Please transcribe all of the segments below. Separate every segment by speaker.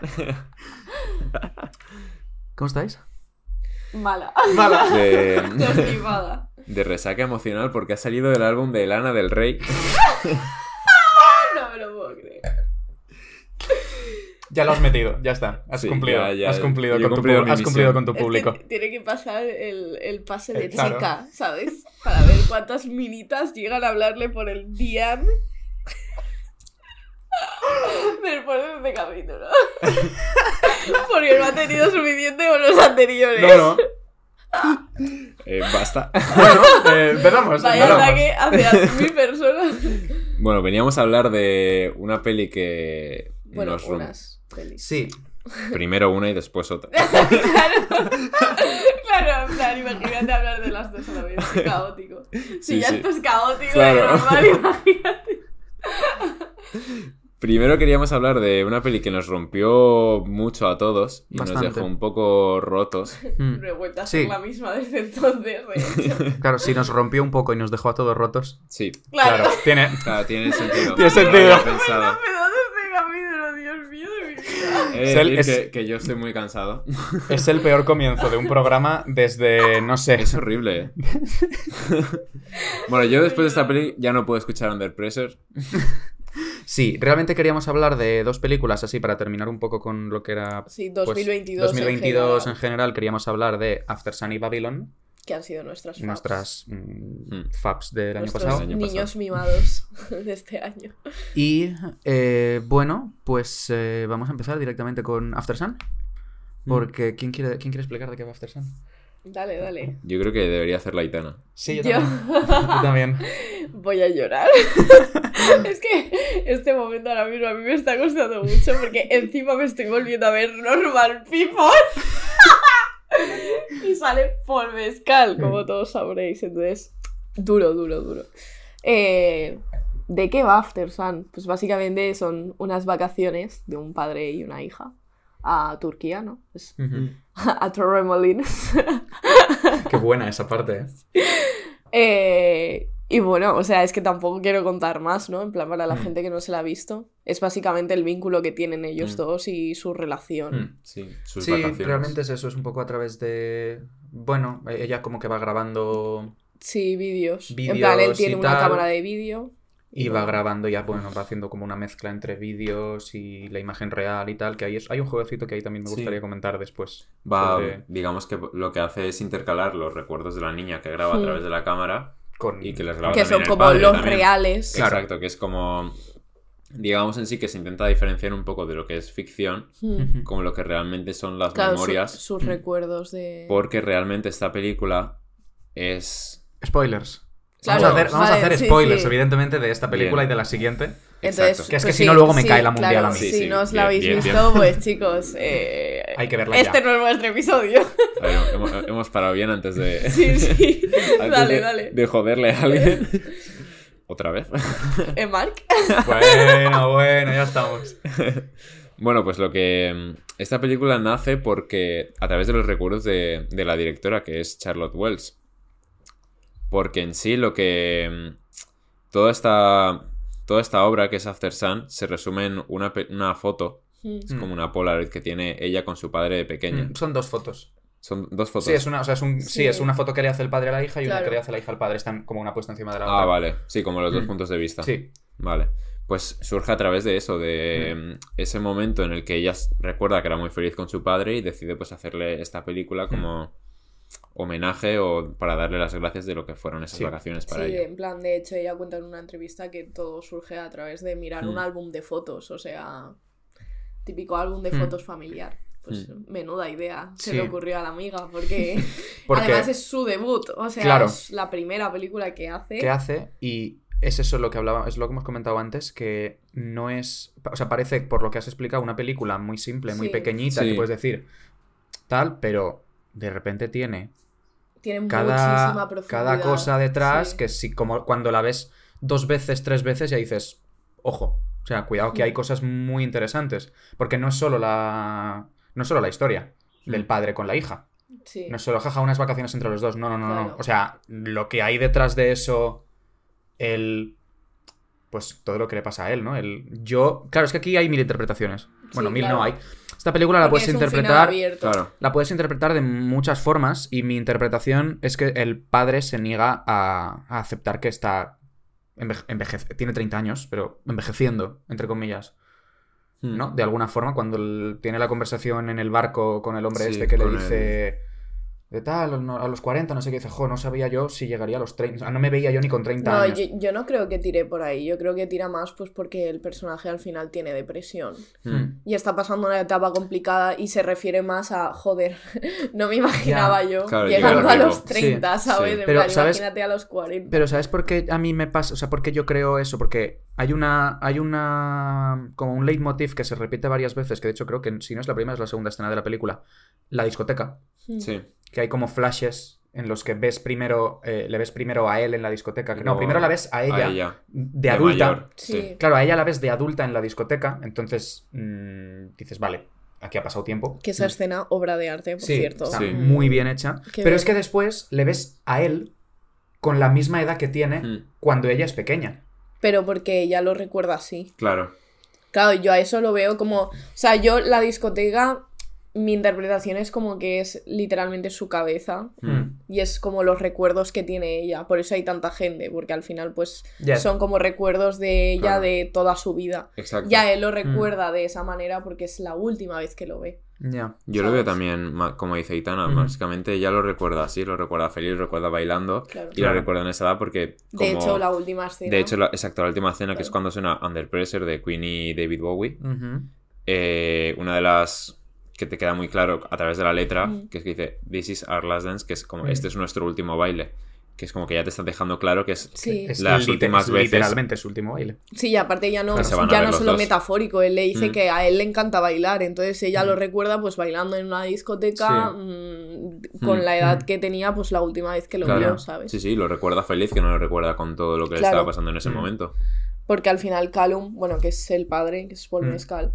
Speaker 1: ¿Cómo estáis?
Speaker 2: Mala.
Speaker 1: Mala.
Speaker 3: De, de resaca emocional porque ha salido del álbum de Lana del Rey.
Speaker 2: No me lo puedo creer.
Speaker 1: Ya lo has metido, ya está. Has
Speaker 3: Sí,
Speaker 1: cumplido.
Speaker 3: ya, ya.
Speaker 1: has cumplido, con, tu,
Speaker 3: cumplido
Speaker 1: has cumplido con tu
Speaker 2: Es
Speaker 1: público.
Speaker 2: que tiene que pasar el, el pase de
Speaker 1: Eh, claro.
Speaker 2: chica, ¿sabes? Para ver cuántas minitas llegan a hablarle por el DM. Después de este capítulo. Porque no ha tenido suficiente con los anteriores.
Speaker 1: No, no.
Speaker 3: Eh, basta.
Speaker 1: Bueno, eh, empezamos.
Speaker 2: Vaya
Speaker 1: empezamos.
Speaker 2: ataque hacia mi persona.
Speaker 3: Bueno, veníamos a hablar de una peli que
Speaker 2: Bueno,
Speaker 3: nos rom-
Speaker 2: unas pelis.
Speaker 1: Sí,
Speaker 3: Primero una y después otra.
Speaker 2: claro. claro, en plan, imagínate hablar de las dos a la vez. Caótico. Si
Speaker 3: Sí,
Speaker 2: ya
Speaker 3: sí.
Speaker 2: esto es caótico,
Speaker 3: Claro.
Speaker 2: de normal, imagínate.
Speaker 3: Primero queríamos hablar de una peli que nos rompió mucho a todos y
Speaker 1: Bastante.
Speaker 3: nos dejó un poco rotos.
Speaker 1: Mm.
Speaker 2: No he vuelto a
Speaker 1: Sí.
Speaker 2: la misma desde entonces.
Speaker 1: Claro, si nos rompió un poco y nos dejó a todos rotos.
Speaker 3: Sí,
Speaker 2: Claro.
Speaker 1: tiene.
Speaker 3: claro, tiene sentido.
Speaker 1: Tiene
Speaker 3: No
Speaker 1: sentido.
Speaker 3: había pensado.
Speaker 1: Es el- es-
Speaker 3: que, que yo estoy muy cansado.
Speaker 1: Es el peor comienzo de un programa desde. No sé.
Speaker 3: Es horrible. eh. bueno, yo después de esta peli ya no puedo escuchar Under Pressure.
Speaker 1: Sí, realmente queríamos hablar de dos películas así para terminar un poco con lo que era.
Speaker 2: Sí,
Speaker 1: pues,
Speaker 2: 2022.
Speaker 1: 2022 en
Speaker 2: en general.
Speaker 1: Queríamos hablar de After Sun y Babylon,
Speaker 2: que han sido nuestras faves.
Speaker 1: nuestras mm,
Speaker 3: Mm.
Speaker 1: faps del año pasado.
Speaker 2: Niños
Speaker 3: pasado.
Speaker 2: mimados de este año.
Speaker 1: Y eh, bueno, pues eh, vamos a empezar directamente con After Sun. Porque ¿quién quiere, ¿quién quiere explicar de qué va After Sun?
Speaker 2: Dale, dale.
Speaker 3: Yo creo que debería hacer la Itana.
Speaker 1: Sí,
Speaker 2: Yo
Speaker 1: también. Yo también.
Speaker 2: voy a llorar. es que este momento ahora mismo a mí me está costando mucho porque encima me estoy volviendo a ver Normal People. y sale Paul Mezcal, como todos sabréis. Entonces, duro, duro, duro. Eh, ¿De qué va After Sun? Pues básicamente son unas vacaciones de un padre y una hija a Turquía, ¿no? Pues,
Speaker 1: Ujú.
Speaker 2: a Torremolinos.
Speaker 1: Qué buena esa parte. ¿eh?
Speaker 2: Eh, y bueno, o sea, es que tampoco quiero contar más, ¿no? En plan, para la
Speaker 1: Mm.
Speaker 2: gente que no se la ha visto. Es básicamente el vínculo que tienen ellos
Speaker 3: Mm.
Speaker 2: dos y su relación.
Speaker 1: Mm.
Speaker 3: Sí, sus
Speaker 1: Sí,
Speaker 3: vacaciones.
Speaker 1: realmente es eso, es un poco a través de... Bueno, ella como que va grabando
Speaker 2: Sí, vídeos. En plan, él tiene una
Speaker 1: tal.
Speaker 2: cámara de vídeo.
Speaker 1: Y va grabando ya, bueno, va haciendo como una mezcla entre vídeos y la imagen real y tal, que ahí es... hay un jueguecito que ahí también me
Speaker 3: Sí.
Speaker 1: gustaría comentar después.
Speaker 3: Va,
Speaker 1: sobre-
Speaker 3: digamos que lo que hace es intercalar los recuerdos de la niña que graba a
Speaker 2: Mm.
Speaker 3: través de la cámara
Speaker 1: con...
Speaker 3: y que les graba
Speaker 2: Que son como
Speaker 3: padre
Speaker 2: los
Speaker 3: también.
Speaker 2: reales.
Speaker 1: Claro.
Speaker 3: Exacto, que es como digamos en sí que se intenta diferenciar un poco de lo que es ficción
Speaker 2: Mm.
Speaker 3: como lo que realmente son las
Speaker 2: Claro, su-
Speaker 3: memorias
Speaker 2: sus
Speaker 1: Mm.
Speaker 2: recuerdos de.
Speaker 3: porque realmente esta película es
Speaker 1: Spoilers.
Speaker 2: Claro,
Speaker 1: vamos a hacer, vamos a hacer spoilers,
Speaker 2: sí.
Speaker 1: evidentemente, de esta película
Speaker 3: Bien.
Speaker 1: y de la siguiente.
Speaker 2: Entonces,
Speaker 3: Exacto.
Speaker 1: Que es que
Speaker 2: pues
Speaker 1: si no, luego me
Speaker 2: sí,
Speaker 1: cae la mundial
Speaker 2: claro,
Speaker 1: a mí.
Speaker 2: Si no os
Speaker 3: bien,
Speaker 2: la habéis
Speaker 3: bien,
Speaker 2: visto,
Speaker 3: bien.
Speaker 2: pues chicos, eh,
Speaker 1: Hay que verla
Speaker 2: este
Speaker 1: ya.
Speaker 2: no es vuestro episodio.
Speaker 3: Hemos, hemos parado bien antes de
Speaker 2: sí, sí. dale,
Speaker 3: de,
Speaker 2: dale.
Speaker 3: de joderle a alguien otra vez
Speaker 2: ¿Eh, Mark?
Speaker 1: Bueno, bueno, ya estamos.
Speaker 3: Bueno, pues lo que. Esta película nace porque. a través de los recuerdos de, de la directora, que es Charlotte Wells. Porque en sí lo que. mm, Toda esta. Toda esta obra que es After Sun se resume en una, una foto.
Speaker 2: Mm.
Speaker 3: Es como una Polaroid que tiene ella con su padre de pequeña.
Speaker 1: Mm, Son dos fotos.
Speaker 3: Son dos fotos.
Speaker 1: Sí, es una, o sea, es un, sí.
Speaker 2: Sí.
Speaker 1: es una foto que le hace el padre a la hija y una que le hace la hija al padre. Están como una puesta encima de la otra.
Speaker 3: Ah, vale. Sí, como los dos
Speaker 1: Mm.
Speaker 3: puntos de vista.
Speaker 1: Sí.
Speaker 3: Vale. Pues surge a través de eso, de mm, ese momento en el que ella recuerda que era muy feliz con su padre y decide pues hacerle esta película como homenaje o para darle las gracias de lo que fueron esas
Speaker 1: Sí.
Speaker 3: vacaciones para
Speaker 2: Sí,
Speaker 3: ella.
Speaker 2: en plan, de hecho, ella cuenta en una entrevista que todo surge a través de mirar un
Speaker 3: Mm.
Speaker 2: álbum de fotos, o sea, típico álbum de
Speaker 1: Mm.
Speaker 2: fotos familiar. Pues menuda idea se
Speaker 1: Sí.
Speaker 2: le ocurrió a la amiga, porque,
Speaker 1: Porque
Speaker 2: además es su debut, o sea,
Speaker 1: Claro.
Speaker 2: es la primera película que hace.
Speaker 1: ¿Qué hace? Y es eso lo que hablaba, es lo que hemos comentado antes, que no es. O sea, parece, por lo que has explicado, una película muy simple, muy
Speaker 2: Sí.
Speaker 1: pequeñita,
Speaker 3: Sí.
Speaker 1: que puedes decir tal, pero de repente tiene
Speaker 2: Tiene muchísima
Speaker 1: cada,
Speaker 2: profundidad.
Speaker 1: cada cosa detrás
Speaker 2: Sí.
Speaker 1: que si como cuando la ves dos veces, tres veces, ya dices, ojo. O sea, cuidado que hay
Speaker 2: Mm.
Speaker 1: cosas muy interesantes. Porque no es solo la. No es solo la historia del
Speaker 3: Mm.
Speaker 1: padre con la hija.
Speaker 2: Sí.
Speaker 1: No es solo jaja unas vacaciones entre los dos. No, no, no, no. O sea, lo que hay detrás de eso. El. Pues todo lo que le pasa a él, ¿no? El. Yo. Claro, es que aquí hay mil interpretaciones. Bueno,
Speaker 2: Sí,
Speaker 1: mil
Speaker 2: claro.
Speaker 1: no hay. Esta película la
Speaker 2: Porque
Speaker 1: puedes interpretar.
Speaker 3: Claro.
Speaker 1: La puedes interpretar de muchas formas y mi interpretación es que el padre se niega a, a aceptar que está enveje- envejece- tiene 30 años, pero envejeciendo, entre comillas,
Speaker 3: Mm.
Speaker 1: ¿no? De alguna forma, cuando tiene la conversación en el barco con el hombre
Speaker 3: Sí,
Speaker 1: este que le dice... De tal, no- a los 40, no sé qué, dice, jo, no sabía yo si llegaría a los 30, o sea, no me veía yo ni con 30
Speaker 2: No,
Speaker 1: años.
Speaker 2: yo, yo no creo que tire por ahí. Yo creo que tira más pues porque el personaje al final tiene depresión.
Speaker 1: Mm.
Speaker 2: Y está pasando una etapa complicada y se refiere más a, joder, no me imaginaba yo
Speaker 3: Claro,
Speaker 2: llegando
Speaker 3: llegar
Speaker 2: a los 30,
Speaker 1: Sí,
Speaker 2: ¿sabes?
Speaker 3: sí.
Speaker 1: Pero,
Speaker 2: plan,
Speaker 1: ¿sabes?
Speaker 2: imagínate a los 40.
Speaker 1: Pero ¿sabes por qué a mí me pasa? O sea, ¿por qué yo creo eso? Porque hay una. Hay una. como un leitmotiv que se repite varias veces, que de hecho creo que si no es la primera, es la segunda escena de la película. La discoteca.
Speaker 2: Mm.
Speaker 3: Sí.
Speaker 1: Que hay como flashes en los que ves primero. eh, le ves primero a él en la discoteca. Que, no,
Speaker 3: Luego
Speaker 1: primero la ves a ella.
Speaker 3: A ella.
Speaker 1: De,
Speaker 3: de
Speaker 1: adulta.
Speaker 3: mayor,
Speaker 2: Sí.
Speaker 1: Claro, a ella la ves de adulta en la discoteca. Entonces. mm, dices, vale, aquí ha pasado tiempo.
Speaker 2: Que esa escena, obra de arte, por
Speaker 1: Sí,
Speaker 2: cierto.
Speaker 1: está
Speaker 3: Sí.
Speaker 1: muy bien hecha.
Speaker 2: Qué
Speaker 1: Pero es que después le ves a él con la misma edad que tiene
Speaker 3: Mm.
Speaker 1: cuando ella es pequeña.
Speaker 2: Pero porque ella lo recuerda así.
Speaker 3: Claro.
Speaker 2: Claro, yo a eso lo veo como. O sea, yo la discoteca. Mi interpretación es como que es literalmente su cabeza.
Speaker 3: Mm.
Speaker 2: Y es como los recuerdos que tiene ella. Por eso hay tanta gente. Porque al final, pues, son como recuerdos de ella
Speaker 3: Claro.
Speaker 2: de toda su vida.
Speaker 3: Exacto.
Speaker 2: Ya él lo recuerda de esa manera porque es la última vez que lo ve.
Speaker 1: Ya.
Speaker 3: Yo lo veo también, como dice Itana,
Speaker 1: Ujú.
Speaker 3: básicamente ella lo recuerda así, lo recuerda feliz, lo recuerda bailando
Speaker 2: Claro.
Speaker 3: y
Speaker 1: Claro.
Speaker 3: lo recuerda en esa edad porque como...
Speaker 2: De hecho, la última escena.
Speaker 3: De hecho, la, exacto, la última escena que es cuando suena Under Pressure de Queen y David Bowie, eh, una de las que te queda muy claro a través de la letra,
Speaker 2: Mm.
Speaker 3: que es que dice This is our last dance, que es como
Speaker 1: Mm.
Speaker 3: este es nuestro último baile, que es como que ya te está dejando claro que es
Speaker 2: Sí.
Speaker 1: Es
Speaker 3: las
Speaker 1: liter-
Speaker 3: últimas
Speaker 1: es
Speaker 3: veces-
Speaker 1: Literalmente su último baile.
Speaker 2: Sí, y aparte ya no,
Speaker 3: a
Speaker 2: ya no solo
Speaker 3: dos.
Speaker 2: metafórico, él le dice
Speaker 3: Mm.
Speaker 2: que a él le encanta bailar, entonces ella
Speaker 1: Mm.
Speaker 2: lo recuerda pues bailando en una discoteca mm, con
Speaker 3: Mm.
Speaker 2: la edad
Speaker 1: Mm.
Speaker 2: que tenía pues la última vez que lo
Speaker 3: Claro.
Speaker 2: vio, ¿sabes?
Speaker 3: Sí, sí, lo recuerda feliz, que no lo recuerda con todo lo que le
Speaker 2: Claro.
Speaker 3: estaba pasando en ese
Speaker 1: Mm.
Speaker 3: momento.
Speaker 2: Porque al final Callum, bueno, que es el padre, que es Paul
Speaker 1: Mm.
Speaker 2: Mescal,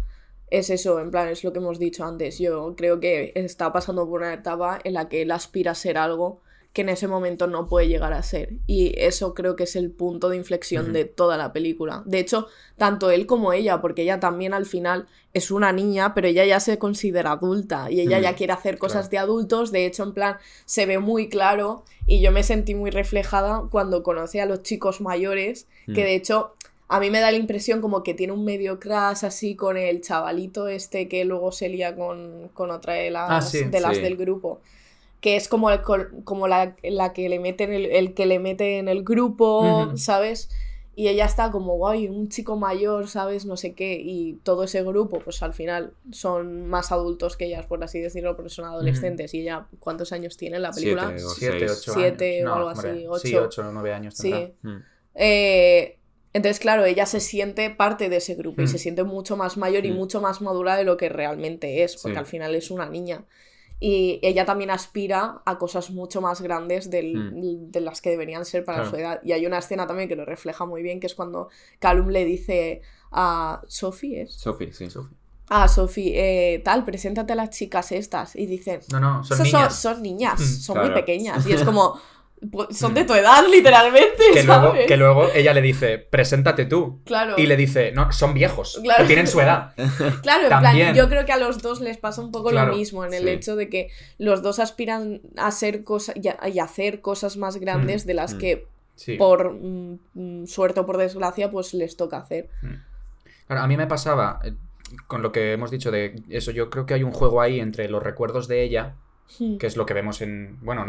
Speaker 2: es eso, en plan, es lo que hemos dicho antes. Yo creo que está pasando por una etapa en la que él aspira a ser algo que en ese momento no puede llegar a ser. Y eso creo que es el punto de inflexión de toda la película. De hecho, tanto él como ella, porque ella también al final es una niña, pero ella ya se considera adulta y ella ya quiere hacer cosas
Speaker 1: claro.
Speaker 2: de adultos. De hecho, en plan, se ve muy claro y yo me sentí muy reflejada cuando conocí a los chicos mayores, que de hecho a mí me da la impresión como que tiene un medio crash así con el chavalito este que luego se lía con, con otra de las,
Speaker 1: Ah, sí,
Speaker 2: de las
Speaker 3: sí.
Speaker 2: del grupo. Que es como, el, como la, la que le mete en el, el que le mete en el grupo. ¿sabes? Y ella está como, guay, un chico mayor, ¿sabes? No sé qué. Y todo ese grupo, pues al final son más adultos que ellas, por así decirlo, porque son adolescentes. Y ella, ¿cuántos años tiene en la película?
Speaker 3: Siete o
Speaker 1: Siete,
Speaker 3: seis.
Speaker 1: ocho
Speaker 2: Siete
Speaker 1: años.
Speaker 2: o algo
Speaker 1: hombre,
Speaker 2: así,
Speaker 1: Sí,
Speaker 2: ocho.
Speaker 1: ocho o nueve años
Speaker 2: Sí.
Speaker 1: tendrá.
Speaker 3: Mm.
Speaker 2: Eh, entonces, claro, ella se siente parte de ese grupo y se siente mucho más mayor y
Speaker 3: Mm.
Speaker 2: mucho más madura de lo que realmente es, porque
Speaker 3: Sí.
Speaker 2: al final es una niña. Y ella también aspira a cosas mucho más grandes del- de las que deberían ser para
Speaker 1: Claro.
Speaker 2: su edad. Y hay una escena también que lo refleja muy bien, que es cuando Callum le dice a Sophie, ¿es?
Speaker 3: Sophie, sí.
Speaker 2: Sophie, eh, tal, preséntate a las chicas estas. Y dicen,
Speaker 1: No, no, son
Speaker 2: "Esas
Speaker 1: niñas.
Speaker 2: son niñas, son muy pequeñas. Y es como, son de tu edad, literalmente,
Speaker 1: Que luego,
Speaker 2: ¿sabes?
Speaker 1: que luego ella le dice, preséntate tú.
Speaker 2: Claro.
Speaker 1: Y le dice, no, son viejos.
Speaker 2: Claro.
Speaker 1: Que tienen su edad.
Speaker 2: Claro, en plan, yo creo que a los dos les pasa un poco
Speaker 1: Claro,
Speaker 2: lo mismo, en el
Speaker 3: sí.
Speaker 2: hecho de que los dos aspiran a ser cosas y, hacer cosas más grandes de las
Speaker 3: mm.
Speaker 2: que
Speaker 1: Sí.
Speaker 2: por mm, mm, suerte o por desgracia pues les toca hacer.
Speaker 1: Claro, a mí me pasaba, eh, con lo que hemos dicho de eso, yo creo que hay un juego ahí entre los recuerdos de ella,
Speaker 2: Mm,
Speaker 1: que es lo que vemos en. Bueno,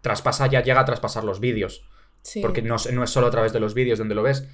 Speaker 1: traspasa, ya llega a traspasar los vídeos.
Speaker 2: sí.
Speaker 1: Porque no, es- no es solo a través de los vídeos donde lo ves.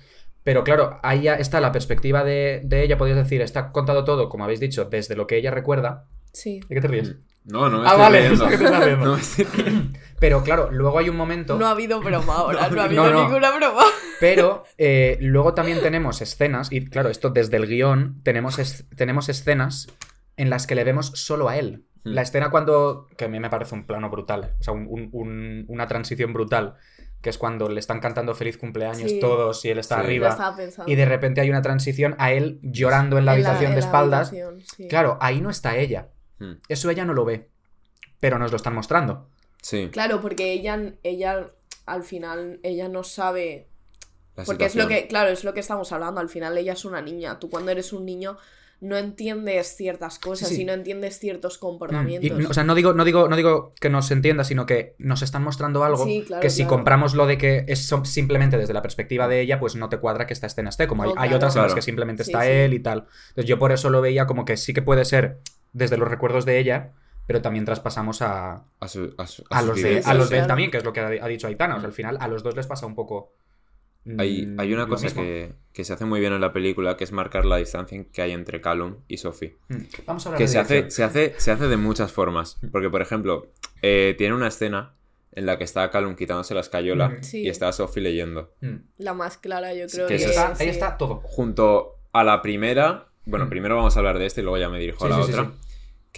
Speaker 1: Pero claro, ahí ya está la perspectiva de, de ella, podrías decir, está contado todo, como habéis dicho, desde lo que ella recuerda.
Speaker 2: Sí.
Speaker 1: ¿De qué te ríes?
Speaker 3: No, no me
Speaker 1: Ah,
Speaker 3: estoy
Speaker 1: vale,
Speaker 3: riendo.
Speaker 1: es lo que te estás riendo.
Speaker 3: No me estoy riendo.
Speaker 1: Pero claro, luego hay un momento.
Speaker 2: No ha habido broma ahora, no,
Speaker 3: No,
Speaker 2: ha habido
Speaker 1: no, no.
Speaker 2: ninguna broma.
Speaker 1: Pero eh, luego también tenemos escenas, y claro, esto desde el guion, tenemos, es- tenemos escenas en las que le vemos solo a él.
Speaker 3: Mm.
Speaker 1: La escena cuando, que a mí me parece un plano brutal, o sea, un- un- un- una transición brutal, que es cuando le están cantando feliz cumpleaños
Speaker 2: Sí.
Speaker 1: todos y él está
Speaker 3: Sí.
Speaker 1: Arriba, y de repente hay una transición a él llorando en la
Speaker 2: En
Speaker 1: habitación
Speaker 2: en
Speaker 1: de
Speaker 2: la
Speaker 1: espaldas.
Speaker 2: habitación, sí.
Speaker 1: Claro, ahí no está ella.
Speaker 3: Mm.
Speaker 1: Eso ella no lo ve, pero nos lo están mostrando.
Speaker 3: Sí.
Speaker 2: Claro, porque ella, ella al final, ella no sabe
Speaker 3: la
Speaker 2: Porque es lo que, claro, es lo que estamos hablando. Al final ella es una niña. Tú cuando eres un niño no entiendes ciertas cosas
Speaker 1: Sí, sí.
Speaker 2: y no entiendes ciertos
Speaker 1: Mm,
Speaker 2: comportamientos.
Speaker 1: y, o sea, no digo, no, digo, no digo que nos entienda, sino que nos están mostrando algo
Speaker 2: Sí, claro,
Speaker 1: que si
Speaker 2: claro.
Speaker 1: compramos lo de que es simplemente desde la perspectiva de ella, pues no te cuadra que esta escena esté. Como hay,
Speaker 2: No,
Speaker 1: hay
Speaker 2: claro.
Speaker 1: otras en las que simplemente
Speaker 2: Sí,
Speaker 1: está
Speaker 2: sí.
Speaker 1: él y tal. Entonces yo por eso lo veía como que sí que puede ser desde los recuerdos de ella, pero también traspasamos a,
Speaker 3: A, su- a su-
Speaker 1: a
Speaker 3: sus
Speaker 1: los de, a los de él también, que es lo que ha, ha dicho Aitana. O sea, al final a los dos les pasa un poco. Mm,
Speaker 3: Hay, hay una
Speaker 1: lo
Speaker 3: cosa que, que se hace muy bien en la película, que es marcar la distancia que hay entre Callum y Sophie.
Speaker 1: Mm. Vamos a hablar
Speaker 3: Que
Speaker 1: de
Speaker 3: se hace, se, hace, se hace de muchas formas. Porque, por ejemplo, eh, tiene una escena en la que está Callum quitándose la escayola
Speaker 1: Mm.
Speaker 2: Sí.
Speaker 3: y está Sophie leyendo.
Speaker 1: Mm.
Speaker 2: La más clara, yo creo
Speaker 3: que
Speaker 1: está,
Speaker 2: sí.
Speaker 1: ahí está todo.
Speaker 3: Junto a la primera. Bueno,
Speaker 1: Mm.
Speaker 3: primero vamos a hablar de este y luego ya me dirijo a
Speaker 1: Sí,
Speaker 3: la
Speaker 1: sí, sí,
Speaker 3: otra.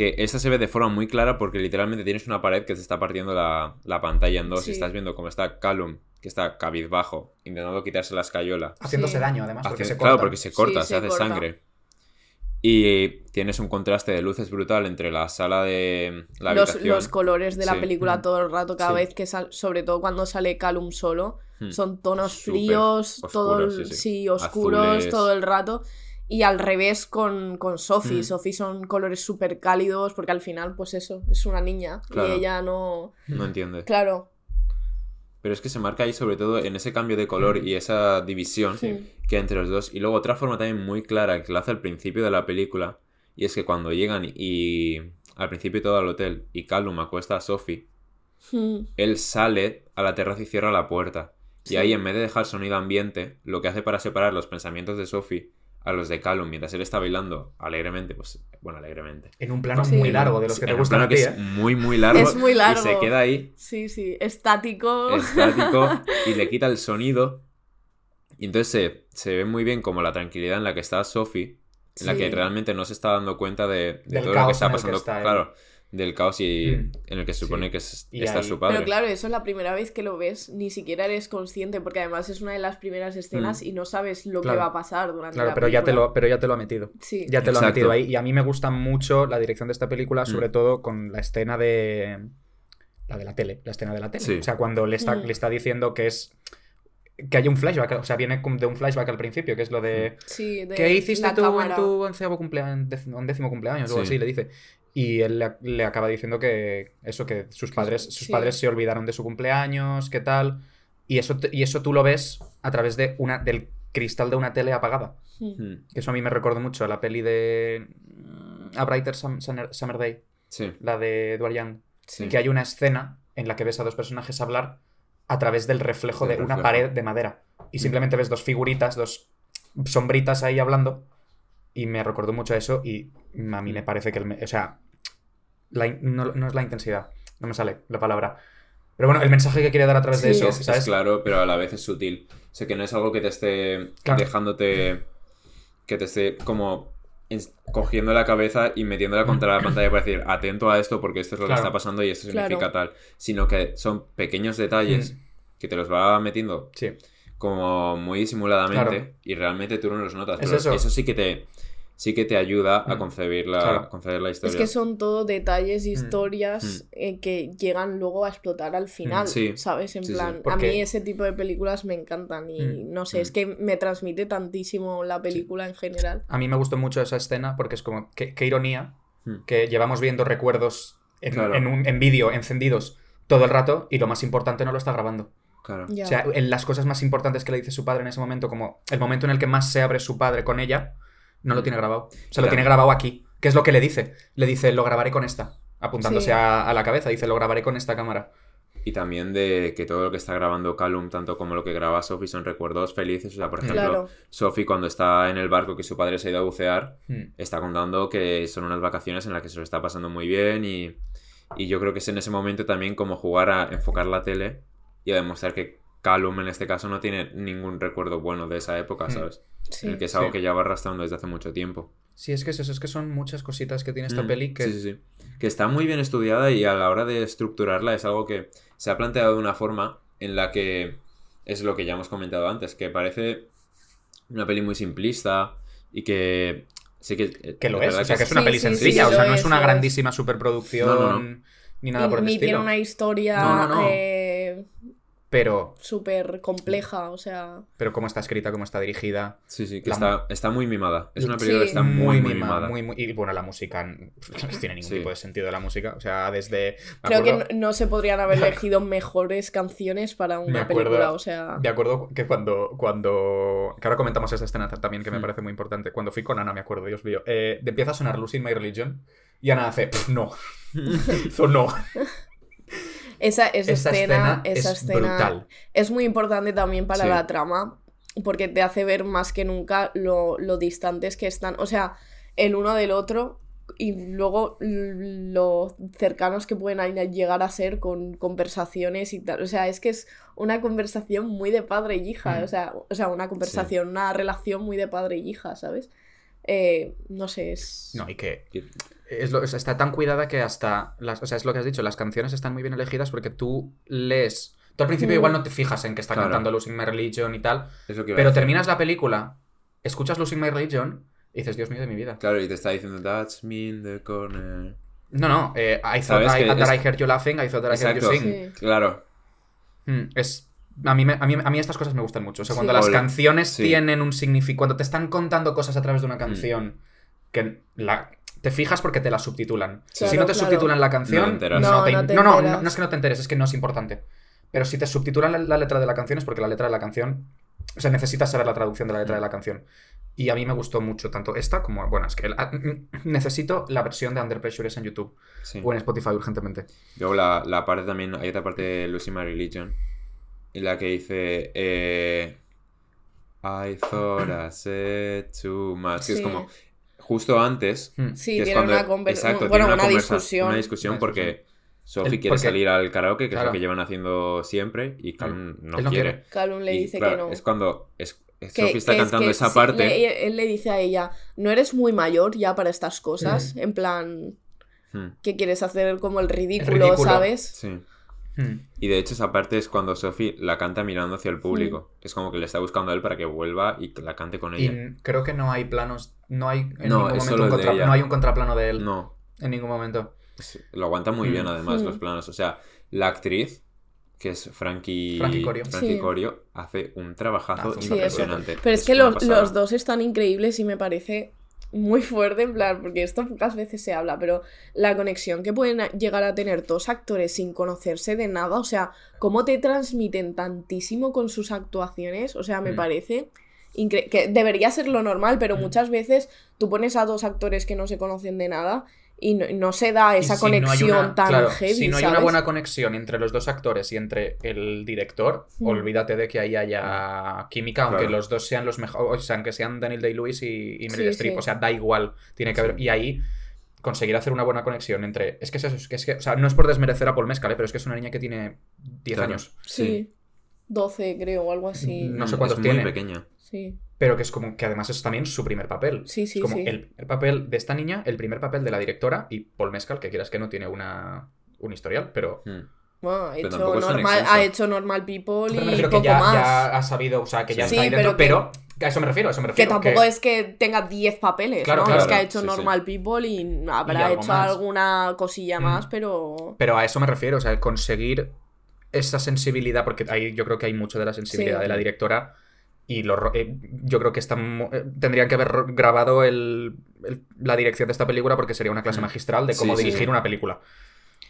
Speaker 3: Que esta se ve de forma muy clara porque literalmente tienes una pared que se está partiendo la, la pantalla en dos
Speaker 2: Sí.
Speaker 3: y estás viendo cómo está Callum, que está cabizbajo, intentando quitarse la escayola.
Speaker 1: Haciéndose
Speaker 2: Sí.
Speaker 1: daño, además, porque
Speaker 3: Hace-
Speaker 1: se corta.
Speaker 3: claro, porque se corta,
Speaker 2: Sí,
Speaker 3: se,
Speaker 2: se
Speaker 3: hace
Speaker 2: corta.
Speaker 3: sangre. Y tienes un contraste de luces brutal entre la sala de la
Speaker 2: los,
Speaker 3: habitación.
Speaker 2: los colores de la
Speaker 3: Sí.
Speaker 2: película todo el rato, cada
Speaker 3: Sí.
Speaker 2: vez que sale, sobre todo cuando sale Callum solo,
Speaker 3: Hmm.
Speaker 2: son tonos
Speaker 3: Súper
Speaker 2: fríos, todo
Speaker 3: oscuros, sí,
Speaker 2: sí,
Speaker 3: sí.
Speaker 2: oscuros
Speaker 3: Azules.
Speaker 2: todo el rato. Y al revés con, con Sophie.
Speaker 3: Mm.
Speaker 2: Sophie son colores súper cálidos porque al final, pues eso, es una niña.
Speaker 3: Claro.
Speaker 2: Y ella no...
Speaker 3: No entiendes.
Speaker 2: Claro.
Speaker 3: Pero es que se marca ahí sobre todo en ese cambio de color y esa división
Speaker 2: Sí.
Speaker 3: que hay entre los dos. Y luego otra forma también muy clara que la hace al principio de la película. Y es que cuando llegan y al principio todo al hotel y Callum acuesta a Sophie,
Speaker 2: Mm.
Speaker 3: él sale a la terraza y cierra la puerta. Y ahí en vez de dejar sonido ambiente, lo que hace para separar los pensamientos de Sophie a los de Callum mientras él está bailando alegremente, pues bueno, alegremente.
Speaker 1: En un plano
Speaker 2: Sí.
Speaker 1: muy largo, de los que
Speaker 3: En
Speaker 1: te
Speaker 3: un
Speaker 1: gustan
Speaker 3: que
Speaker 1: ¿eh?
Speaker 3: es muy muy largo.
Speaker 2: Es muy largo.
Speaker 3: Y se queda ahí
Speaker 2: Sí, sí. Estático.
Speaker 3: estático y le quita el sonido. Y entonces se, se ve muy bien como la tranquilidad en la que está Sophie, en la que realmente no se está dando cuenta de, todo lo que está
Speaker 1: que
Speaker 3: pasando.
Speaker 1: está
Speaker 3: claro, del caos y
Speaker 1: Mm.
Speaker 3: en el que se supone
Speaker 1: Sí.
Speaker 3: que es- está
Speaker 1: ahí-
Speaker 3: su padre.
Speaker 2: Pero claro, eso es la primera vez que lo ves, ni siquiera eres consciente, porque además es una de las primeras escenas
Speaker 3: Mm.
Speaker 2: y no sabes lo
Speaker 1: Claro.
Speaker 2: que va a pasar durante
Speaker 1: Claro,
Speaker 2: la
Speaker 1: pero ya, te
Speaker 2: película.
Speaker 1: lo, pero ya te lo ha metido.
Speaker 2: Sí.
Speaker 1: Ya te lo ha metido ahí. Y a mí me gusta mucho la dirección de esta película, sobre
Speaker 3: Mm.
Speaker 1: todo con la escena de. La de la tele, la escena de la tele.
Speaker 3: Sí.
Speaker 1: O sea, cuando le está,
Speaker 2: Mm.
Speaker 1: le está diciendo que es. Que hay un flashback, o sea, viene como de un flashback al principio, que es lo de.
Speaker 2: Sí, de
Speaker 1: ¿Qué hiciste tú
Speaker 2: cámara.
Speaker 1: en tu onceavo cumpleaños, undécimo cumpleaños? O algo
Speaker 3: Sí.
Speaker 1: así, le dice. Y él le, le acaba diciendo que eso, que sus padres, sus
Speaker 2: sí.
Speaker 1: padres se olvidaron de su cumpleaños, qué tal. Y eso, y eso tú lo ves a través de una, del cristal de una tele apagada.
Speaker 2: Mm.
Speaker 3: Mm,
Speaker 1: Que eso a mí me recordó mucho a la peli de mm, A Brighter Sum- Summer, Summer Day,
Speaker 3: Sí,
Speaker 1: la de Edward Young.
Speaker 3: sí.
Speaker 1: Que hay una escena en la que ves a dos personajes hablar a través del reflejo de una pared de madera. Y simplemente ves dos figuritas, dos sombritas ahí hablando. Y me recordó mucho a eso y a mí me parece que... El, me- o sea, la no, no es la intensidad, no me sale la palabra. Pero bueno, el mensaje que quiere dar a través de
Speaker 2: Sí.
Speaker 1: eso,
Speaker 3: es, es
Speaker 1: ¿sabes?
Speaker 3: claro, pero a la vez es sutil. O sea, que no es algo que te esté
Speaker 1: Claro.
Speaker 3: dejándote. que te esté como cogiendo la cabeza y metiéndola contra la pantalla para decir atento a esto porque esto es lo
Speaker 1: Claro.
Speaker 3: que está pasando y esto
Speaker 2: Claro.
Speaker 3: significa tal. Sino que son pequeños detalles
Speaker 1: Mm.
Speaker 3: que te los va metiendo
Speaker 1: Sí.
Speaker 3: Como muy disimuladamente
Speaker 1: Claro.
Speaker 3: y realmente tú no los notas.
Speaker 1: Es
Speaker 3: Pero
Speaker 1: eso.
Speaker 3: sí que te. Sí que te ayuda a
Speaker 1: Mm.
Speaker 3: concebir la,
Speaker 1: Claro.
Speaker 3: a concebir la
Speaker 2: Es
Speaker 3: historia.
Speaker 2: que son todo detalles,
Speaker 1: Mm.
Speaker 2: historias eh, que llegan luego a explotar al final,
Speaker 3: Sí.
Speaker 2: ¿sabes? En
Speaker 3: Sí, sí.
Speaker 2: plan, a mí ese tipo de películas me encantan y
Speaker 1: Mm.
Speaker 2: no sé, es
Speaker 3: Mm.
Speaker 2: que me transmite tantísimo la película en general.
Speaker 1: A mí me gustó mucho esa escena porque es como, qué, qué ironía
Speaker 3: Mm.
Speaker 1: que llevamos viendo recuerdos en,
Speaker 3: Claro.
Speaker 1: en, un- en vídeo encendidos todo el rato y lo más importante no lo está grabando.
Speaker 3: Claro.
Speaker 2: Ya.
Speaker 1: O sea, en las cosas más importantes que le dice su padre en ese momento, como el momento en el que más se abre su padre con ella, no lo tiene grabado. O sea, lo tiene grabado aquí. ¿Qué es lo que le dice? Le dice, lo grabaré con esta. Apuntándose
Speaker 2: Sí.
Speaker 1: a, a la cabeza, dice, lo grabaré con esta cámara.
Speaker 3: Y también de que todo lo que está grabando Callum, tanto como lo que graba Sophie, son recuerdos felices. O sea, por ejemplo,
Speaker 2: Claro.
Speaker 3: Sophie cuando está en el barco que su padre se ha ido a bucear,
Speaker 1: Hmm.
Speaker 3: está contando que son unas vacaciones en las que se lo está pasando muy bien y, y yo creo que es en ese momento también como jugar a enfocar la tele y a demostrar que Callum en este caso no tiene ningún recuerdo bueno de esa época,
Speaker 1: Hmm.
Speaker 3: ¿sabes?
Speaker 2: Sí.
Speaker 3: En el que es algo
Speaker 1: Sí.
Speaker 3: que ya va arrastrando desde hace mucho tiempo.
Speaker 1: Sí, es que es eso, es que son muchas cositas que tiene esta
Speaker 3: Mm,
Speaker 1: peli que...
Speaker 3: Sí, sí, sí. Que está muy bien estudiada y a la hora de estructurarla es algo que se ha planteado de una forma en la que es lo que ya hemos comentado antes, que parece una peli muy simplista y que sí que...
Speaker 1: Que lo es, o sea, que es una
Speaker 2: sí,
Speaker 1: peli
Speaker 2: sí,
Speaker 1: sencilla,
Speaker 2: sí,
Speaker 1: o sea, no es
Speaker 2: es,
Speaker 1: una grandísima superproducción
Speaker 3: No, no,
Speaker 1: ni nada
Speaker 2: Ni-
Speaker 1: por el
Speaker 2: ni
Speaker 1: estilo.
Speaker 2: tiene una historia
Speaker 3: No, no, no.
Speaker 2: eh,
Speaker 1: pero,
Speaker 2: súper compleja, o sea...
Speaker 1: pero cómo está escrita, cómo está dirigida.
Speaker 3: Sí, sí, que
Speaker 1: La-
Speaker 3: está, está muy mimada. Es una película que
Speaker 2: Sí.
Speaker 3: está muy, muy
Speaker 1: mima-
Speaker 3: mimada.
Speaker 1: muy, muy- y bueno, la música no tiene ningún
Speaker 3: Sí.
Speaker 1: tipo de sentido de la música. O sea, desde.
Speaker 2: Creo que
Speaker 1: acuerdo-
Speaker 2: no, no se podrían haber elegido mejores canciones para una
Speaker 1: acuerdo-
Speaker 2: película, o sea...
Speaker 1: Me acuerdo que cuando, cuando. Que ahora comentamos esta escena también que me
Speaker 3: Mm.
Speaker 1: parece muy importante. Cuando fui con Ana, me acuerdo, Dios mío. Eh, empieza a sonar Losing My Religion y Ana hace. "Pff, no. Hizo no.
Speaker 2: Esa, esa,
Speaker 1: Esa
Speaker 2: escena,
Speaker 1: escena
Speaker 2: esa
Speaker 1: es
Speaker 2: escena
Speaker 1: brutal.
Speaker 2: es muy importante también para
Speaker 3: Sí.
Speaker 2: la trama, porque te hace ver más que nunca lo, lo distantes que están, o sea, el uno del otro y luego lo cercanos que pueden llegar a ser con conversaciones y tal. O sea, es que es una conversación muy de padre y hija,
Speaker 1: Mm.
Speaker 2: o, sea, o sea, una conversación, una relación muy de padre y hija, ¿sabes? Eh, no sé, es...
Speaker 1: No, y que es lo- o sea, está tan cuidada que hasta. Las, o sea, es lo que has dicho, las canciones están muy bien elegidas porque tú lees. Tú al principio
Speaker 2: Mm.
Speaker 1: igual no te fijas en que está
Speaker 3: Claro.
Speaker 1: cantando Losing My Religion y tal,
Speaker 3: Es lo que
Speaker 1: pero terminas la película, escuchas Losing My Religion y dices, Dios mío de mi vida.
Speaker 3: Claro, y te está diciendo, that's me in the corner.
Speaker 1: No, no, eh, I thought
Speaker 3: ¿Sabes
Speaker 1: I,
Speaker 3: que
Speaker 1: that
Speaker 3: es-
Speaker 1: I heard you laughing, I thought that I heard you sing.
Speaker 2: Sí.
Speaker 3: Claro.
Speaker 1: Mm, es. A mí, me- a, mí, a mí estas cosas me gustan mucho. O sea, cuando
Speaker 2: Sí.
Speaker 1: las canciones
Speaker 3: Sí.
Speaker 1: tienen un significado. Cuando te están contando cosas a través de una
Speaker 3: Mm.
Speaker 1: canción que la, te fijas porque te la subtitulan.
Speaker 2: Claro,
Speaker 1: si no te
Speaker 2: claro.
Speaker 1: subtitulan la canción.
Speaker 2: No,
Speaker 1: te-
Speaker 2: no te
Speaker 1: no, no,
Speaker 2: enteras.
Speaker 1: no, no es que no te enteres, es que no es importante. Pero si te subtitulan la, la letra de la canción es porque la letra de la canción. O sea, necesitas saber la traducción de la letra de la canción. Y a mí me gustó mucho tanto esta como. Bueno, es que el- mm, necesito la versión de Under Pressure en YouTube
Speaker 3: Sí.
Speaker 1: o en Spotify urgentemente.
Speaker 3: Luego la, la parte también, hay otra parte de Losing My Religion, en la que dice, eh, I thought I said too much, que es como, justo antes,
Speaker 1: Mm.
Speaker 2: Sí,
Speaker 3: que es cuando-
Speaker 2: una conversación,
Speaker 3: exacto,
Speaker 2: bueno,
Speaker 3: tiene
Speaker 2: una,
Speaker 3: conversa-
Speaker 2: discusión.
Speaker 3: Una discusión porque Sophie
Speaker 1: El-
Speaker 3: quiere
Speaker 1: porque-
Speaker 3: salir al karaoke, que es lo que llevan haciendo siempre, y Calum no, quiere.
Speaker 1: quiere.
Speaker 2: Calum le
Speaker 3: Y,
Speaker 2: dice
Speaker 3: claro,
Speaker 2: que no.
Speaker 3: Es cuando es- es-
Speaker 2: Que-
Speaker 3: Sophie está
Speaker 2: que es
Speaker 3: cantando
Speaker 2: que
Speaker 3: esa
Speaker 2: sí,
Speaker 3: parte.
Speaker 2: le- él le dice a ella, no eres muy mayor ya para estas cosas, en plan,
Speaker 3: Hmm,
Speaker 2: que quieres hacer como el ridículo,
Speaker 1: ridículo.
Speaker 2: ¿sabes?
Speaker 3: sí.
Speaker 1: Mm.
Speaker 3: Y de hecho esa parte es cuando Sophie la canta mirando hacia el público. Es como que le está buscando a él para que vuelva y que la cante con
Speaker 1: Y
Speaker 3: ella.
Speaker 1: n- creo que no hay planos, no hay en
Speaker 3: No,
Speaker 1: ningún
Speaker 3: es
Speaker 1: momento
Speaker 3: solo
Speaker 1: un contra-
Speaker 3: ella.
Speaker 1: no hay un contraplano de él
Speaker 3: No,
Speaker 1: en ningún momento.
Speaker 3: es- lo aguanta muy bien
Speaker 1: Mm.
Speaker 3: además los planos. O sea, la actriz, que es Frankie,
Speaker 1: Frankie Corio.
Speaker 3: Frankie
Speaker 2: Sí.
Speaker 3: Corio, hace un trabajazo
Speaker 2: es
Speaker 3: impresionante.
Speaker 2: Pero es, que
Speaker 3: una
Speaker 2: los, los dos están increíbles y me parece muy fuerte, en plan, porque esto pocas veces se habla, pero la conexión que pueden llegar a tener dos actores sin conocerse de nada, o sea, cómo te transmiten tantísimo con sus actuaciones, o sea, me
Speaker 1: Mm.
Speaker 2: parece que debería ser lo normal, pero
Speaker 1: Mm.
Speaker 2: muchas veces tú pones a dos actores que no se conocen de nada y no, no se da esa
Speaker 1: si no hay
Speaker 2: conexión
Speaker 1: una-
Speaker 2: tan
Speaker 1: claro,
Speaker 2: heavy,
Speaker 1: Si no hay una buena conexión entre los dos actores y entre el director,
Speaker 2: Mm.
Speaker 1: olvídate de que ahí haya química, aunque los dos sean los mejores, o sea, aunque sean Daniel Day-Lewis y, y Meryl
Speaker 2: Sí,
Speaker 1: Streep,
Speaker 2: sí.
Speaker 1: o sea, da igual, tiene que haber...
Speaker 3: Sí.
Speaker 1: Y ahí conseguir hacer una buena conexión entre... Es que es eso, es que, es que o sea, no es por desmerecer a Paul Mescal, ¿eh? pero es que es una niña que tiene 10
Speaker 3: Claro.
Speaker 1: años,
Speaker 2: Sí, 12 creo, o algo así.
Speaker 1: No sé
Speaker 3: Mm,
Speaker 1: cuántos
Speaker 3: es
Speaker 1: tiene.
Speaker 3: muy pequeña.
Speaker 2: Sí,
Speaker 1: pero que es como que además es también su primer papel.
Speaker 2: sí, sí.
Speaker 1: es como
Speaker 2: sí.
Speaker 1: el, primer papel de esta niña, el primer papel de la directora y Paul Mescal, que quieras que no tiene una, un historial, pero...
Speaker 3: Mm.
Speaker 2: Bueno, ha hecho, normal, ha hecho Normal People
Speaker 1: Pero
Speaker 2: y poco
Speaker 1: que ya,
Speaker 2: más.
Speaker 1: ya ha sabido, o sea, que ya
Speaker 2: Sí,
Speaker 1: está ahí dentro,
Speaker 2: pero
Speaker 1: pero,
Speaker 2: que-
Speaker 1: a eso me refiero, a eso me
Speaker 2: Que
Speaker 1: refiero.
Speaker 2: tampoco es que tenga 10 papeles,
Speaker 1: Claro,
Speaker 2: ¿no?
Speaker 1: claro.
Speaker 2: es que ha hecho
Speaker 3: Sí, sí.
Speaker 2: Normal People y habrá hecho
Speaker 1: más.
Speaker 2: alguna cosilla
Speaker 1: Mm.
Speaker 2: más, pero...
Speaker 1: Pero a eso me refiero, o sea, el conseguir esa sensibilidad, porque ahí yo creo que hay mucho de la sensibilidad
Speaker 2: Sí.
Speaker 1: de la directora y lo eh, yo creo que están, eh, tendrían que haber grabado el- el- la dirección de esta película porque sería una clase
Speaker 3: Mm.
Speaker 1: magistral de cómo
Speaker 3: sí,
Speaker 1: dirigir
Speaker 3: sí.
Speaker 1: una película.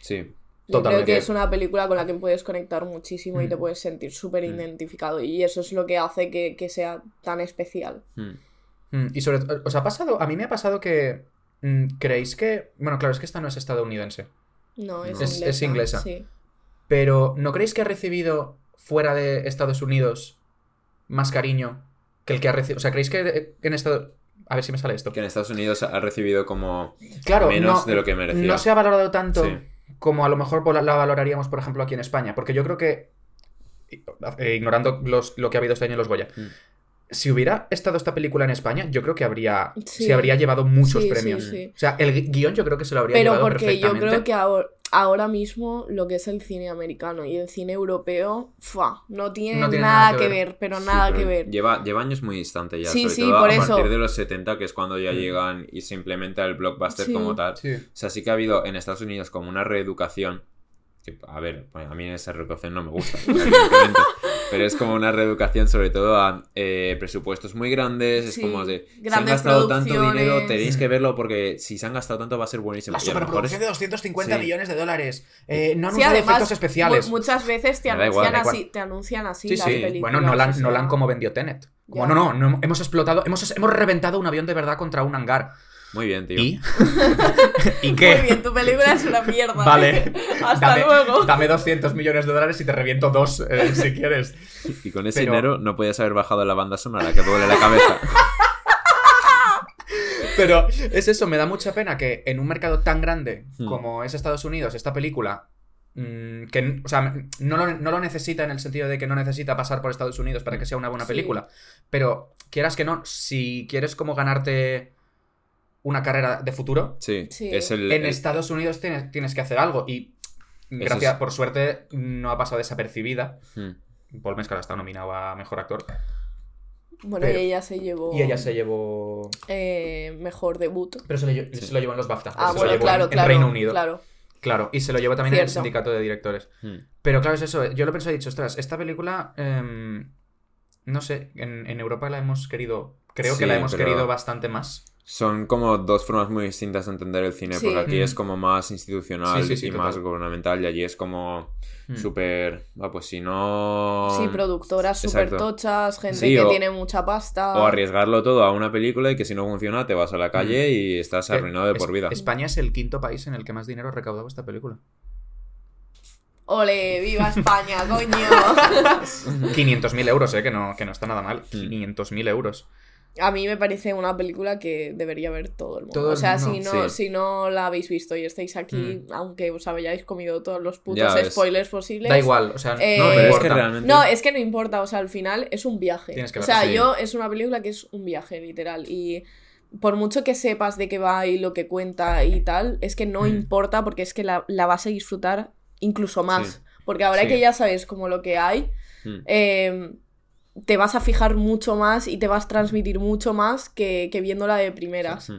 Speaker 3: Sí.
Speaker 2: Yo creo
Speaker 1: Totalmente.
Speaker 2: que es una película con la que puedes conectar muchísimo y te
Speaker 1: Mm.
Speaker 2: puedes sentir súper
Speaker 3: Mm.
Speaker 2: identificado. Y eso es lo que hace que, que sea tan especial.
Speaker 3: Mm.
Speaker 1: Y sobre todo, ¿os ha pasado? A mí me ha pasado que... mm, ¿Creéis que...? Bueno, claro, es que esta no es estadounidense.
Speaker 2: No, es,
Speaker 3: No.
Speaker 1: Es-
Speaker 2: inglesa.
Speaker 1: es inglesa.
Speaker 2: Sí.
Speaker 1: Pero ¿no creéis que ha recibido fuera de Estados Unidos más cariño que el que ha recibido? O sea, ¿creéis que eh, en Estados... A ver si me sale esto.
Speaker 3: Que en Estados Unidos ha recibido como
Speaker 1: Claro,
Speaker 3: menos
Speaker 1: no,
Speaker 3: de lo que merecía.
Speaker 1: no se ha valorado tanto
Speaker 3: Sí.
Speaker 1: como a lo mejor la, valoraríamos, por ejemplo, aquí en España. Porque yo creo que, eh, ignorando los- lo que ha habido este año en los Goya,
Speaker 3: Mm.
Speaker 1: si hubiera estado esta película en España, yo creo que habría,
Speaker 2: Sí.
Speaker 1: se habría llevado muchos
Speaker 2: Sí,
Speaker 1: premios.
Speaker 2: sí.
Speaker 1: O sea, el gui- guion yo creo que se lo habría
Speaker 2: Pero
Speaker 1: llevado
Speaker 2: porque yo
Speaker 1: perfectamente.
Speaker 2: creo que ahora, ahora mismo lo que es el cine americano y el cine europeo, ¡fua! no tiene,
Speaker 1: No tiene
Speaker 2: nada, que ver, pero
Speaker 3: Sí,
Speaker 2: nada
Speaker 3: pero
Speaker 2: que ver.
Speaker 3: Lleva, lleva años muy distante ya.
Speaker 2: Sí,
Speaker 3: sobre
Speaker 2: sí,
Speaker 3: todo
Speaker 2: por
Speaker 3: a
Speaker 2: eso.
Speaker 3: partir de los 70, que es cuando ya
Speaker 1: Mm.
Speaker 3: llegan y se implementa el blockbuster
Speaker 2: Sí.
Speaker 3: como tal.
Speaker 1: Sí.
Speaker 3: O sea, sí que ha habido en Estados Unidos como una reeducación que, a ver, a mí esa reeducación no me gusta, pero es como una reeducación sobre todo a eh, presupuestos muy grandes, es
Speaker 2: Sí,
Speaker 3: como de, se han gastado tanto dinero, tenéis que verlo porque si se han gastado tanto va a ser buenísimo.
Speaker 1: La superproducción
Speaker 3: es-
Speaker 1: de 250
Speaker 3: Sí.
Speaker 1: millones de dólares. Eh, no han
Speaker 2: Sí,
Speaker 1: usado
Speaker 2: además,
Speaker 1: efectos especiales.
Speaker 2: mu- muchas veces te
Speaker 3: igual,
Speaker 2: anuncian, así, te anuncian así
Speaker 1: Sí,
Speaker 2: las
Speaker 1: sí.
Speaker 2: películas.
Speaker 1: Bueno, Nolan, Nolan como vendió Tenet. Como, no, no, no, hemos explotado, hemos, hemos reventado un avión de verdad contra un hangar.
Speaker 3: Muy bien, tío.
Speaker 1: ¿Y? ¿Y qué?
Speaker 2: Muy bien, tu película es una mierda.
Speaker 1: Vale.
Speaker 2: Hasta
Speaker 1: dame,
Speaker 2: luego.
Speaker 1: Dame 200 millones de dólares y te reviento dos, eh, si quieres.
Speaker 3: Y con ese
Speaker 1: Pero-
Speaker 3: dinero no podías haber bajado la banda sonora, que duele la cabeza.
Speaker 1: Pero es eso, me da mucha pena que en un mercado tan grande
Speaker 3: Hmm.
Speaker 1: como es Estados Unidos, esta película, mm, que, o sea, no lo, no lo necesita en el sentido de que no necesita pasar por Estados Unidos para que sea una buena
Speaker 2: Sí.
Speaker 1: película, pero quieras que no, si quieres como ganarte una carrera de futuro,
Speaker 3: Sí,
Speaker 2: Sí.
Speaker 3: es el...
Speaker 1: en
Speaker 3: el-
Speaker 1: Estados Unidos tienes, tienes que hacer algo y gracias,
Speaker 3: es-
Speaker 1: por suerte, no ha pasado desapercibida.
Speaker 3: Hmm.
Speaker 1: Paul Mescal está nominado a Mejor Actor.
Speaker 2: Bueno,
Speaker 1: Pero-
Speaker 2: y ella se llevó
Speaker 1: Y ella se llevó...
Speaker 2: eh, mejor debut.
Speaker 1: Pero se
Speaker 3: Sí.
Speaker 1: se lo llevó en los BAFTA.
Speaker 2: Ah,
Speaker 1: se lo
Speaker 2: bueno,
Speaker 1: llevó
Speaker 2: claro,
Speaker 1: en, en
Speaker 2: claro.
Speaker 1: Reino Unido.
Speaker 2: Claro.
Speaker 1: Claro, y se lo llevó también en el sindicato de directores.
Speaker 3: Hmm.
Speaker 1: Pero claro, es eso. Yo lo pensé y he dicho, ostras, esta película. em, no sé, en, en Europa la hemos querido. Creo que la hemos
Speaker 3: pero-
Speaker 1: querido bastante más.
Speaker 3: Son como dos formas muy distintas de entender el cine,
Speaker 2: Sí.
Speaker 3: porque aquí
Speaker 1: Mm.
Speaker 3: es como más institucional
Speaker 1: Sí, sí, sí,
Speaker 3: y
Speaker 1: total.
Speaker 3: más gubernamental, y allí es como
Speaker 1: Mm.
Speaker 3: súper... ah, pues si no...
Speaker 2: Sí, productoras súper tochas, gente
Speaker 3: Sí,
Speaker 2: que
Speaker 3: o-
Speaker 2: tiene mucha pasta.
Speaker 3: O arriesgarlo todo a una película y que si no funciona te vas a la calle y estás
Speaker 1: Que
Speaker 3: arruinado de
Speaker 1: es-
Speaker 3: por vida.
Speaker 1: España es el quinto país en el que más dinero ha recaudado esta película.
Speaker 2: Ole, viva España, coño.
Speaker 1: 500.000 euros, ¿eh? Que no, que no está nada mal.
Speaker 3: Mm.
Speaker 1: 500.000 euros.
Speaker 2: A mí me parece una película que debería ver todo el mundo.
Speaker 1: Todo
Speaker 2: o
Speaker 1: el
Speaker 2: sea,
Speaker 1: mundo,
Speaker 2: si no,
Speaker 3: sí.
Speaker 2: si no la habéis visto y estáis aquí, aunque os hayáis comido todos los putos
Speaker 3: Ya ves.
Speaker 2: spoilers posibles.
Speaker 1: Da igual, o sea,
Speaker 2: Eh,
Speaker 1: no, me
Speaker 3: pero es que realmente...
Speaker 2: No, es que no importa, o sea, al final es un viaje.
Speaker 1: Tienes que
Speaker 2: o sea,
Speaker 3: sí.
Speaker 2: yo es una película que es un viaje, literal. Y por mucho que sepas de qué va y lo que cuenta y tal, es que no
Speaker 1: Mm.
Speaker 2: importa porque es que la, la vas a disfrutar incluso más.
Speaker 3: Sí.
Speaker 2: Porque ahora
Speaker 3: Sí.
Speaker 2: que ya sabes como lo que hay,
Speaker 3: Hmm.
Speaker 2: eh, te vas a fijar mucho más y te vas a transmitir mucho más que, que viéndola de primeras.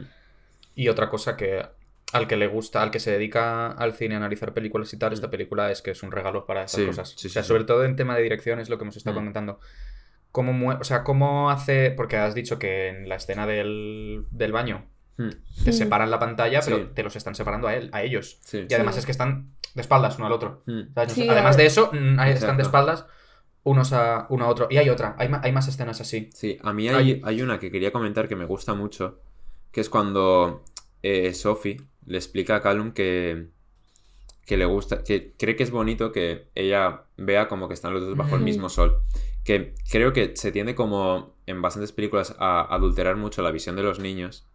Speaker 1: Y otra cosa que al que le gusta, al que se dedica al cine a analizar películas y tal, esta película es que es un regalo para estas
Speaker 3: Sí,
Speaker 1: cosas.
Speaker 3: sí,
Speaker 1: o sea,
Speaker 3: sí,
Speaker 1: sobre todo en tema de dirección es lo que hemos estado
Speaker 3: Mm.
Speaker 1: comentando. Cómo o sea, cómo hace, porque has dicho que en la escena del, del baño
Speaker 3: Hmm.
Speaker 1: te
Speaker 2: Mm.
Speaker 1: separan la pantalla, pero
Speaker 3: Sí.
Speaker 1: te los están separando a él, a ellos.
Speaker 3: Sí.
Speaker 1: Y además
Speaker 2: Sí.
Speaker 1: es que están de espaldas uno al otro. Además de eso, mm, ahí están de
Speaker 3: Exacto.
Speaker 1: espaldas unos a uno a otro. Y hay otra, hay, ma- hay más escenas así.
Speaker 3: Sí, a mí hay,
Speaker 1: Hay-
Speaker 3: hay una que quería comentar que me gusta mucho, que es cuando eh, Sophie le explica a Callum que, que le gusta, que cree que es bonito que ella vea como que están los dos bajo el mismo sol. Que creo que se tiende como en bastantes películas a adulterar mucho la visión de los niños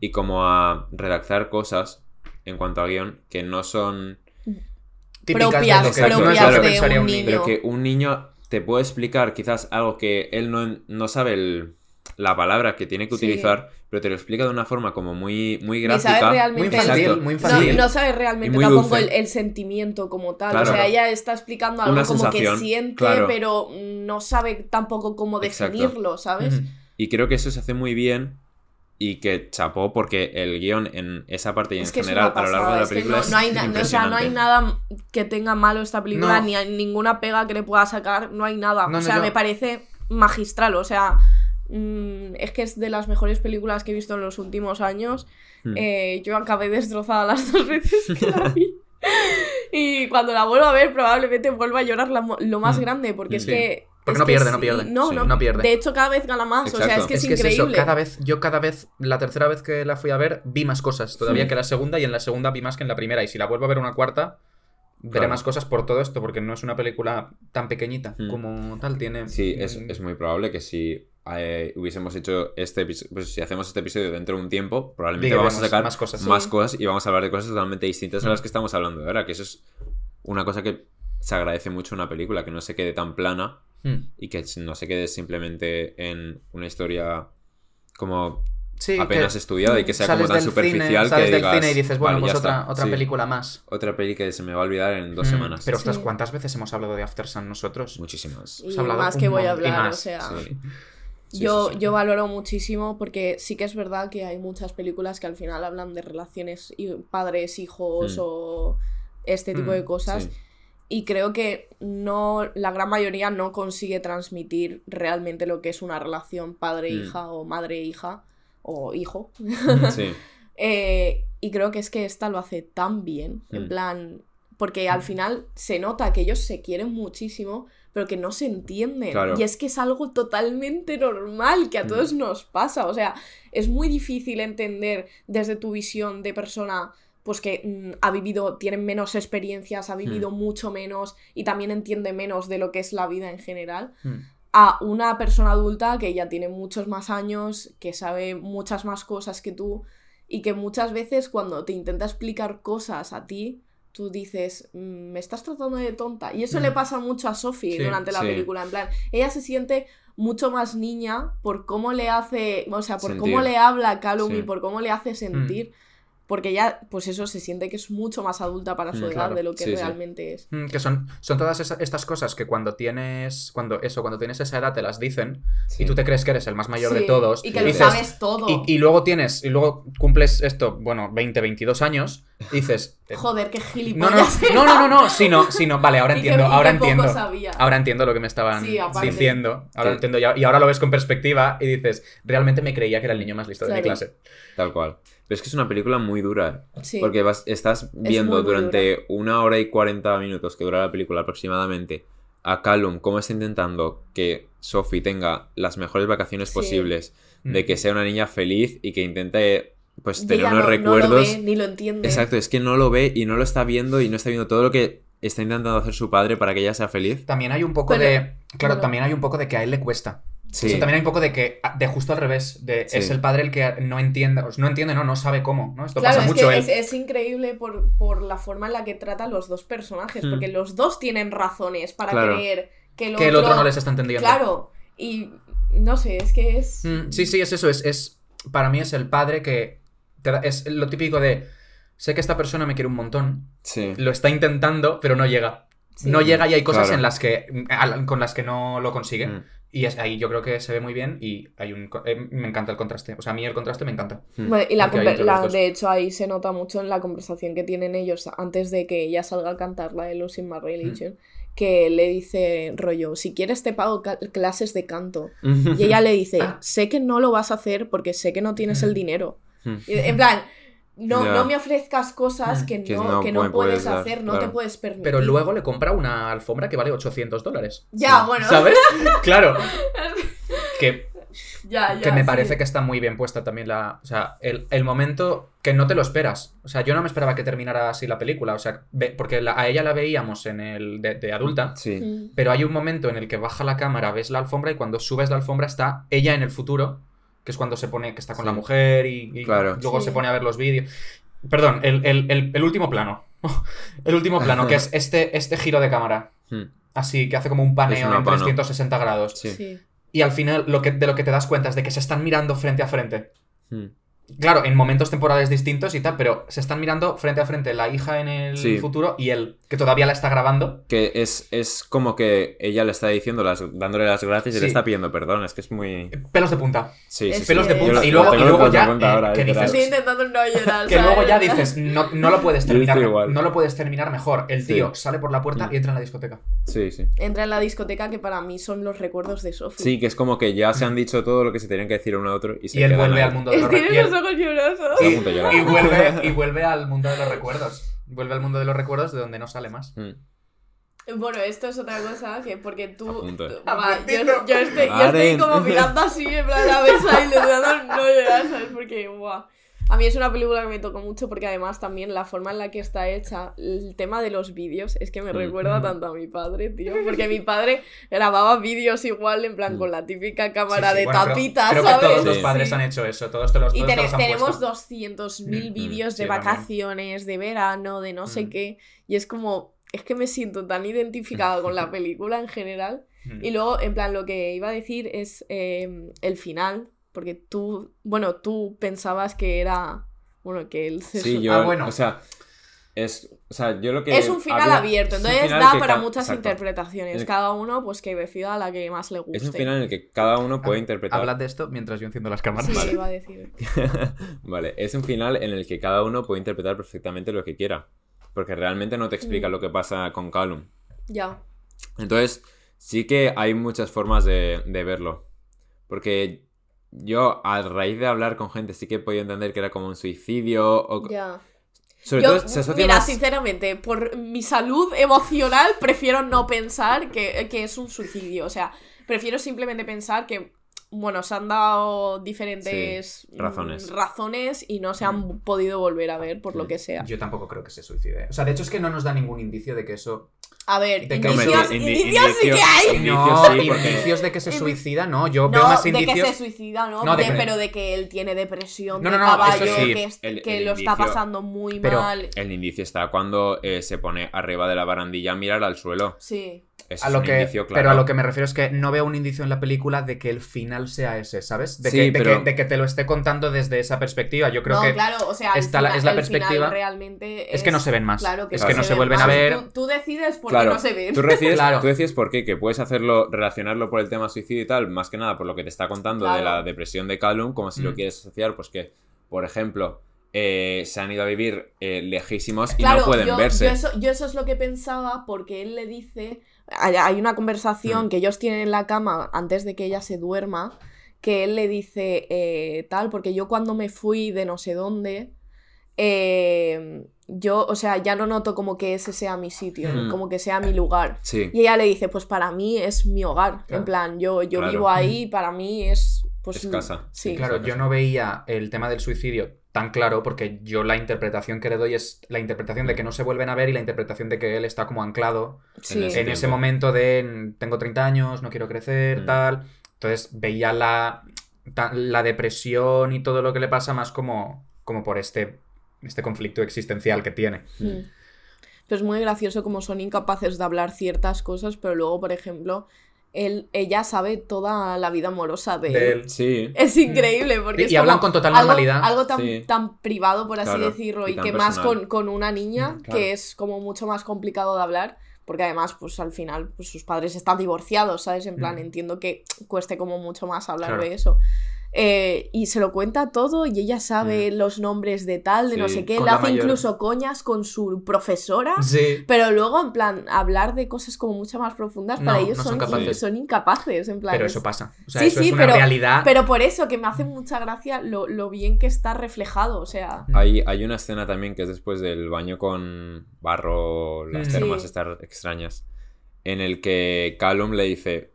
Speaker 3: y como a redactar cosas en cuanto a guion que no son...
Speaker 1: Típicas de
Speaker 2: Propias-
Speaker 1: lo que
Speaker 3: propias
Speaker 2: de un niño.
Speaker 3: Pero que un niño te puede explicar quizás algo que él no, no sabe el- la palabra que tiene que
Speaker 2: Sí.
Speaker 3: utilizar, pero te lo explica de una forma como muy, muy gráfica.
Speaker 2: sabe
Speaker 1: Muy infantil,
Speaker 3: Exacto.
Speaker 1: muy
Speaker 2: No,
Speaker 1: infantil.
Speaker 2: no sabe realmente tampoco el, sentimiento como tal.
Speaker 3: Claro.
Speaker 2: o sea, ella está explicando algo
Speaker 3: Una
Speaker 2: como
Speaker 3: sensación,
Speaker 2: que siente,
Speaker 3: claro.
Speaker 2: pero no sabe tampoco cómo
Speaker 3: Exacto.
Speaker 2: definirlo, ¿sabes?
Speaker 3: Y creo que eso se hace muy bien y que chapó porque el guion en esa parte y en
Speaker 2: Es que es
Speaker 3: general
Speaker 2: una
Speaker 3: a lo largo
Speaker 2: pasada,
Speaker 3: de la
Speaker 2: es que
Speaker 3: película
Speaker 2: no,
Speaker 3: es
Speaker 2: no hay na- o sea, no hay nada que tenga malo esta película,
Speaker 1: No.
Speaker 2: ni hay ninguna pega que le pueda sacar, no hay nada.
Speaker 1: No,
Speaker 2: o sea, me parece magistral, o sea, mm, es que es de las mejores películas que he visto en los últimos años.
Speaker 3: Hmm.
Speaker 2: Eh, yo acabé destrozada las dos veces que la vi. Y cuando la vuelvo a ver, probablemente vuelva a llorar la lo más
Speaker 1: Mm.
Speaker 2: grande, porque es
Speaker 3: Sí.
Speaker 2: que.
Speaker 1: Porque
Speaker 2: es
Speaker 1: no pierde,
Speaker 2: sí,
Speaker 1: no pierde.
Speaker 2: No,
Speaker 3: Sí.
Speaker 2: no,
Speaker 1: No pierde.
Speaker 2: De hecho, cada vez gana más. O sea, es que es,
Speaker 1: Es que es
Speaker 2: increíble.
Speaker 1: eso, cada vez, yo cada vez, la tercera vez que la fui a ver, vi más cosas todavía
Speaker 2: Hmm.
Speaker 1: que la segunda y en la segunda vi más que en la primera. Y si la vuelvo a ver una cuarta, veré
Speaker 3: Claro.
Speaker 1: más cosas por todo esto, porque no es una película tan pequeñita
Speaker 3: Hmm.
Speaker 1: como tal. Tiene.
Speaker 3: Sí, es,
Speaker 1: mm,
Speaker 3: es muy probable que si eh, hubiésemos hecho este episodio, pues si hacemos este episodio dentro de un tiempo, probablemente vamos a sacar
Speaker 1: más cosas.
Speaker 3: más
Speaker 2: Sí.
Speaker 3: cosas y vamos a hablar de cosas totalmente distintas a
Speaker 1: Mm.
Speaker 3: las que estamos hablando ahora, que eso es una cosa que se agradece mucho en una película, que no se quede tan plana
Speaker 1: Mm.
Speaker 3: y que no se quede simplemente en una historia como
Speaker 1: Sí,
Speaker 3: apenas estudiada y que sea como tan superficial
Speaker 1: cine, sales
Speaker 3: que
Speaker 1: del
Speaker 3: digas,
Speaker 1: cine y dices, bueno,
Speaker 3: "Vale,
Speaker 1: pues otra,
Speaker 3: está".
Speaker 1: otra
Speaker 3: Sí.
Speaker 1: película más.
Speaker 3: Otra peli que se me va a olvidar en dos
Speaker 1: Mm,
Speaker 3: semanas.
Speaker 1: Pero ostras,
Speaker 2: Sí.
Speaker 1: ¿cuántas veces hemos hablado de After Sun nosotros?
Speaker 3: Muchísimas.
Speaker 2: Y más que voy a hablar,
Speaker 1: más,
Speaker 2: o sea.
Speaker 3: Sí. Sí,
Speaker 2: yo,
Speaker 3: sí, sí.
Speaker 2: yo valoro muchísimo porque sí que es verdad que hay muchas películas que al final hablan de relaciones y padres, hijos
Speaker 3: Mm.
Speaker 2: o este tipo
Speaker 1: Mm,
Speaker 2: de cosas. Y creo que no la gran mayoría no consigue transmitir realmente lo que es una relación padre-hija o madre-hija o hijo.
Speaker 3: Sí.
Speaker 2: Eh, y creo que es que esta lo hace tan bien, en
Speaker 3: Mm.
Speaker 2: plan, porque al final se nota que ellos se quieren muchísimo, pero que no se entienden.
Speaker 3: Claro.
Speaker 2: Y es que es algo totalmente normal que a
Speaker 3: Mm.
Speaker 2: todos nos pasa. O sea, es muy difícil entender desde tu visión de persona pues que mm, ha vivido, tiene menos experiencias, ha vivido mucho menos y también entiende menos de lo que es la vida en general
Speaker 1: Mm.
Speaker 2: a una persona adulta que ya tiene muchos más años, que sabe muchas más cosas que tú y que muchas veces cuando te intenta explicar cosas a ti, tú dices, "Mm, me estás tratando de tonta. Y eso le pasa mucho a Sophie
Speaker 1: Sí,
Speaker 2: durante la
Speaker 3: sí.
Speaker 2: película. En plan, ella se siente mucho más niña por cómo le hace, o sea, por
Speaker 3: Sentir.
Speaker 2: cómo le habla
Speaker 3: Sí.
Speaker 2: y por cómo le hace sentir. Porque ella, pues eso, se siente que es mucho más adulta para su
Speaker 3: Mm,
Speaker 2: edad
Speaker 1: claro.
Speaker 2: de lo que
Speaker 3: Sí, sí.
Speaker 2: realmente es.
Speaker 1: Mm, Que son, son todas esa- estas cosas que cuando tienes. Cuando eso, cuando tienes esa edad te las dicen
Speaker 3: Sí.
Speaker 1: y tú te crees que eres el más mayor de todos.
Speaker 2: Y que
Speaker 3: y
Speaker 2: lo
Speaker 1: dices-
Speaker 2: sabes todo.
Speaker 1: Y, y luego tienes, y luego cumples esto, bueno, 20, 22 años, dices. eh,
Speaker 2: Joder, qué
Speaker 1: no, no,
Speaker 2: gilipollas.
Speaker 1: no, no, no, no, sí, no, sí, no, vale, ahora entiendo, ahora entiendo. Ahora entiendo lo que me estaban diciendo. Ahora
Speaker 3: Sí.
Speaker 1: entiendo y ahora lo ves con perspectiva y dices, realmente me creía que era el niño más listo de mi clase.
Speaker 3: Tal cual. Pero es que es una película muy dura.
Speaker 2: Sí.
Speaker 3: Porque vas, estás viendo durante una hora y 40 minutos que dura la película aproximadamente a Callum cómo está intentando que Sophie tenga las mejores vacaciones
Speaker 2: Sí.
Speaker 3: posibles, de
Speaker 1: Mm.
Speaker 3: que sea una niña feliz y que intente pues tener unos
Speaker 2: no-
Speaker 3: recuerdos.
Speaker 2: No lo ve, ni lo entiende.
Speaker 3: Exacto, es que no lo ve y no lo está viendo y no está viendo todo lo que está intentando hacer su padre para que ella sea feliz.
Speaker 1: También hay un poco
Speaker 2: Pero-
Speaker 1: de. Claro,
Speaker 2: bueno.
Speaker 1: también hay un poco de que a él le cuesta.
Speaker 3: Sí.
Speaker 1: Eso también hay un poco de que. De justo al revés. De,
Speaker 3: Sí.
Speaker 1: Es el padre el que no entiende. No entiende, no, no sabe cómo. ¿no? Esto
Speaker 2: Claro,
Speaker 1: pasa
Speaker 2: es
Speaker 1: mucho.
Speaker 2: que
Speaker 1: él-
Speaker 2: es, es increíble por, por la forma en la que trata a los dos personajes,
Speaker 3: Hmm.
Speaker 2: porque los dos tienen razones para
Speaker 3: Claro.
Speaker 2: creer que el,
Speaker 1: que el otro no les está entendiendo.
Speaker 2: Claro, y no sé, es que es...
Speaker 1: Mm, sí, sí, es eso. Es, es, para mí es el padre que. Te da- es lo típico de. Sé que esta persona me quiere un montón.
Speaker 3: Sí.
Speaker 1: Lo está intentando, pero no llega.
Speaker 2: Sí.
Speaker 1: No llega y hay cosas
Speaker 3: Claro.
Speaker 1: en las que. con las que no lo consigue.
Speaker 3: Mm.
Speaker 1: Y es, ahí yo creo que se ve muy bien y hay un. eh, me encanta el contraste. O sea, a mí el contraste me encanta.
Speaker 3: Mm.
Speaker 2: Bueno, y la, la-
Speaker 1: los
Speaker 2: de hecho ahí se nota mucho en la conversación que tienen ellos antes de que ella salga a cantar la de Losing My Religion, que le dice rollo, si quieres te pago clases de canto. Y ella le dice, sé que no lo vas a hacer porque sé que no tienes el dinero.
Speaker 3: Mm.
Speaker 2: Y, En plan, no, no me ofrezcas cosas que
Speaker 3: Que
Speaker 2: no,
Speaker 3: no
Speaker 2: que no puedes
Speaker 3: puedes dar,
Speaker 2: hacer, no
Speaker 3: claro.
Speaker 2: te puedes permitir.
Speaker 1: Pero luego le compra una alfombra que vale 800 dólares.
Speaker 2: Ya, bueno.
Speaker 1: ¿Sabes? claro. Que,
Speaker 2: Ya, ya,
Speaker 1: que me
Speaker 2: sí.
Speaker 1: parece que está muy bien puesta también la. O sea, el, el momento que no te lo esperas. O sea, yo no me esperaba que terminara así la película. O sea, ve- porque la- a ella la veíamos en el de, de adulta.
Speaker 3: Sí.
Speaker 2: Mm.
Speaker 1: Pero hay un momento en el que baja la cámara, ves la alfombra y cuando subes la alfombra está ella en el futuro, que es cuando se pone, que está con
Speaker 3: Sí.
Speaker 1: la mujer y, y
Speaker 3: Claro.
Speaker 1: luego
Speaker 2: Sí.
Speaker 1: se pone a ver los vídeos. Perdón, el, el- el- el último plano. el último plano, que es este, este giro de cámara.
Speaker 3: Mm.
Speaker 1: Así, que hace como un paneo en
Speaker 3: pano.
Speaker 1: 360 grados.
Speaker 3: Sí.
Speaker 2: Sí.
Speaker 1: Y al final lo que, de lo que te das cuenta es de que se están mirando frente a frente.
Speaker 3: Mm.
Speaker 1: Claro, en momentos temporales distintos y tal, pero se están mirando frente a frente la hija en el
Speaker 3: Sí.
Speaker 1: futuro y él, que todavía la está grabando.
Speaker 3: Que es, es como que ella le está diciendo, las, dándole las gracias y le está pidiendo perdón. Es que es muy.
Speaker 1: Pelos de punta.
Speaker 3: Sí, sí.
Speaker 1: Pelos de punta. Y luego, y ya.
Speaker 3: ahora,
Speaker 1: eh, que dices,
Speaker 2: Estoy intentando no llorar.
Speaker 1: Que luego ya dices, no, no lo puedes terminar. No lo puedes terminar mejor. El
Speaker 3: Sí.
Speaker 1: tío sale por la puerta
Speaker 3: Mm.
Speaker 1: y entra en la discoteca.
Speaker 3: Sí, sí.
Speaker 2: Entra en la discoteca que para mí son los recuerdos de Sophie.
Speaker 3: Sí, que es como que ya se han dicho todo lo que se tenían que decir uno a otro y se
Speaker 1: Y él vuelve
Speaker 3: ahí.
Speaker 1: al mundo de los
Speaker 2: los ojos llorosos.
Speaker 1: Y, vuelve, y vuelve al mundo de los recuerdos. Vuelve al mundo de los recuerdos de donde no sale más.
Speaker 3: Mm.
Speaker 2: Bueno, esto es otra cosa que porque tú. Tú- va, yo, estoy, yo
Speaker 3: Karen.
Speaker 2: estoy como mirando así en plan la mesa y intentando no llorar, ¿sabes? Porque, guau. A mí es una película que me tocó mucho porque además también la forma en la que está hecha, el tema de los vídeos, es que me
Speaker 3: Mm.
Speaker 2: recuerda
Speaker 1: Mm.
Speaker 2: tanto a mi padre, tío. Porque mi padre grababa vídeos igual, en plan
Speaker 3: Mm.
Speaker 2: con la típica cámara
Speaker 1: Sí, sí,
Speaker 2: de
Speaker 1: bueno, Creo
Speaker 2: ¿sabes?
Speaker 1: que todos los padres
Speaker 2: Sí.
Speaker 1: han hecho eso. Todos te los,
Speaker 2: Y
Speaker 1: todos te
Speaker 2: tene-
Speaker 1: los han
Speaker 2: tenemos
Speaker 1: puesto.
Speaker 2: 200.000
Speaker 3: Mm,
Speaker 2: vídeos de
Speaker 1: sí, también.
Speaker 2: vacaciones, de verano, de no sé qué. Y es como, es que me siento tan identificada con la película en general.
Speaker 1: Mm.
Speaker 2: Y luego, en plan, lo que iba a decir es eh, el final, porque tú, bueno, tú pensabas que era, bueno, que él se...
Speaker 3: Sí, yo.
Speaker 1: Ah, bueno.
Speaker 3: O sea, es. O sea, yo lo que.
Speaker 2: Es un final
Speaker 3: había-
Speaker 2: abierto, entonces
Speaker 3: final
Speaker 2: da para muchas
Speaker 3: exacto.
Speaker 2: interpretaciones.
Speaker 3: El-
Speaker 2: Cada uno, pues que decida la que más le guste.
Speaker 3: Es un final en el que cada uno puede interpretar.
Speaker 1: Hablad de esto mientras yo enciendo las cámaras.
Speaker 2: Sí,
Speaker 3: Vale.
Speaker 2: iba a decir.
Speaker 3: vale, es un final en el que cada uno puede interpretar perfectamente lo que quiera. Porque realmente no te explica
Speaker 2: Mm.
Speaker 3: lo que pasa con Callum.
Speaker 2: Ya.
Speaker 3: Entonces, sí que hay muchas formas de, de verlo. Porque yo, a raíz de hablar con gente, sí que he podido entender que era como un suicidio. O...
Speaker 2: Ya.
Speaker 3: Sobre
Speaker 2: Yo,
Speaker 3: todo se asocia
Speaker 2: mira,
Speaker 3: más-
Speaker 2: sinceramente, por mi salud emocional, prefiero no pensar que, que es un suicidio. O sea, prefiero simplemente pensar que, bueno, se han dado diferentes
Speaker 3: Sí, razones.
Speaker 2: razones y no se han podido volver a ver por lo que sea.
Speaker 1: Yo tampoco creo que se suicide. O sea, de hecho es que no nos da ningún indicio de que eso...
Speaker 2: A ver,
Speaker 1: De
Speaker 2: indicios,
Speaker 3: Hombre, indi-
Speaker 2: indicios sí que hay.
Speaker 1: No,
Speaker 3: sí, porque-
Speaker 1: indicios de que se suicida, no. Yo veo
Speaker 2: No,
Speaker 1: más
Speaker 2: de
Speaker 1: indicios...
Speaker 2: que se suicida, ¿no?
Speaker 1: De
Speaker 2: De- Pero de que él tiene depresión
Speaker 1: No,
Speaker 2: de
Speaker 1: no, no, eso
Speaker 2: caballo,
Speaker 1: sí.
Speaker 2: que, es-
Speaker 3: El-
Speaker 2: que
Speaker 3: el
Speaker 2: lo está pasando muy
Speaker 1: Pero-
Speaker 2: mal.
Speaker 3: El indicio está cuando eh, se pone arriba de la barandilla a mirar al suelo.
Speaker 2: Sí.
Speaker 3: Eso
Speaker 1: A
Speaker 3: es
Speaker 1: lo
Speaker 3: un
Speaker 1: que,
Speaker 3: indicio claro.
Speaker 1: Pero a lo que me refiero es que no veo un indicio en la película de que el final sea ese, ¿sabes? De,
Speaker 3: Sí,
Speaker 1: que, de
Speaker 3: pero-
Speaker 1: que- de que te lo esté contando desde esa perspectiva. Yo creo
Speaker 2: no,
Speaker 1: que
Speaker 2: claro, o sea, final-
Speaker 1: es la perspectiva-
Speaker 2: realmente
Speaker 1: es que no se ven más.
Speaker 2: Claro que
Speaker 1: Es
Speaker 2: no
Speaker 3: que no
Speaker 2: se
Speaker 1: se
Speaker 2: ven
Speaker 1: vuelven a ver.
Speaker 2: Tú, tú decides por
Speaker 3: Claro,
Speaker 2: qué no se ven.
Speaker 3: Tú decides,
Speaker 1: Claro.
Speaker 3: tú decides por qué, que puedes hacerlo, relacionarlo por el tema suicidio y tal, más que nada por lo que te está contando de la depresión de Callum, como si lo
Speaker 1: Mm.
Speaker 3: quieres asociar, pues que, por ejemplo, eh, se han ido a vivir eh, lejísimos y
Speaker 2: Claro,
Speaker 3: no pueden
Speaker 2: yo,
Speaker 3: verse.
Speaker 2: Yo eso, yo eso es lo que pensaba porque él le dice, hay, una conversación
Speaker 3: Mm.
Speaker 2: que ellos tienen en la cama antes de que ella se duerma, que él le dice eh, tal, porque yo cuando me fui de no sé dónde, eh, yo, o sea, ya no noto como que ese sea mi sitio,
Speaker 3: Mm.
Speaker 2: como que sea mi lugar.
Speaker 3: Sí,
Speaker 2: Y ella le dice, pues para mí es mi hogar,
Speaker 1: Claro.
Speaker 2: en plan, yo, yo
Speaker 3: Claro.
Speaker 2: vivo ahí, para mí es... Pues,
Speaker 3: Es casa.
Speaker 2: Sí,
Speaker 1: Claro, yo no veía el tema del suicidio tan claro porque yo la interpretación que le doy es la interpretación de que no se vuelven a ver y la interpretación de que él está como anclado
Speaker 2: sí.
Speaker 3: en ese
Speaker 1: en ese
Speaker 3: tiempo.
Speaker 1: momento de tengo 30 años, no quiero crecer,
Speaker 3: Mm.
Speaker 1: tal. Entonces veía la, la depresión y todo lo que le pasa más como, como por este, este conflicto existencial que tiene.
Speaker 2: Mm. Pero es muy gracioso como son incapaces de hablar ciertas cosas, pero luego, por ejemplo, él, ella sabe toda la vida amorosa de,
Speaker 1: De
Speaker 2: él.
Speaker 1: él.
Speaker 3: Sí.
Speaker 2: Es increíble porque
Speaker 1: Y-
Speaker 2: es
Speaker 1: y hablan con total
Speaker 2: algo-
Speaker 1: normalidad.
Speaker 2: Algo tan,
Speaker 3: Sí.
Speaker 2: tan privado, por así
Speaker 3: Claro,
Speaker 2: decirlo,
Speaker 3: y
Speaker 2: que más
Speaker 3: personal.
Speaker 2: con, con una niña,
Speaker 1: Mm, claro.
Speaker 2: que es como mucho más complicado de hablar. Porque además, pues al final, pues sus padres están divorciados, ¿sabes? En plan,
Speaker 1: Mm.
Speaker 2: entiendo que cueste como mucho más hablar
Speaker 1: Claro.
Speaker 2: de eso. Eh, y se lo cuenta todo y ella sabe los nombres de tal, de no
Speaker 3: Mm.
Speaker 2: Sé qué. Le
Speaker 1: la
Speaker 2: hace
Speaker 1: mayor.
Speaker 2: incluso coñas con su profesora.
Speaker 1: Sí.
Speaker 2: Pero luego, en plan, hablar de cosas como mucho más profundas,
Speaker 1: No,
Speaker 2: para ellos
Speaker 1: no son
Speaker 2: son,
Speaker 1: capaces.
Speaker 2: son incapaces, en plan.
Speaker 1: Pero
Speaker 2: es-
Speaker 1: eso pasa. O sea,
Speaker 2: Sí,
Speaker 1: eso
Speaker 2: sí,
Speaker 1: es una
Speaker 2: pero-
Speaker 1: realidad.
Speaker 2: Pero por eso, que me hace mucha gracia lo, lo bien que está reflejado, o sea...
Speaker 3: Hay, hay una escena también que es después del baño con barro, las
Speaker 1: Mm.
Speaker 3: termas
Speaker 2: Sí.
Speaker 3: estas extrañas, en el que Callum le dice,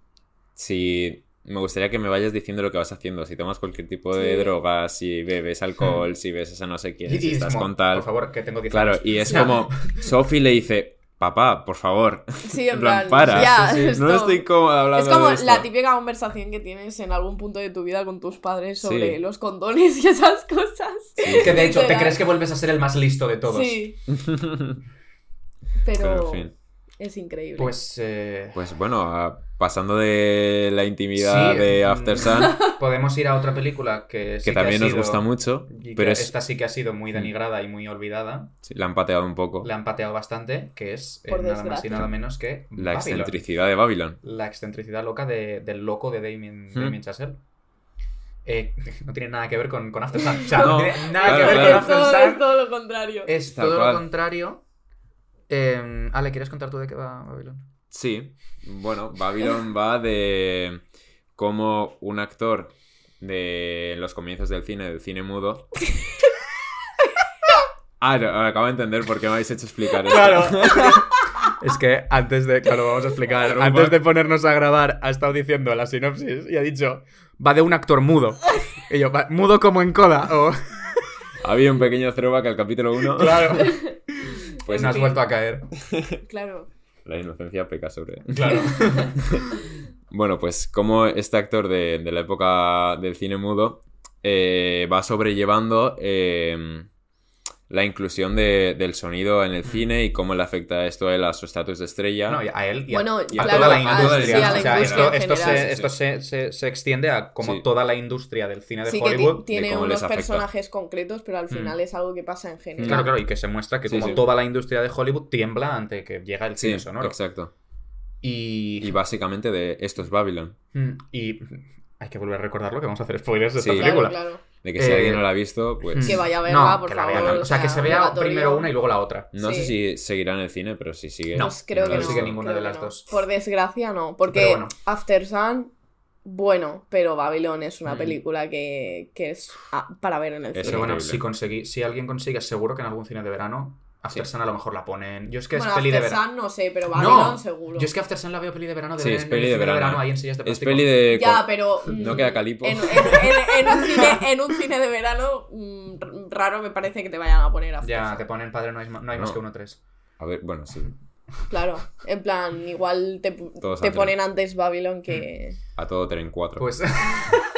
Speaker 3: si me gustaría que me vayas diciendo lo que vas haciendo, si tomas cualquier tipo de
Speaker 2: Sí.
Speaker 3: droga, si bebes alcohol, si besas a no sé quién,
Speaker 1: Y-
Speaker 3: si
Speaker 1: y es
Speaker 3: estás
Speaker 1: como,
Speaker 3: con tal...
Speaker 1: Por favor, que tengo 10
Speaker 3: Claro,
Speaker 1: años.
Speaker 3: y es como Sophie le dice, papá, por favor,
Speaker 2: Sí, en
Speaker 3: plan,
Speaker 2: plan,
Speaker 3: para,
Speaker 2: ya,
Speaker 1: sí,
Speaker 3: no estoy cómoda hablando
Speaker 2: Es como
Speaker 3: de esto.
Speaker 2: la típica conversación que tienes en algún punto de tu vida con tus padres sobre
Speaker 3: Sí.
Speaker 2: los condones y esas cosas.
Speaker 1: Que de hecho te crees que vuelves a ser el más listo de todos.
Speaker 2: Sí,
Speaker 3: Pero,
Speaker 2: pero
Speaker 3: en fin.
Speaker 2: Es increíble.
Speaker 1: Pues, eh,
Speaker 3: Pues bueno, a- pasando de la intimidad
Speaker 1: Sí,
Speaker 3: de
Speaker 1: mm,
Speaker 3: After Sun,
Speaker 1: podemos ir a otra película que, sí
Speaker 3: que
Speaker 1: ha
Speaker 3: también nos
Speaker 1: sido-
Speaker 3: gusta mucho,
Speaker 1: que
Speaker 3: pero es,
Speaker 1: esta sí que ha sido muy denigrada y muy olvidada.
Speaker 3: sí, la han pateado un poco.
Speaker 1: Le han pateado bastante, que es eh, nada más y nada menos que
Speaker 3: La
Speaker 1: Babylon.
Speaker 3: excentricidad de Babylon.
Speaker 1: La excentricidad loca de- del loco de Damien. Damien Chazelle. Eh, no tiene nada que ver con, con After Sun. O sea,
Speaker 3: No,
Speaker 1: no, tiene nada
Speaker 3: claro,
Speaker 1: que ver
Speaker 3: claro.
Speaker 1: con After
Speaker 2: es todo lo contrario.
Speaker 1: Es todo lo contrario. Eh, Ale, ¿quieres contar tú de qué va Babylon?
Speaker 3: Sí, bueno, Babylon va de cómo un actor de los comienzos del cine, del cine mudo. Ah, no, acabo de entender por qué me habéis hecho explicar esto.
Speaker 1: Es que antes de. Claro, vamos a explicar. Antes de ponernos a grabar, ha estado diciendo la sinopsis y ha dicho. Va de un actor mudo. Y yo, "Va- ¿mudo como en coda? O.
Speaker 3: Había un pequeño throwback al capítulo 1.
Speaker 1: Claro.
Speaker 3: Pues
Speaker 1: no has
Speaker 2: fin.
Speaker 1: vuelto a caer.
Speaker 2: Claro.
Speaker 3: la inocencia peca sobre.
Speaker 1: Claro.
Speaker 3: Bueno, pues como este actor de, de la época del cine mudo eh, va sobrellevando eh, la inclusión de- del sonido en el cine y cómo le afecta esto a él a su estatus de estrella.
Speaker 1: No, y a él y a,
Speaker 2: Bueno,
Speaker 1: y a
Speaker 2: claro,
Speaker 1: toda la industria.
Speaker 2: sí,
Speaker 1: o sea, esto,
Speaker 2: en
Speaker 1: esto,
Speaker 2: general,
Speaker 1: se,
Speaker 3: sí,
Speaker 1: esto se, se- se extiende a como
Speaker 3: Sí.
Speaker 1: toda la industria del cine de
Speaker 2: Sí que
Speaker 1: Hollywood.
Speaker 2: tiene
Speaker 3: cómo
Speaker 2: unos
Speaker 3: les afecta.
Speaker 2: personajes concretos, pero al final es algo que pasa en general.
Speaker 1: Claro, claro, y que se muestra que
Speaker 3: Sí,
Speaker 1: como
Speaker 3: sí.
Speaker 1: toda la industria de Hollywood tiembla ante que llega el
Speaker 3: Sí,
Speaker 1: cine sonoro.
Speaker 3: exacto.
Speaker 1: Y,
Speaker 3: Y básicamente de esto es Babylon.
Speaker 1: Mm, y hay que volver a recordarlo que vamos a hacer spoilers de
Speaker 3: Sí.
Speaker 1: esta
Speaker 2: Claro,
Speaker 1: película.
Speaker 2: claro.
Speaker 3: De que si
Speaker 1: Eh,
Speaker 3: alguien no la ha visto, pues.
Speaker 2: Que vaya a verla,
Speaker 1: no,
Speaker 2: por
Speaker 1: que la
Speaker 2: favor.
Speaker 1: vea. O sea, que se vea primero una y luego la otra.
Speaker 3: No sé si seguirá en el cine, pero si sigue.
Speaker 1: No,
Speaker 2: Pues creo
Speaker 3: no
Speaker 2: que
Speaker 3: la
Speaker 2: no.
Speaker 1: sigue ninguna
Speaker 2: creo
Speaker 1: de las
Speaker 2: no.
Speaker 1: dos.
Speaker 2: Por desgracia, no. Porque
Speaker 1: bueno.
Speaker 2: After Sun, bueno, pero Babylon es una
Speaker 1: Mm.
Speaker 2: película que, que es ah, para ver en el
Speaker 3: Es
Speaker 2: cine.
Speaker 1: Pero bueno, si conseguí, si alguien consigue, seguro que en algún cine de verano, After
Speaker 3: Sí.
Speaker 1: Sun a lo mejor la ponen. Yo es que
Speaker 2: bueno,
Speaker 1: es peli de
Speaker 2: After
Speaker 1: verano.
Speaker 2: Sun no sé, pero Babylon
Speaker 1: No,
Speaker 2: seguro.
Speaker 1: yo es que After Sun la veo peli de verano de
Speaker 3: Sí, es peli
Speaker 1: el
Speaker 3: de
Speaker 1: cine
Speaker 3: verano.
Speaker 1: ahí en sillas de
Speaker 3: Es
Speaker 1: plástico.
Speaker 3: peli de.
Speaker 2: Ya, pero...
Speaker 3: No queda calipo.
Speaker 2: En, en- en- en un cine, en un cine de verano, mm, raro me parece que te vayan a poner After
Speaker 1: Ya,
Speaker 2: Sun.
Speaker 1: te ponen padre, no hay, ma- no hay más que uno tres.
Speaker 3: A ver, bueno, sí.
Speaker 2: Claro, en plan, igual te, te ponen antes Babylon que...
Speaker 1: Mm.
Speaker 3: A todo tren 4.
Speaker 1: Pues.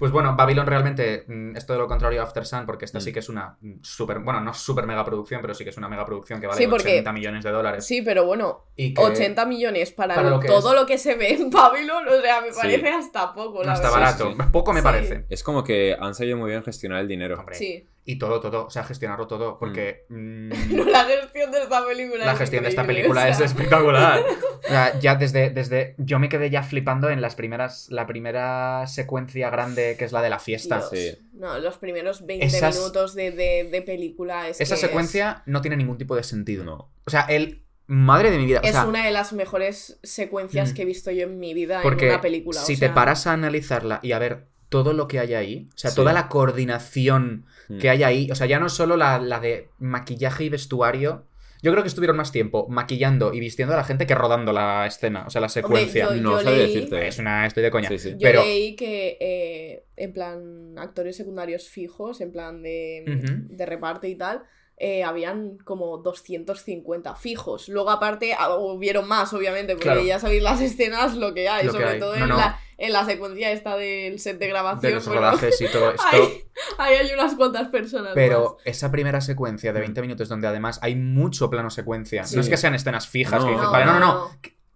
Speaker 1: Pues bueno, Babylon realmente mm, es todo lo contrario a After Sun, porque esta
Speaker 3: Mm.
Speaker 1: sí que es una mm, super, bueno, no super mega producción, pero sí que es una mega producción que vale
Speaker 2: Sí, porque-
Speaker 1: 80 millones de dólares.
Speaker 2: Sí, pero bueno,
Speaker 1: y que
Speaker 2: 80 millones para,
Speaker 1: para
Speaker 2: lo-
Speaker 1: lo que
Speaker 2: todo
Speaker 1: es.
Speaker 2: lo que se ve en Babylon, o sea, me
Speaker 3: Sí.
Speaker 2: parece hasta poco, la verdad.
Speaker 1: barato.
Speaker 3: Sí,
Speaker 1: Poco me
Speaker 2: Sí.
Speaker 1: parece.
Speaker 3: Es como que han sabido muy bien gestionar el dinero.
Speaker 1: Hombre.
Speaker 2: Sí.
Speaker 1: Y todo, todo, o sea, gestionarlo todo, porque mm,
Speaker 2: la gestión de esta película
Speaker 1: la
Speaker 2: es
Speaker 1: gestión de esta película
Speaker 2: o
Speaker 1: es espectacular. O sea, ya desde, desde. Yo me quedé ya flipando en las primeras. La primera secuencia grande que es la de la fiesta.
Speaker 2: Dios.
Speaker 3: Sí.
Speaker 2: No, los primeros 20
Speaker 1: Esas-
Speaker 2: minutos de, de- de película es
Speaker 1: Esa
Speaker 2: que
Speaker 1: secuencia no tiene ningún tipo de sentido.
Speaker 3: No.
Speaker 1: O sea, el. Madre de mi vida.
Speaker 2: es,
Speaker 1: o sea,
Speaker 2: es una de las mejores secuencias
Speaker 1: Mm.
Speaker 2: que he visto yo en mi vida
Speaker 1: Porque
Speaker 2: en una película. o
Speaker 1: si
Speaker 2: sea,
Speaker 1: te paras a analizarla y a ver todo lo que hay ahí, o sea,
Speaker 3: Sí.
Speaker 1: toda la coordinación
Speaker 3: Mm.
Speaker 1: que hay ahí, o sea, ya no solo la, la de maquillaje y vestuario. Yo creo que estuvieron más tiempo maquillando y vistiendo a la gente que rodando la escena, o sea, la secuencia.
Speaker 2: yo-
Speaker 3: No
Speaker 2: yo
Speaker 3: sabía
Speaker 2: leí-
Speaker 3: decirte.
Speaker 1: Es una, estoy de coña.
Speaker 3: Sí, sí.
Speaker 2: Yo
Speaker 1: Pero
Speaker 2: leí que, eh, en plan, actores secundarios fijos, en plan de, de reparto y tal, eh, habían como 250 fijos. Luego, aparte, ah, hubieron más, obviamente, porque
Speaker 1: Claro.
Speaker 2: ya sabéis las escenas, lo que hay,
Speaker 1: Lo que
Speaker 2: sobre
Speaker 1: hay.
Speaker 2: todo
Speaker 1: No,
Speaker 2: en,
Speaker 1: no.
Speaker 2: La, en la secuencia esta del set de grabación.
Speaker 1: de los
Speaker 2: bueno,
Speaker 1: rodajes y todo esto.
Speaker 2: ahí, ahí hay unas cuantas personas.
Speaker 1: Pero
Speaker 2: más.
Speaker 1: esa primera secuencia de 20 minutos donde además hay mucho plano secuencia.
Speaker 2: Sí.
Speaker 1: No es que sean escenas fijas
Speaker 3: No.
Speaker 1: que dices,
Speaker 3: No,
Speaker 1: vale, no, no, no.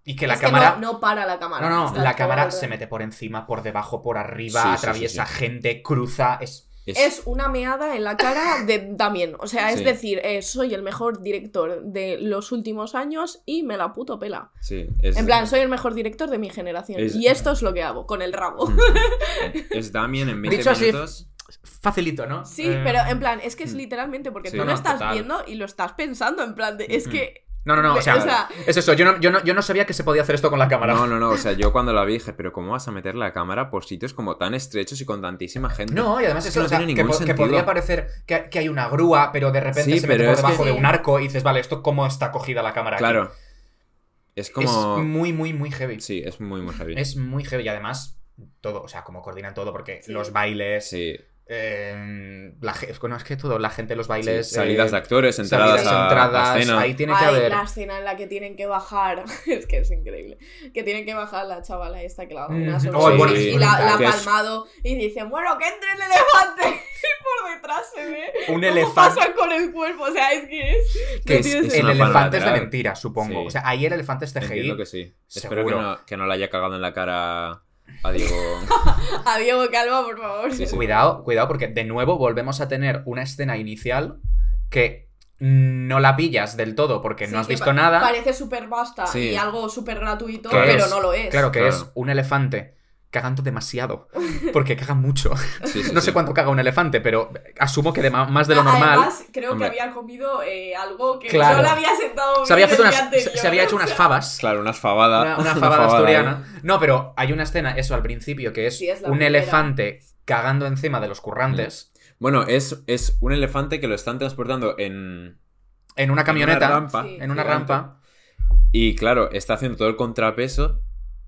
Speaker 1: Y que la
Speaker 2: Es
Speaker 1: cámara.
Speaker 2: no, no para la cámara.
Speaker 1: No, no, la cámara se mete por encima, por debajo, por arriba,
Speaker 3: Sí, sí,
Speaker 1: atraviesa
Speaker 3: sí, sí.
Speaker 1: gente, cruza. Es.
Speaker 3: Es,
Speaker 2: Es una meada en la cara de Damien. O sea, es decir, eh, soy el mejor director de los últimos años y me la puto pela.
Speaker 3: sí, es-
Speaker 2: En plan, soy el mejor director de mi generación.
Speaker 3: Es-
Speaker 2: Y esto es lo que hago, con el rabo.
Speaker 3: Mm. es Damien en 20
Speaker 1: Dicho así,
Speaker 3: minutos.
Speaker 1: Facilito, ¿no?
Speaker 2: Sí,
Speaker 1: Eh,
Speaker 2: pero en plan, es que es literalmente porque
Speaker 3: Sí,
Speaker 2: tú
Speaker 3: no,
Speaker 2: lo estás
Speaker 1: total.
Speaker 2: viendo y lo estás pensando. En plan, de, es
Speaker 3: Ujú.
Speaker 2: que.
Speaker 1: No, no, no, o sea,
Speaker 2: o sea-
Speaker 1: es eso, yo no, yo, no, yo no sabía que se podía hacer esto con la cámara.
Speaker 3: No, no, no. O sea, yo cuando la vi dije, pero ¿cómo vas a meter la cámara por sitios como tan estrechos y con tantísima gente?
Speaker 1: No, y además
Speaker 3: Es
Speaker 1: eso,
Speaker 3: que no
Speaker 1: o sea,
Speaker 3: tiene
Speaker 1: que,
Speaker 3: ningún
Speaker 1: que
Speaker 3: sentido.
Speaker 1: podría parecer que, que hay una grúa, pero de repente
Speaker 3: Sí,
Speaker 1: se mete por
Speaker 3: que-
Speaker 1: debajo de un arco y dices, vale, ¿esto cómo está cogida la cámara? aquí?".
Speaker 3: Claro. Es como.
Speaker 1: Es muy, muy, muy heavy.
Speaker 3: Sí, es muy, muy heavy.
Speaker 1: Es muy heavy y además todo, o sea, como coordinan todo, porque
Speaker 2: Sí.
Speaker 1: los bailes,
Speaker 3: Sí.
Speaker 1: Eh, la, bueno, es que todo, la gente, los
Speaker 3: sí,
Speaker 1: bailes...
Speaker 3: Salidas
Speaker 1: eh,
Speaker 3: de actores, entradas
Speaker 1: salidas,
Speaker 3: a,
Speaker 1: entradas,
Speaker 3: a escena.
Speaker 1: ahí tiene que haber...
Speaker 2: la escena en la que tienen que bajar. es que es increíble. Que tienen que bajar la chavala esta que la da una
Speaker 1: Mm.
Speaker 2: sonrisa
Speaker 1: Oh, bueno,
Speaker 2: y
Speaker 1: sí,
Speaker 2: la, la ha
Speaker 3: es-
Speaker 2: palmado y dicen, bueno, que entre el elefante. y por detrás se ve
Speaker 1: Un elefante...
Speaker 2: pasan con el cuerpo. O sea, es que es.
Speaker 1: Que
Speaker 2: no
Speaker 1: es,
Speaker 2: tiene
Speaker 3: es
Speaker 1: el elefante es de mentira, supongo.
Speaker 3: Sí.
Speaker 1: O sea, ahí el elefante es CGI.
Speaker 3: Entiendo que sí. Espero que
Speaker 1: Seguro.
Speaker 3: no, que no le haya cagado en la cara a Diego.
Speaker 2: A Diego Calva, por favor.
Speaker 3: Sí, sí.
Speaker 1: Cuidado, cuidado, porque de nuevo volvemos a tener una escena inicial que no la pillas del todo porque
Speaker 2: Sí,
Speaker 1: no has visto
Speaker 2: pa-
Speaker 1: nada.
Speaker 2: Parece súper vasta
Speaker 3: Sí.
Speaker 2: y algo súper gratuito, pero
Speaker 1: es-
Speaker 2: no lo es.
Speaker 1: Claro que
Speaker 3: Claro.
Speaker 1: es un elefante cagando demasiado. Porque caga mucho.
Speaker 3: Sí, sí,
Speaker 1: no
Speaker 3: sí.
Speaker 1: sé cuánto caga un elefante, pero asumo que de más de lo
Speaker 2: A-
Speaker 1: normal.
Speaker 2: Además, creo
Speaker 3: Hombre.
Speaker 2: que había comido eh, algo que
Speaker 1: Claro.
Speaker 2: no le había sentado
Speaker 1: se había,
Speaker 2: el
Speaker 1: unas, se, había hecho unas fabas.
Speaker 3: Claro, unas fabada.
Speaker 1: Una, una fabada
Speaker 3: fabada,
Speaker 1: asturiana. No, pero hay una escena, eso al principio, que es
Speaker 2: Sí, es la
Speaker 1: un
Speaker 2: primera.
Speaker 1: elefante cagando encima de los currantes
Speaker 3: Bueno, es, es un elefante que lo están transportando en.
Speaker 1: en una camioneta.
Speaker 3: En una rampa.
Speaker 2: Sí.
Speaker 1: en una rampa.
Speaker 3: Y claro, está haciendo todo el contrapeso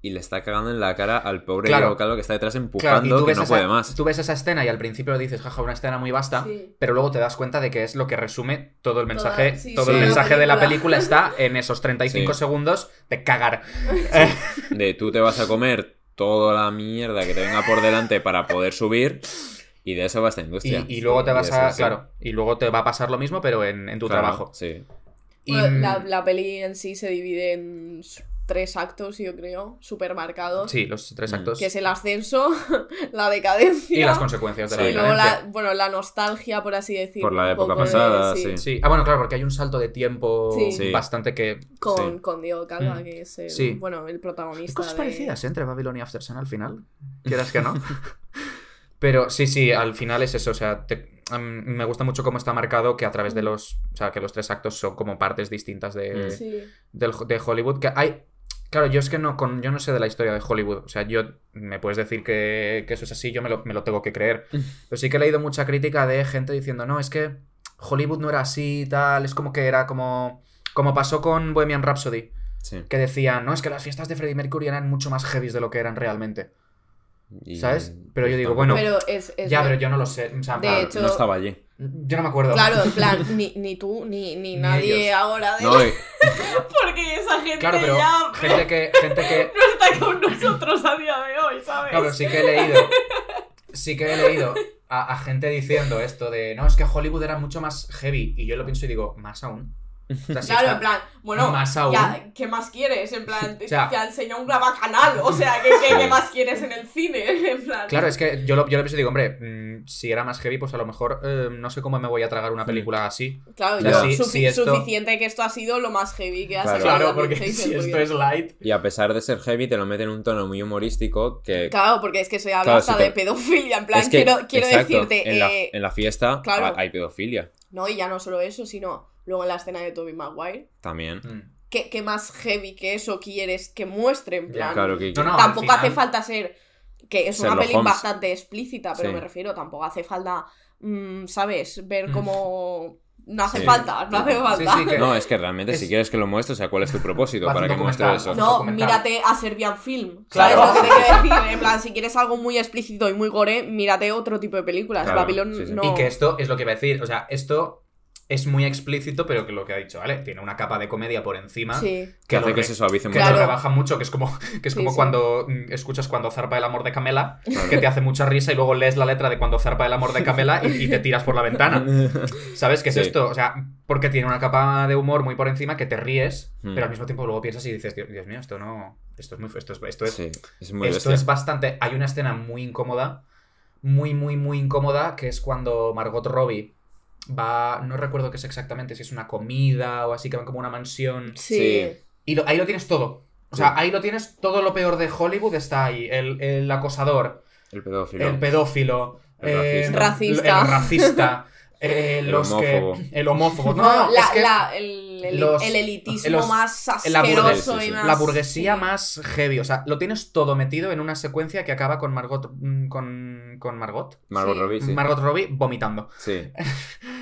Speaker 3: y le está cagando en la cara al pobre
Speaker 1: Claro.
Speaker 3: Calvo que está detrás empujando que no
Speaker 1: esa,
Speaker 3: puede más.
Speaker 1: tú ves esa escena y al principio dices, jaja, una escena muy vasta,
Speaker 2: Sí.
Speaker 1: pero luego te das cuenta de que es lo que resume todo el mensaje.
Speaker 2: sí,
Speaker 1: todo
Speaker 3: sí,
Speaker 1: el
Speaker 3: la
Speaker 1: mensaje de la
Speaker 2: película.
Speaker 1: está en esos 35
Speaker 3: Sí.
Speaker 1: segundos de cagar.
Speaker 3: De tú te vas a comer toda la mierda que te venga por delante para poder subir y de eso va esta industria.
Speaker 1: y luego te vas
Speaker 3: eso
Speaker 1: a.
Speaker 3: sí.
Speaker 1: Claro. Y luego te va a pasar lo mismo, pero en, en tu
Speaker 3: Claro,
Speaker 1: trabajo.
Speaker 3: Sí.
Speaker 1: Y,
Speaker 2: Bueno, la, la peli en sí se divide en tres actos, yo creo, súper marcados.
Speaker 1: Sí, los tres
Speaker 3: Mm.
Speaker 1: actos.
Speaker 2: Que es el ascenso, la decadencia.
Speaker 1: Y las consecuencias de
Speaker 3: Sí.
Speaker 1: la
Speaker 2: y luego la,
Speaker 1: decadencia.
Speaker 2: bueno, la nostalgia, por así decirlo.
Speaker 3: Por la época
Speaker 2: de-
Speaker 3: pasada,
Speaker 2: sí,
Speaker 3: sí.
Speaker 1: Sí. Ah, bueno, claro, porque hay un salto de tiempo bastante que.
Speaker 2: Con,
Speaker 3: Sí.
Speaker 2: con Diego Calva,
Speaker 1: Mm.
Speaker 2: que es el,
Speaker 1: Sí.
Speaker 2: bueno, el
Speaker 1: Hay
Speaker 2: protagonista.
Speaker 1: cosas
Speaker 2: de-
Speaker 1: parecidas ¿eh? entre Babylon y After Sun al final. Quieras que no. Pero sí, sí, al final es eso. O sea, te- me gusta mucho cómo está marcado que a través de los. O sea, que los tres actos son como partes distintas de.
Speaker 2: Sí.
Speaker 1: del- de Hollywood. Que hay. Claro, yo es que no, con, yo no sé de la historia de Hollywood. O sea, yo me puedes decir que, que eso es así, yo me lo, me lo tengo que creer. Pero sí que he leído mucha crítica de gente diciendo, no, es que Hollywood no era así y tal. Es como que era como. Como pasó con Bohemian Rhapsody.
Speaker 3: Sí.
Speaker 1: Que decían, no, es que las fiestas de Freddie Mercury eran mucho más heavy de lo que eran realmente.
Speaker 3: Y-
Speaker 1: ¿Sabes? Pero yo digo, bueno,
Speaker 2: Pero es. es
Speaker 1: ya, pero yo no lo sé. O sea,
Speaker 2: De hecho-
Speaker 3: No estaba allí.
Speaker 1: yo no me acuerdo.
Speaker 2: Claro, en plan, ni, ni tú, ni, ni
Speaker 1: Ni
Speaker 2: nadie
Speaker 1: ellos.
Speaker 2: ahora de.
Speaker 3: No, y-
Speaker 2: Porque esa gente
Speaker 1: Claro, pero
Speaker 2: ya
Speaker 1: gente que, gente que.
Speaker 2: no está con nosotros a día de hoy, ¿sabes?
Speaker 1: Claro, pero sí que he leído. Sí que he leído a, a gente diciendo esto de. No, es que Hollywood era mucho más heavy. Y yo lo pienso y digo, más aún. O sea, si
Speaker 2: Claro, en plan, bueno,
Speaker 1: Más aún.
Speaker 2: ya, ¿qué más quieres? En plan, te,
Speaker 1: O sea-
Speaker 2: te ha enseñado un grabacanal, o sea, ¿qué, qué, qué más quieres en el cine? En plan,
Speaker 1: Claro, es que yo lo, yo lo pienso y digo, hombre, mm, si era más heavy, pues a lo mejor eh, no sé cómo me voy a tragar una película así.
Speaker 2: Claro,
Speaker 1: O sea,
Speaker 2: yo-
Speaker 1: si-
Speaker 2: sufi-
Speaker 1: si esto-
Speaker 2: suficiente que esto ha sido lo más heavy que ha
Speaker 3: Claro.
Speaker 1: Claro,
Speaker 2: la
Speaker 1: porque si esto es light.
Speaker 3: y a pesar de ser heavy, te lo meten en un tono muy humorístico que...
Speaker 2: Claro, porque es que se habla
Speaker 3: Claro,
Speaker 2: hasta
Speaker 3: si te-
Speaker 2: de pedofilia, en plan,
Speaker 3: es que,
Speaker 2: quiero, quiero
Speaker 3: exacto,
Speaker 2: decirte,
Speaker 3: en, la,
Speaker 2: eh,
Speaker 3: en la fiesta
Speaker 2: claro.
Speaker 3: ha- hay pedofilia
Speaker 2: no, y ya no solo eso, sino luego en la escena de Tobey Maguire,
Speaker 3: también.
Speaker 1: Mm.
Speaker 2: ¿qué, qué más heavy que eso quieres que muestre? En plan,
Speaker 3: Claro que...
Speaker 1: No,
Speaker 2: tampoco
Speaker 1: final-
Speaker 2: hace falta ser que es una peli
Speaker 3: Holmes.
Speaker 2: bastante explícita, pero
Speaker 3: Sí.
Speaker 2: me refiero, tampoco hace falta, mm, ¿sabes? Ver
Speaker 1: Mm.
Speaker 2: cómo... No hace
Speaker 3: Sí.
Speaker 2: falta, no hace falta.
Speaker 1: sí, que-
Speaker 3: No, es que realmente si
Speaker 1: Es-
Speaker 3: quieres que lo muestre, o sea, ¿cuál es tu propósito? Para que muestre eso.
Speaker 2: No, mírate a Serbian Film.
Speaker 1: Claro.
Speaker 2: ¿Sabes lo que te quiero decir? En plan, si quieres algo muy explícito y muy gore, mírate otro tipo de películas.
Speaker 3: Claro,
Speaker 2: Babylon
Speaker 3: sí, sí.
Speaker 2: no.
Speaker 1: Y que esto es lo que iba a decir. O sea, esto es muy explícito, pero que lo que ha dicho, ¿vale? Tiene una capa de comedia por encima.
Speaker 2: Sí.
Speaker 3: Que
Speaker 1: lo
Speaker 3: hace que se suavice
Speaker 1: que
Speaker 3: mucho.
Speaker 1: lo
Speaker 2: Claro.
Speaker 1: rebaja mucho, que es como, que es
Speaker 2: Sí,
Speaker 1: como
Speaker 2: sí.
Speaker 1: cuando mm, escuchas cuando zarpa el amor de Camela,
Speaker 3: Claro.
Speaker 1: que te hace mucha risa y luego lees la letra de cuando zarpa el amor de Camela y, y te tiras por la ventana. ¿Sabes qué es
Speaker 3: Sí.
Speaker 1: esto? O sea, porque tiene una capa de humor muy por encima que te ríes,
Speaker 3: Hmm.
Speaker 1: pero al mismo tiempo luego piensas y dices, Dios, Dios mío, esto no. Esto es muy. Esto es, esto es,
Speaker 3: Sí, es muy
Speaker 1: esto es bastante. Hay una escena muy incómoda. Muy, muy, muy incómoda. Que es cuando Margot Robbie va. No recuerdo qué es exactamente, si es una comida o así, que van como una mansión.
Speaker 2: Sí.
Speaker 1: Y lo- ahí lo tienes todo. O sea, ahí lo tienes, todo lo peor de Hollywood está ahí. El, el acosador,
Speaker 3: El pedófilo.
Speaker 1: el pedófilo,
Speaker 3: El
Speaker 1: eh,
Speaker 2: racista.
Speaker 1: el racista, eh,
Speaker 3: El
Speaker 1: los
Speaker 3: homófobo.
Speaker 1: que. El homófobo. No,
Speaker 2: No,
Speaker 1: no,
Speaker 2: la-
Speaker 1: es que
Speaker 2: la- el, el-
Speaker 1: los-
Speaker 2: el elitismo
Speaker 1: los-
Speaker 2: más
Speaker 1: la
Speaker 2: asqueroso
Speaker 3: sí, sí.
Speaker 2: y más.
Speaker 1: la burguesía
Speaker 2: sí.
Speaker 1: más heavy. O sea, lo tienes todo metido en una secuencia que acaba con Margot. mm, con, con Margot.
Speaker 3: Margot
Speaker 2: Sí.
Speaker 3: Robbie, sí.
Speaker 1: Margot Robbie vomitando.
Speaker 3: Sí.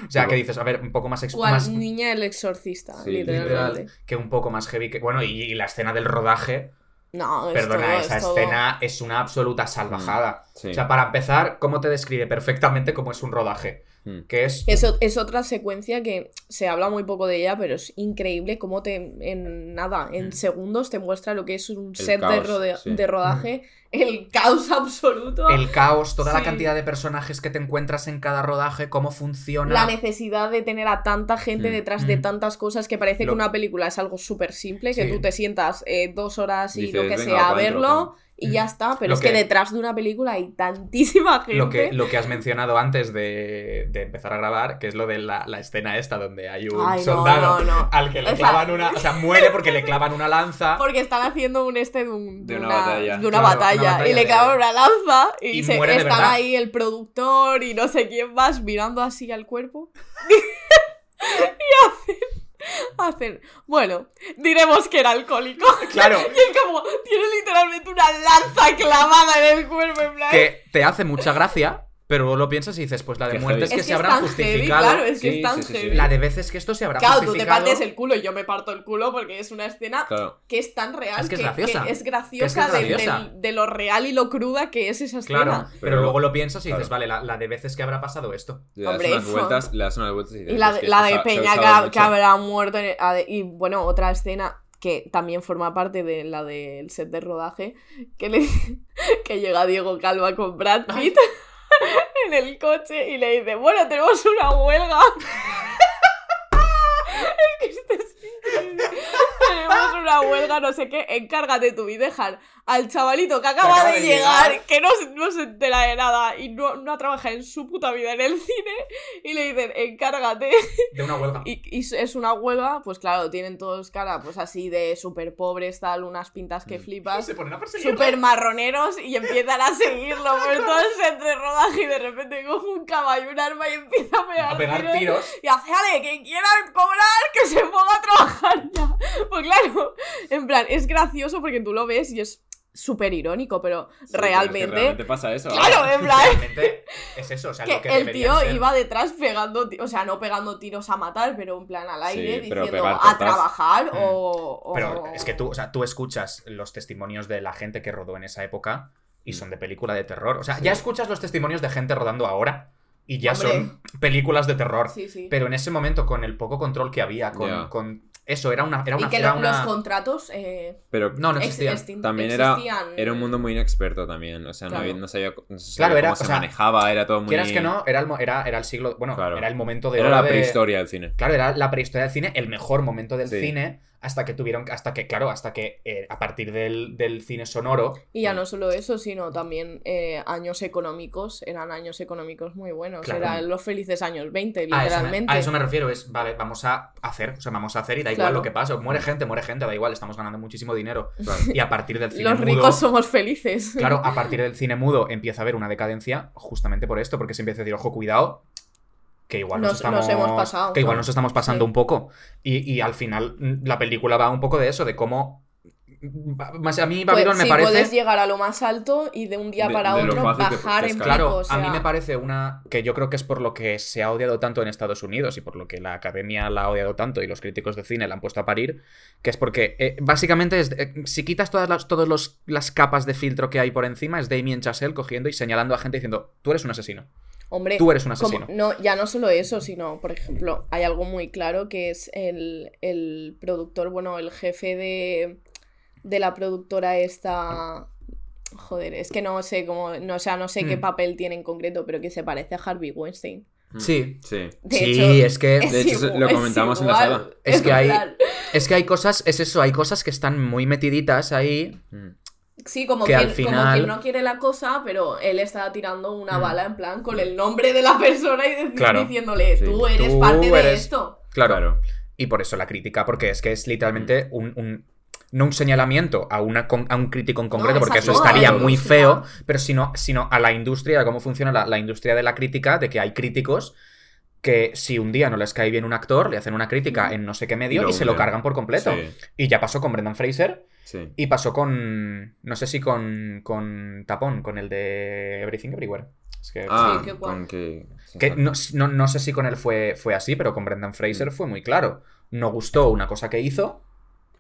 Speaker 1: O sea, que dices, a ver, un poco más. ex- más
Speaker 2: niña el exorcista,
Speaker 3: Sí,
Speaker 2: literalmente.
Speaker 1: literal, que un poco más heavy que. Bueno, y, y la escena del rodaje.
Speaker 2: No, es
Speaker 1: Perdona,
Speaker 2: todo,
Speaker 1: esa
Speaker 2: es todo.
Speaker 1: escena es una absoluta salvajada.
Speaker 3: Sí.
Speaker 1: O sea, para empezar, ¿cómo te describe perfectamente cómo es un rodaje?
Speaker 3: Mm.
Speaker 1: Que es.
Speaker 2: Eso es otra secuencia que se habla muy poco de ella, pero es increíble cómo te en nada, en
Speaker 1: Mm.
Speaker 2: segundos te muestra lo que es un set de,
Speaker 3: caos,
Speaker 2: rode-
Speaker 3: sí.
Speaker 2: de rodaje, el caos absoluto,
Speaker 1: El caos, toda la cantidad de personajes que te encuentras en cada rodaje, cómo funciona.
Speaker 2: la necesidad de tener a tanta gente
Speaker 3: Mm.
Speaker 2: detrás de tantas cosas que parece
Speaker 1: Lo-
Speaker 2: que una película es algo súper simple, que
Speaker 1: Sí.
Speaker 2: tú te sientas eh, dos horas y
Speaker 3: Dices,
Speaker 2: lo que
Speaker 3: "Venga,
Speaker 2: sea a
Speaker 3: dentro,
Speaker 2: verlo y ya está, pero
Speaker 1: Lo
Speaker 2: es que...
Speaker 1: que-
Speaker 2: detrás de una película hay tantísima gente.
Speaker 1: Lo que, lo que has mencionado antes de, de empezar a grabar, que es lo de la, la escena esta donde hay un
Speaker 2: Ay,
Speaker 1: soldado
Speaker 2: no, no.
Speaker 1: al que le
Speaker 2: O sea-
Speaker 1: clavan una. O sea, muere porque le clavan una lanza.
Speaker 2: Porque están haciendo un este de, un-
Speaker 3: De
Speaker 2: de
Speaker 3: una
Speaker 2: una,
Speaker 3: batalla.
Speaker 2: de una
Speaker 1: Claro,
Speaker 2: batalla,
Speaker 1: una batalla
Speaker 2: y le
Speaker 1: de-
Speaker 2: clavan una lanza y,
Speaker 1: Y
Speaker 2: se-
Speaker 1: muere de
Speaker 2: están ahí el productor y no sé quién más mirando así al cuerpo. y hacen, hacen, bueno, diremos que era alcohólico.
Speaker 1: Claro.
Speaker 2: Y es como, tiene literalmente una lanza clavada en el cuerpo, en plan...
Speaker 1: Que te hace mucha gracia, pero luego lo piensas y dices, pues la de muertes que
Speaker 2: es
Speaker 1: se
Speaker 2: que es
Speaker 1: habrán justificado.
Speaker 2: claro, es que
Speaker 3: Sí,
Speaker 2: es tan
Speaker 3: sí, sí, sí.
Speaker 2: heavy.
Speaker 1: La de veces que esto se habrá
Speaker 2: Claro, tú te
Speaker 1: justificado.
Speaker 2: partes el culo y yo me parto el culo porque es una escena
Speaker 3: Claro.
Speaker 2: que es tan real
Speaker 1: Es que es graciosa.
Speaker 2: es
Speaker 1: Que
Speaker 2: graciosa,
Speaker 1: es que es
Speaker 2: de-
Speaker 1: graciosa.
Speaker 2: del- de, lo real y lo cruda que es esa escena.
Speaker 1: Claro, pero,
Speaker 3: Pero-
Speaker 1: luego lo piensas y dices,
Speaker 3: claro.
Speaker 1: vale, la, la de veces que habrá pasado esto.
Speaker 3: Le das
Speaker 2: Hombre,
Speaker 3: unas vueltas, le das unas vueltas y dices,
Speaker 2: Y la,
Speaker 3: "Es que
Speaker 2: la de
Speaker 3: se se
Speaker 2: Peña que,
Speaker 3: usado
Speaker 2: ha-
Speaker 3: mucho".
Speaker 2: que habrá muerto. en el- de- y bueno, otra escena que también forma parte de la del set de rodaje, que, le, que llega Diego Calva con Brad Pitt en el coche y le dice, bueno, tenemos una huelga. es que esto es tenemos una huelga no sé qué, encárgate tú y dejan al chavalito que acaba,
Speaker 1: acaba
Speaker 2: de,
Speaker 1: de
Speaker 2: llegar,
Speaker 1: llegar.
Speaker 2: que no, se- no se entera de nada y no, no ha trabajado en su puta vida en el cine y le dicen, encárgate.
Speaker 1: De una huelga.
Speaker 2: Y, y es una huelga, pues claro, tienen todos cara pues así de súper pobres, tal, unas pintas que
Speaker 3: Mm.
Speaker 2: flipas.
Speaker 1: Se ponen a.
Speaker 2: Súper marroneros y empiezan a seguirlo por todo el de rodaje y de repente coge un caballo, un arma y empieza a pegar,
Speaker 1: A pegar
Speaker 2: tiros.
Speaker 1: tiros.
Speaker 2: Y hace, ale, quien quiera cobrar, que se ponga a trabajar ya. Pues claro, en plan, es gracioso porque tú lo ves y es súper irónico, pero
Speaker 3: Sí, pero es que
Speaker 2: realmente...
Speaker 3: realmente pasa eso.
Speaker 2: Claro, en plan...
Speaker 1: Realmente es eso, o sea, lo
Speaker 2: Que
Speaker 1: que
Speaker 2: el tío
Speaker 1: ser.
Speaker 2: iba detrás pegando, o sea, no pegando tiros a matar, pero en plan al aire
Speaker 3: Sí,
Speaker 2: diciendo
Speaker 3: pegar
Speaker 2: a trabajar
Speaker 1: Mm.
Speaker 2: o, o-
Speaker 1: Pero es que tú, o sea, tú escuchas los testimonios de la gente que rodó en esa época y
Speaker 3: Mm.
Speaker 1: son de película de terror. O sea,
Speaker 3: Sí.
Speaker 1: ya escuchas los testimonios de gente rodando ahora y ya
Speaker 2: Hombre.
Speaker 1: son películas de terror.
Speaker 2: Sí, sí.
Speaker 1: Pero en ese momento, con el poco control que había, con eso, era una. Era una,
Speaker 2: y que
Speaker 1: era
Speaker 2: lo-
Speaker 1: una-
Speaker 2: los contratos eh,
Speaker 3: Pero
Speaker 1: No, no
Speaker 2: ex-
Speaker 1: existían.
Speaker 3: también era,
Speaker 2: existían.
Speaker 3: era un mundo muy inexperto también. O sea, no,
Speaker 2: Claro.
Speaker 3: había- no sabía, no se
Speaker 1: Claro,
Speaker 3: sabía
Speaker 1: era-
Speaker 3: cómo
Speaker 1: o
Speaker 3: se
Speaker 1: sea,
Speaker 3: manejaba, era todo muy...
Speaker 1: Quieras que no, era el, era, era el siglo. Bueno,
Speaker 3: Claro.
Speaker 1: era el momento de.
Speaker 3: Era la
Speaker 1: de-
Speaker 3: prehistoria del cine.
Speaker 1: Claro, era la prehistoria del cine, el mejor momento del
Speaker 3: Sí.
Speaker 1: cine, hasta que tuvieron. Hasta que, claro, hasta que eh, a partir del, del cine sonoro.
Speaker 2: Y ya no solo eso, sino también eh, años económicos, eran años económicos muy buenos,
Speaker 1: Claro.
Speaker 2: eran los felices años 20,
Speaker 1: A eso, me,
Speaker 2: literalmente.
Speaker 1: a eso me refiero, es, vale, vamos a hacer, o sea, vamos a hacer y da igual
Speaker 2: Claro.
Speaker 1: lo que pase, muere gente, muere gente, da igual, estamos ganando muchísimo dinero. Y a partir del cine
Speaker 2: Los
Speaker 1: mudo,
Speaker 2: ricos somos felices.
Speaker 1: claro, a partir del cine mudo empieza a haber una decadencia justamente por esto, porque se empieza a decir, ojo, cuidado, que igual nos,
Speaker 2: Nos-
Speaker 1: estamos,
Speaker 2: nos hemos pasado,
Speaker 1: que igual
Speaker 2: ¿no?
Speaker 1: nos estamos pasando
Speaker 2: Sí.
Speaker 1: un poco. Y, y al final mm, la película va un poco de eso, de cómo... Más a mí Babylon
Speaker 2: Pues,
Speaker 1: me
Speaker 2: sí,
Speaker 1: parece...
Speaker 2: puedes llegar a lo más alto y de un día para
Speaker 3: de
Speaker 2: otro bajar en
Speaker 3: claro.
Speaker 2: pico.
Speaker 1: Claro,
Speaker 2: o sea,
Speaker 1: a mí me parece una que yo creo que es por lo que se ha odiado tanto en Estados Unidos y por lo que la academia la ha odiado tanto y los críticos de cine la han puesto a parir, que es porque eh, básicamente es, eh, si quitas todas las todos los- las capas de filtro que hay por encima es Damien Chazelle cogiendo y señalando a gente diciendo, tú eres un asesino.
Speaker 2: Hombre,
Speaker 1: Tú eres un
Speaker 2: como-
Speaker 1: asesino.
Speaker 2: no, ya no solo eso, sino, por ejemplo, hay algo muy claro que es el, el productor, bueno, el jefe de, de la productora esta... Joder, es que no sé cómo, no, o sea, no sé qué
Speaker 1: Hmm.
Speaker 2: papel tiene en concreto, pero que se parece a Harvey Weinstein.
Speaker 1: Sí.
Speaker 3: Sí.
Speaker 2: De
Speaker 1: sí,
Speaker 2: hecho,
Speaker 1: es que
Speaker 3: De hecho, lo comentamos en la sala.
Speaker 1: Es que hay- es que hay cosas, es eso, hay cosas que están muy metiditas ahí.
Speaker 3: Mm.
Speaker 2: Sí, como
Speaker 1: que
Speaker 2: que,
Speaker 1: al
Speaker 2: como que no quiere la cosa, pero él está tirando una
Speaker 1: Mm.
Speaker 2: bala en plan con el nombre de la persona y
Speaker 1: Claro.
Speaker 2: diciéndole,
Speaker 3: Sí.
Speaker 2: tú eres
Speaker 1: Tú
Speaker 2: parte de esto.
Speaker 1: Claro.
Speaker 3: Claro.
Speaker 1: Y por eso la crítica, porque es que es literalmente un, un- no un señalamiento a, una, con- a un crítico en concreto,
Speaker 2: No,
Speaker 1: porque eso estaría muy
Speaker 2: industria.
Speaker 1: feo, pero sino, sino a la industria, a cómo funciona la, la industria de la crítica, de que hay críticos que si un día no les cae bien un actor, le hacen una crítica en no sé qué medio
Speaker 3: Y
Speaker 1: se lo cargan por completo.
Speaker 3: Sí,
Speaker 1: Y ya pasó con Brendan Fraser
Speaker 3: sí.
Speaker 1: y pasó con, no sé si con, con Tapón, con el de Everything Everywhere. Es que,
Speaker 3: Ah,
Speaker 2: Sí,
Speaker 3: con que...
Speaker 1: que no, no- no sé si con él fue, fue así, pero con Brendan Fraser
Speaker 3: Mm.
Speaker 1: fue muy claro. No gustó una cosa que hizo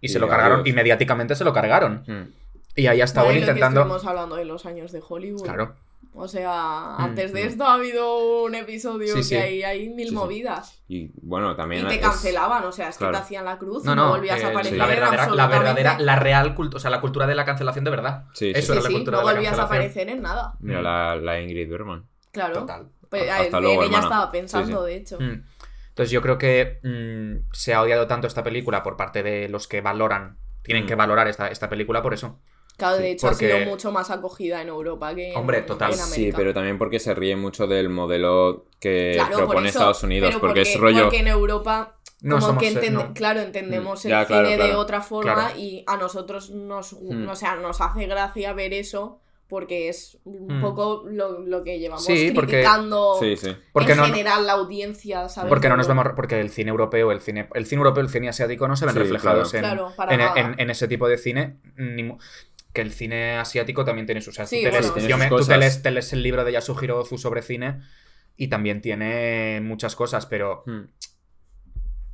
Speaker 1: y,
Speaker 3: Y
Speaker 1: se lo cargaron,
Speaker 3: adiós.
Speaker 1: y mediáticamente se lo cargaron.
Speaker 3: Mm.
Speaker 1: Y ahí ha estado él intentando.
Speaker 2: estuvimos hablando de los años de Hollywood.
Speaker 1: Claro.
Speaker 2: O sea,
Speaker 1: Mm,
Speaker 2: antes de
Speaker 3: mm.
Speaker 2: esto ha habido un episodio
Speaker 1: Sí,
Speaker 2: que
Speaker 1: sí.
Speaker 2: hay, hay mil
Speaker 3: Sí, sí.
Speaker 2: movidas.
Speaker 3: Y bueno,
Speaker 2: Y
Speaker 3: también
Speaker 2: te
Speaker 3: es-
Speaker 2: cancelaban, o sea, es que
Speaker 3: claro.
Speaker 2: te hacían la cruz
Speaker 1: No,
Speaker 2: y no, volvías a
Speaker 1: eh,
Speaker 2: aparecer.
Speaker 1: la verdadera, la verdadera, la real cultura, o sea, la cultura de la cancelación de verdad.
Speaker 3: Sí, sí.
Speaker 1: Eso
Speaker 2: Sí,
Speaker 1: era la
Speaker 2: sí,
Speaker 1: cultura
Speaker 2: no
Speaker 1: de la
Speaker 2: volvías a aparecer en nada.
Speaker 3: Mira, la, la Ingrid Bergman.
Speaker 2: Claro.
Speaker 1: Total.
Speaker 2: Pues,
Speaker 3: Hasta
Speaker 2: en
Speaker 3: luego,
Speaker 2: ella
Speaker 3: hermana.
Speaker 2: estaba pensando,
Speaker 3: Sí, sí.
Speaker 2: de hecho.
Speaker 1: Mm. Entonces yo creo que mm, se ha odiado tanto esta película por parte de los que valoran, tienen
Speaker 3: Mm.
Speaker 1: que valorar esta, esta película por eso.
Speaker 2: Claro, de
Speaker 3: Sí,
Speaker 2: hecho
Speaker 1: porque-
Speaker 2: ha sido mucho más acogida en Europa que en,
Speaker 1: Hombre, total.
Speaker 2: en América.
Speaker 3: Sí, pero también porque se ríe mucho del modelo que
Speaker 2: Claro, por
Speaker 3: propone
Speaker 2: eso,
Speaker 3: Estados Unidos,
Speaker 2: pero
Speaker 3: porque, es rollo...
Speaker 2: Porque en Europa,
Speaker 1: No
Speaker 2: como que
Speaker 1: no.
Speaker 2: claro, entendemos
Speaker 3: Mm,
Speaker 2: el
Speaker 3: ya, claro,
Speaker 2: cine de
Speaker 3: claro.
Speaker 2: otra forma
Speaker 1: Claro.
Speaker 2: y a nosotros nos,
Speaker 3: Mm.
Speaker 2: o sea, nos hace gracia ver eso porque es un
Speaker 1: Mm.
Speaker 2: poco lo, lo que llevamos
Speaker 1: Sí, porque-
Speaker 2: criticando
Speaker 3: Sí, sí.
Speaker 1: Porque
Speaker 2: en
Speaker 1: no,
Speaker 2: general la audiencia, ¿sabes?
Speaker 1: porque no nos vemos, porque el cine europeo, el cine, el cine europeo, el cine asiático no se ven
Speaker 3: Sí,
Speaker 1: reflejados
Speaker 3: claro.
Speaker 1: en,
Speaker 2: Claro,
Speaker 1: en, en- en ese tipo de cine. ni que el cine asiático también tiene sus... o sea,
Speaker 2: Sí,
Speaker 1: tú te lees-
Speaker 3: tiene
Speaker 1: yo
Speaker 3: sus
Speaker 1: me- tú te
Speaker 3: cosas.
Speaker 1: lees, te lees el libro de Yasuhiro Ozu sobre cine y también tiene muchas cosas, pero,
Speaker 3: Mm.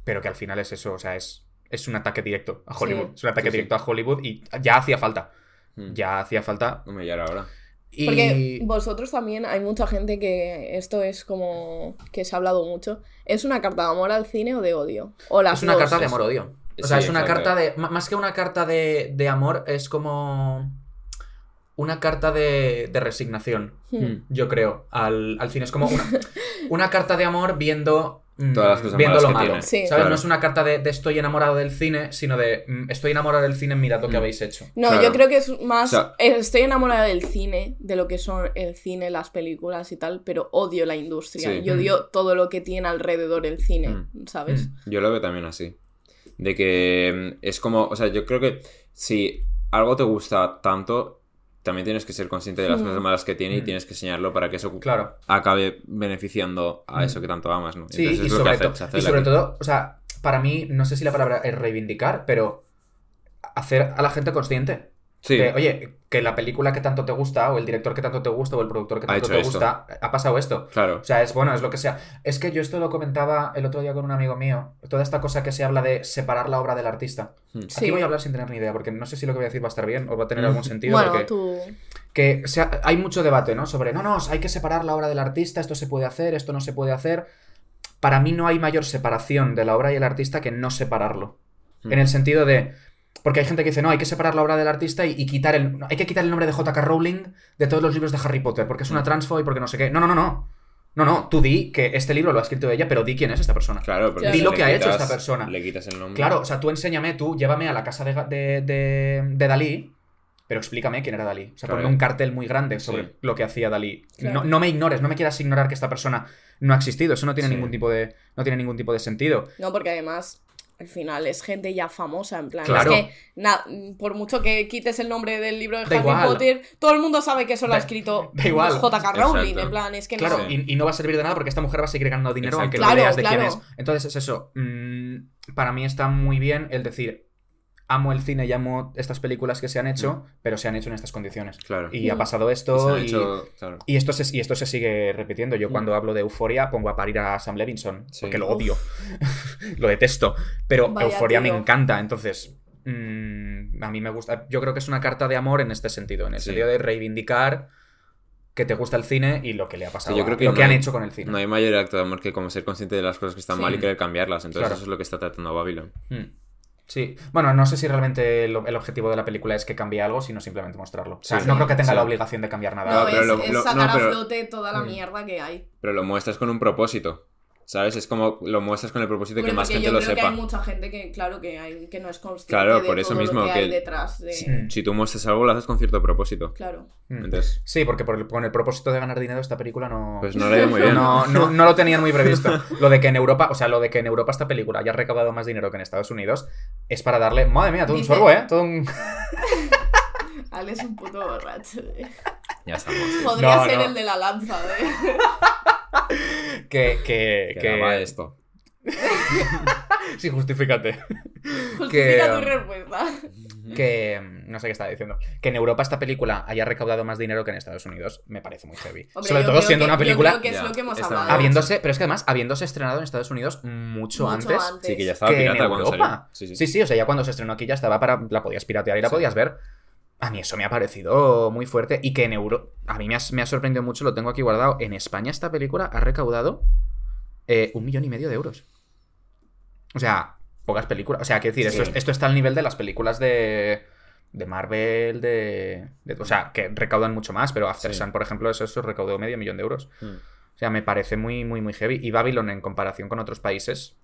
Speaker 1: pero que al final es eso, o sea, es, es un ataque directo a
Speaker 2: Sí.
Speaker 1: Hollywood. Es un ataque
Speaker 3: Sí, sí.
Speaker 1: directo a Hollywood y ya hacía falta.
Speaker 3: Mm.
Speaker 1: Ya hacía falta.
Speaker 3: Hombre, y ahora, ahora.
Speaker 1: Y...
Speaker 2: Porque vosotros también, hay mucha gente que esto es como que se ha hablado mucho. ¿Es una carta de amor al cine o de odio? O las
Speaker 1: Es una
Speaker 2: dos,
Speaker 1: carta de amor-odio. O sea,
Speaker 3: Sí,
Speaker 1: es una
Speaker 3: exacto.
Speaker 1: carta de. Más que una carta de, de amor, es como. una carta de, de resignación,
Speaker 3: Hmm.
Speaker 1: yo creo, al, al cine. Es como una, una carta de amor viendo, mm,
Speaker 3: Todas las cosas
Speaker 1: viendo lo
Speaker 3: que
Speaker 1: malo.
Speaker 3: tiene.
Speaker 2: Sí.
Speaker 1: ¿Sabes?
Speaker 3: Claro.
Speaker 1: No es una carta de, de estoy enamorado del cine, sino de mm, estoy enamorado del cine, mirad lo que
Speaker 3: Mm.
Speaker 1: habéis hecho.
Speaker 2: No,
Speaker 3: Claro.
Speaker 2: yo creo que es más.
Speaker 3: O sea-
Speaker 2: estoy enamorada del cine, de lo que son el cine, las películas y tal, pero odio la industria.
Speaker 3: Sí.
Speaker 2: Yo odio todo lo que tiene alrededor el cine,
Speaker 3: Mm.
Speaker 2: ¿sabes?
Speaker 1: Mm.
Speaker 3: Yo lo veo también así. De que mm, es como, o sea, yo creo que si algo te gusta tanto, también tienes que ser consciente de las cosas malas que tiene y
Speaker 1: Mm.
Speaker 3: tienes que enseñarlo para que eso
Speaker 1: Claro.
Speaker 3: acabe beneficiando a
Speaker 1: Mm.
Speaker 3: eso que tanto amas, ¿no?
Speaker 1: Sí,
Speaker 3: Entonces
Speaker 1: y
Speaker 3: es lo que
Speaker 1: sobre,
Speaker 3: hace
Speaker 1: y sobre todo, o sea, para mí, no sé si la palabra es reivindicar, pero hacer a la gente consciente.
Speaker 3: Sí,
Speaker 1: de, oye, que la película que tanto te gusta, o el director que tanto te gusta, o el productor que tanto te
Speaker 3: esto.
Speaker 1: gusta, ha pasado esto.
Speaker 3: claro.
Speaker 1: O sea, es bueno, es lo que sea. Es que yo esto lo comentaba el otro día con un amigo mío. Toda esta cosa que se habla de separar la obra del artista.
Speaker 3: Mm.
Speaker 2: Sí.
Speaker 1: Aquí voy a hablar sin tener ni idea, porque no sé si lo que voy a decir va a estar bien o va a tener
Speaker 3: Mm.
Speaker 1: algún sentido.
Speaker 2: Bueno,
Speaker 1: porque
Speaker 2: tú.
Speaker 1: que sea- hay mucho debate, ¿no? Sobre, no, no, hay que separar la obra del artista, esto se puede hacer, esto no se puede hacer. Para mí no hay mayor separación de la obra y el artista que no separarlo.
Speaker 3: Mm.
Speaker 1: En el sentido de... Porque hay gente que dice, no, hay que separar la obra del artista y, y quitar el... no, Hay que quitar el nombre de J.K. Rowling de todos los libros de Harry Potter, porque es una
Speaker 3: Mm.
Speaker 1: transfo y porque no sé qué. No, no, no, no. No, no, tú di que este libro lo ha escrito ella, pero di quién es esta persona.
Speaker 3: Claro, porque
Speaker 2: Di lo
Speaker 1: que ha hecho esta persona.
Speaker 3: Le quitas el nombre.
Speaker 1: Claro, o sea, tú enséñame, tú llévame a la casa de, de, de- de Dalí, pero explícame quién era Dalí. O sea,
Speaker 3: Claro.
Speaker 1: ponme un cartel muy grande sobre
Speaker 3: Sí.
Speaker 1: lo que hacía Dalí.
Speaker 2: Claro.
Speaker 1: No, no me ignores, no me quieras ignorar que esta persona no ha existido. Eso no tiene
Speaker 3: Sí.
Speaker 1: ningún tipo de. No tiene ningún tipo de sentido.
Speaker 2: No, porque además, al final es gente ya famosa, en plan.
Speaker 1: Claro.
Speaker 2: Es que, na- por mucho que quites el nombre del libro de
Speaker 1: Da
Speaker 2: Harry
Speaker 1: igual.
Speaker 2: Potter, todo el mundo sabe que eso lo ha escrito. J.K. Rowling.
Speaker 3: Exacto.
Speaker 2: En plan, es que
Speaker 1: Claro,
Speaker 2: no.
Speaker 1: Y, y no va a servir de nada porque esta mujer va a seguir ganando dinero
Speaker 3: Exacto.
Speaker 1: aunque
Speaker 2: Claro,
Speaker 1: no veas de quién es. Entonces es eso. mm, para mí está muy bien el decir. Amo el cine y amo estas películas que se han hecho, pero se han hecho en estas condiciones.
Speaker 3: Claro.
Speaker 1: Y ha
Speaker 2: Mm.
Speaker 1: pasado esto y,
Speaker 3: hecho- claro.
Speaker 1: y esto se, y esto se sigue repitiendo. Yo
Speaker 3: Mm.
Speaker 1: cuando hablo de Euforia pongo a parir a Sam Levinson,
Speaker 3: Sí.
Speaker 1: porque lo odio. lo detesto. Pero
Speaker 2: Vaya
Speaker 1: Euforia me encanta, entonces mm, a mí me gusta. Yo creo que es una carta de amor en este sentido, en el
Speaker 3: Sí.
Speaker 1: sentido de reivindicar que te gusta el cine y lo que le ha pasado,
Speaker 3: Sí, yo
Speaker 1: a-
Speaker 3: creo que
Speaker 1: lo
Speaker 3: no
Speaker 1: que han
Speaker 3: hay-
Speaker 1: hecho con el cine.
Speaker 3: No hay mayor acto de amor que como ser consciente de las cosas que están
Speaker 1: Sí.
Speaker 3: mal y querer cambiarlas. Entonces
Speaker 1: Claro.
Speaker 3: eso es lo que está tratando Babylon.
Speaker 1: Sí, bueno, no sé si realmente el, el objetivo de la película es que cambie algo, sino simplemente mostrarlo. O sea,
Speaker 3: Sí.
Speaker 1: no creo que tenga
Speaker 3: Sí.
Speaker 1: la obligación de cambiar nada.
Speaker 2: No,
Speaker 3: No, pero
Speaker 2: es,
Speaker 3: lo-
Speaker 2: es
Speaker 3: lo-
Speaker 2: sacar
Speaker 3: no, pero-
Speaker 2: a flote toda la
Speaker 1: Mm.
Speaker 2: mierda que hay.
Speaker 3: Pero lo muestras con un propósito. ¿Sabes? Es como lo muestras con el propósito de que más
Speaker 2: porque
Speaker 3: gente
Speaker 2: yo
Speaker 3: lo
Speaker 2: creo que
Speaker 3: sepa.
Speaker 2: hay mucha gente que, claro, que, hay, que no es consciente
Speaker 3: Claro,
Speaker 2: de
Speaker 3: por eso
Speaker 2: todo
Speaker 3: mismo
Speaker 2: lo que,
Speaker 3: que-
Speaker 2: hay detrás de...
Speaker 1: Sí.
Speaker 3: Si tú muestras algo, lo haces con cierto propósito.
Speaker 2: Claro.
Speaker 1: Mm.
Speaker 3: Entonces,
Speaker 1: Sí, porque por el- con el propósito de ganar dinero esta película no...
Speaker 3: pues no lo veo muy bien.
Speaker 1: No, no, no lo tenían muy previsto. Lo de que en Europa, o sea, lo de que en Europa esta película haya recaudado más dinero que en Estados Unidos es para darle, madre mía, todo un sorbo, ¿eh? Todo un...
Speaker 2: Ale es un puto borracho. eh.
Speaker 3: Ya estamos.
Speaker 2: Podría
Speaker 1: No,
Speaker 2: ser
Speaker 1: no.
Speaker 2: el de la lanza, ¿eh?
Speaker 1: que,
Speaker 3: que,
Speaker 1: Que
Speaker 3: esto.
Speaker 1: Sí, justifícate.
Speaker 2: Justifica tu respuesta.
Speaker 1: Que, mm, no sé qué estaba diciendo. Que en Europa esta película haya recaudado más dinero que en Estados Unidos me parece muy heavy.
Speaker 2: Hombre,
Speaker 1: Sobre todo siendo
Speaker 2: que-
Speaker 1: una
Speaker 2: yo
Speaker 1: película...
Speaker 2: creo que es
Speaker 3: Ya,
Speaker 2: lo que hemos
Speaker 3: está
Speaker 2: hablado.
Speaker 3: bien.
Speaker 1: Habiéndose, pero es que además, habiéndose estrenado en Estados Unidos mucho,
Speaker 2: Mucho
Speaker 1: antes,
Speaker 2: antes.
Speaker 3: Sí, que ya estaba
Speaker 1: que en
Speaker 3: pirata cuando
Speaker 1: Europa.
Speaker 3: salió. Sí, sí.
Speaker 1: Sí, sí, o sea, ya cuando se estrenó aquí ya estaba para. La podías piratear y la
Speaker 3: Sí.
Speaker 1: podías ver. A mí eso me ha parecido muy fuerte. Y que en Euro. A mí me ha, me ha sorprendido mucho, lo tengo aquí guardado. En España esta película ha recaudado eh, un millón y medio de euros. O sea, pocas películas. O sea, quiero decir,
Speaker 3: Sí.
Speaker 1: esto, es- esto está al nivel de las películas de. De Marvel, de, de- O sea, que recaudan mucho más, pero After
Speaker 3: Sí.
Speaker 1: Sun, por ejemplo, eso, eso recaudó medio millón de euros.
Speaker 3: Mm.
Speaker 1: O sea, me parece muy, muy, muy heavy. Y Babylon, en comparación con otros países.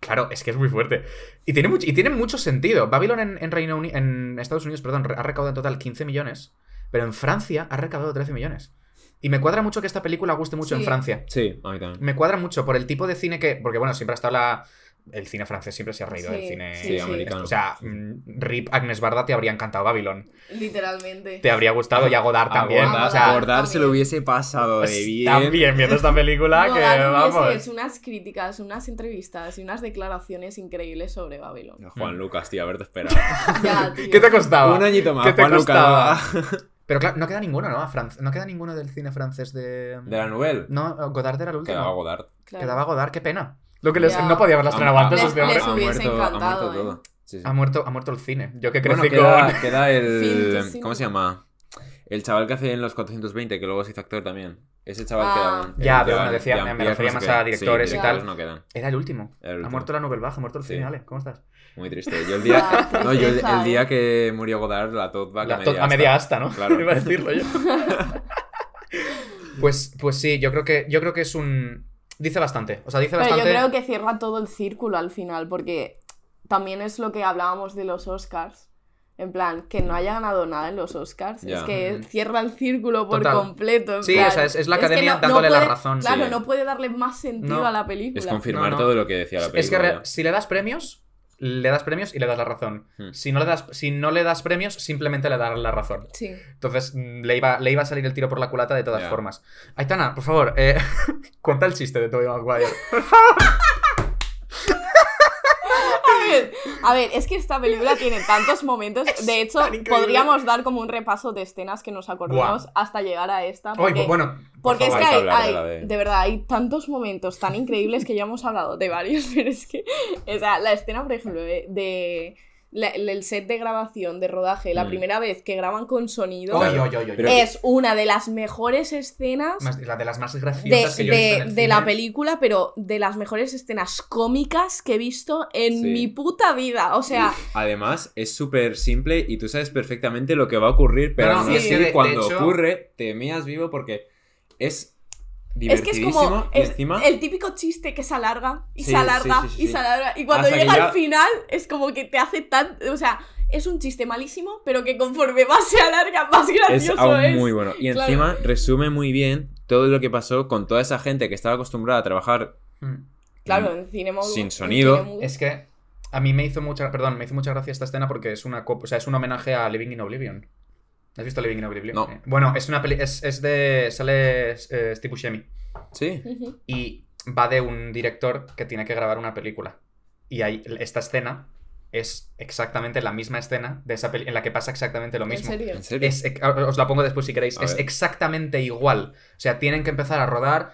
Speaker 1: Claro, es que es muy fuerte. Y tiene mucho, y tiene mucho sentido. Babylon en, en Reino Uni- en Estados Unidos, perdón, ha recaudado en total 15 millones. Pero en Francia ha recaudado 13 millones. Y me cuadra mucho que esta película guste mucho en. Francia.
Speaker 3: Sí, a mí también.
Speaker 1: Me cuadra mucho por el tipo de cine que. Porque bueno, siempre ha estado la. El cine francés siempre se ha reído
Speaker 2: Sí,
Speaker 1: del cine
Speaker 2: sí,
Speaker 3: Sí, americano.
Speaker 1: O sea, mm, Rip Agnes Barda te habría encantado Babylon.
Speaker 2: Literalmente.
Speaker 1: Te habría gustado y a Godard también.
Speaker 2: Godard,
Speaker 1: o sea,
Speaker 2: Godard.
Speaker 3: se lo hubiese pasado de bien.
Speaker 1: también viendo esta película que vamos.
Speaker 2: hecho unas críticas, unas entrevistas y unas declaraciones increíbles sobre Babylon.
Speaker 3: Juan Lucas, tío, haberte esperado.
Speaker 2: Ya, tío.
Speaker 1: ¿Qué te costaba?
Speaker 3: Un añito más,
Speaker 1: ¿Qué te
Speaker 3: Juan
Speaker 1: costaba?
Speaker 3: Lucas.
Speaker 1: Pero claro, no queda ninguno, ¿no? A Fran- No queda ninguno del cine francés de.
Speaker 3: De la novela.
Speaker 1: No, Godard era el último.
Speaker 3: Quedaba Godard.
Speaker 2: Claro.
Speaker 1: Quedaba Godard, qué pena. Lo que les... No podía haberla estrenado
Speaker 3: Ha-
Speaker 1: antes
Speaker 2: Les- les
Speaker 3: ha muerto, ha muerto
Speaker 2: ¿eh?
Speaker 3: todo. Sí, sí.
Speaker 1: Ha muerto, ha muerto el cine. Yo que crecí
Speaker 3: Bueno,
Speaker 1: con.
Speaker 3: queda, el... ¿Cómo se llama? El chaval que hace en los 420, que luego se hizo actor también. Ese chaval
Speaker 2: Ah.
Speaker 3: queda.
Speaker 1: Ya,
Speaker 3: eh,
Speaker 1: pero no decía- me- me refería
Speaker 3: no
Speaker 1: más a directores
Speaker 3: Sí,
Speaker 2: y tal.
Speaker 3: no quedan.
Speaker 1: Era el último.
Speaker 3: Era el
Speaker 1: Ha muerto la Nobel Baja, ha muerto el
Speaker 3: Sí.
Speaker 1: cine, Ale. ¿Cómo estás?
Speaker 3: Muy triste. Yo el día.
Speaker 2: Ah,
Speaker 3: no, yo el, día
Speaker 2: eh.
Speaker 3: que murió Godard, la tot va
Speaker 1: La to- a media asta, ¿no?
Speaker 3: Claro.
Speaker 1: Iba a decirlo yo. pues, pues sí, yo creo que, yo creo que es un. Dice bastante. O sea, dice
Speaker 2: Pero yo
Speaker 1: bastante.
Speaker 2: creo que cierra todo el círculo al final, porque también es lo que hablábamos de los Oscars. En plan, que no haya ganado nada en los Oscars. Es que cierra el círculo por
Speaker 1: Total.
Speaker 2: completo. en
Speaker 1: Sí,
Speaker 2: plan,
Speaker 1: o sea, es- es la
Speaker 2: que
Speaker 1: academia
Speaker 2: no-
Speaker 1: dándole
Speaker 2: no
Speaker 1: la razón,
Speaker 2: Claro,
Speaker 3: sí.
Speaker 2: no puede darle más sentido
Speaker 1: No.
Speaker 2: a la película.
Speaker 3: Es confirmar
Speaker 1: No, no.
Speaker 3: todo lo que decía la
Speaker 1: Es que
Speaker 3: película.
Speaker 1: re-
Speaker 3: ya.
Speaker 1: si le das premios, le das premios y le das la razón.
Speaker 3: Hmm.
Speaker 1: Si, no le das, si no le das premios, simplemente le das la razón.
Speaker 2: Sí.
Speaker 1: Entonces mm, le iba, le iba a salir el tiro por la culata de todas
Speaker 3: Ya.
Speaker 1: formas. Aitana, por favor, eh, cuenta el chiste de Tobey Maguire.
Speaker 2: A ver, a ver, es que esta película tiene tantos momentos. De hecho, podríamos dar como un repaso de escenas que nos acordemos
Speaker 1: Buah.
Speaker 2: hasta llegar a esta. Porque,
Speaker 1: pues bueno, por
Speaker 2: porque es
Speaker 1: favor.
Speaker 2: que
Speaker 3: Hay que
Speaker 2: hay,
Speaker 3: hablar de
Speaker 2: hay-
Speaker 3: la de-
Speaker 2: de verdad, hay tantos momentos tan increíbles que ya hemos hablado de varios, pero es que, o sea, la escena, por ejemplo, de, de la- el set de grabación, de rodaje, la
Speaker 3: Mm.
Speaker 2: primera vez que graban con sonido,
Speaker 1: Oye, oye, oye, oye.
Speaker 3: Pero-
Speaker 2: es una de las mejores escenas
Speaker 1: Más- la de las más
Speaker 2: de,
Speaker 1: graciosas que yo he visto
Speaker 2: de-
Speaker 1: en el
Speaker 2: de
Speaker 1: cine.
Speaker 2: la película, pero de las mejores escenas cómicas que he visto en
Speaker 3: Sí.
Speaker 2: mi puta vida. O sea,
Speaker 3: Además, es súper simple y tú sabes perfectamente lo que va a ocurrir, pero
Speaker 1: No,
Speaker 3: así,
Speaker 2: es que
Speaker 1: de
Speaker 3: cuando
Speaker 1: hecho-
Speaker 3: ocurre, te meas vivo porque es
Speaker 2: es que es como el,
Speaker 3: encima...
Speaker 2: el típico chiste que se alarga y
Speaker 3: Sí,
Speaker 2: se alarga
Speaker 3: sí, sí, sí,
Speaker 2: y se alarga. Y cuando
Speaker 3: Hasta
Speaker 2: llega
Speaker 3: ya-
Speaker 2: al final es como que te hace tan. O sea, es un chiste malísimo, pero que conforme más se alarga, más
Speaker 3: Es
Speaker 2: gracioso
Speaker 3: aún
Speaker 2: es.
Speaker 3: muy bueno. Y
Speaker 2: Claro.
Speaker 3: encima resume muy bien todo lo que pasó con toda esa gente que estaba acostumbrada a trabajar
Speaker 1: Hmm.
Speaker 2: Claro, en cine
Speaker 3: Sin
Speaker 2: en
Speaker 3: sonido.
Speaker 2: cine.
Speaker 1: Es que a mí me hizo mucha, perdón, me hizo mucha gracia esta escena porque es una, o sea, es un homenaje a Living in Oblivion. ¿Has visto Living in Oblivion?
Speaker 3: No.
Speaker 1: Eh, Bueno, es una peli, es, es de, sale eh, Steve Buscemi
Speaker 3: Sí.
Speaker 1: Y va de un director que tiene que grabar una película. Y ahí, esta escena es exactamente la misma escena de esa peli en la que pasa exactamente lo
Speaker 2: ¿En
Speaker 1: mismo.
Speaker 2: serio?
Speaker 3: ¿En serio?
Speaker 1: Es, ex- os la pongo después si queréis.
Speaker 3: A
Speaker 1: es
Speaker 3: ver.
Speaker 1: exactamente igual. O sea, tienen que empezar a rodar.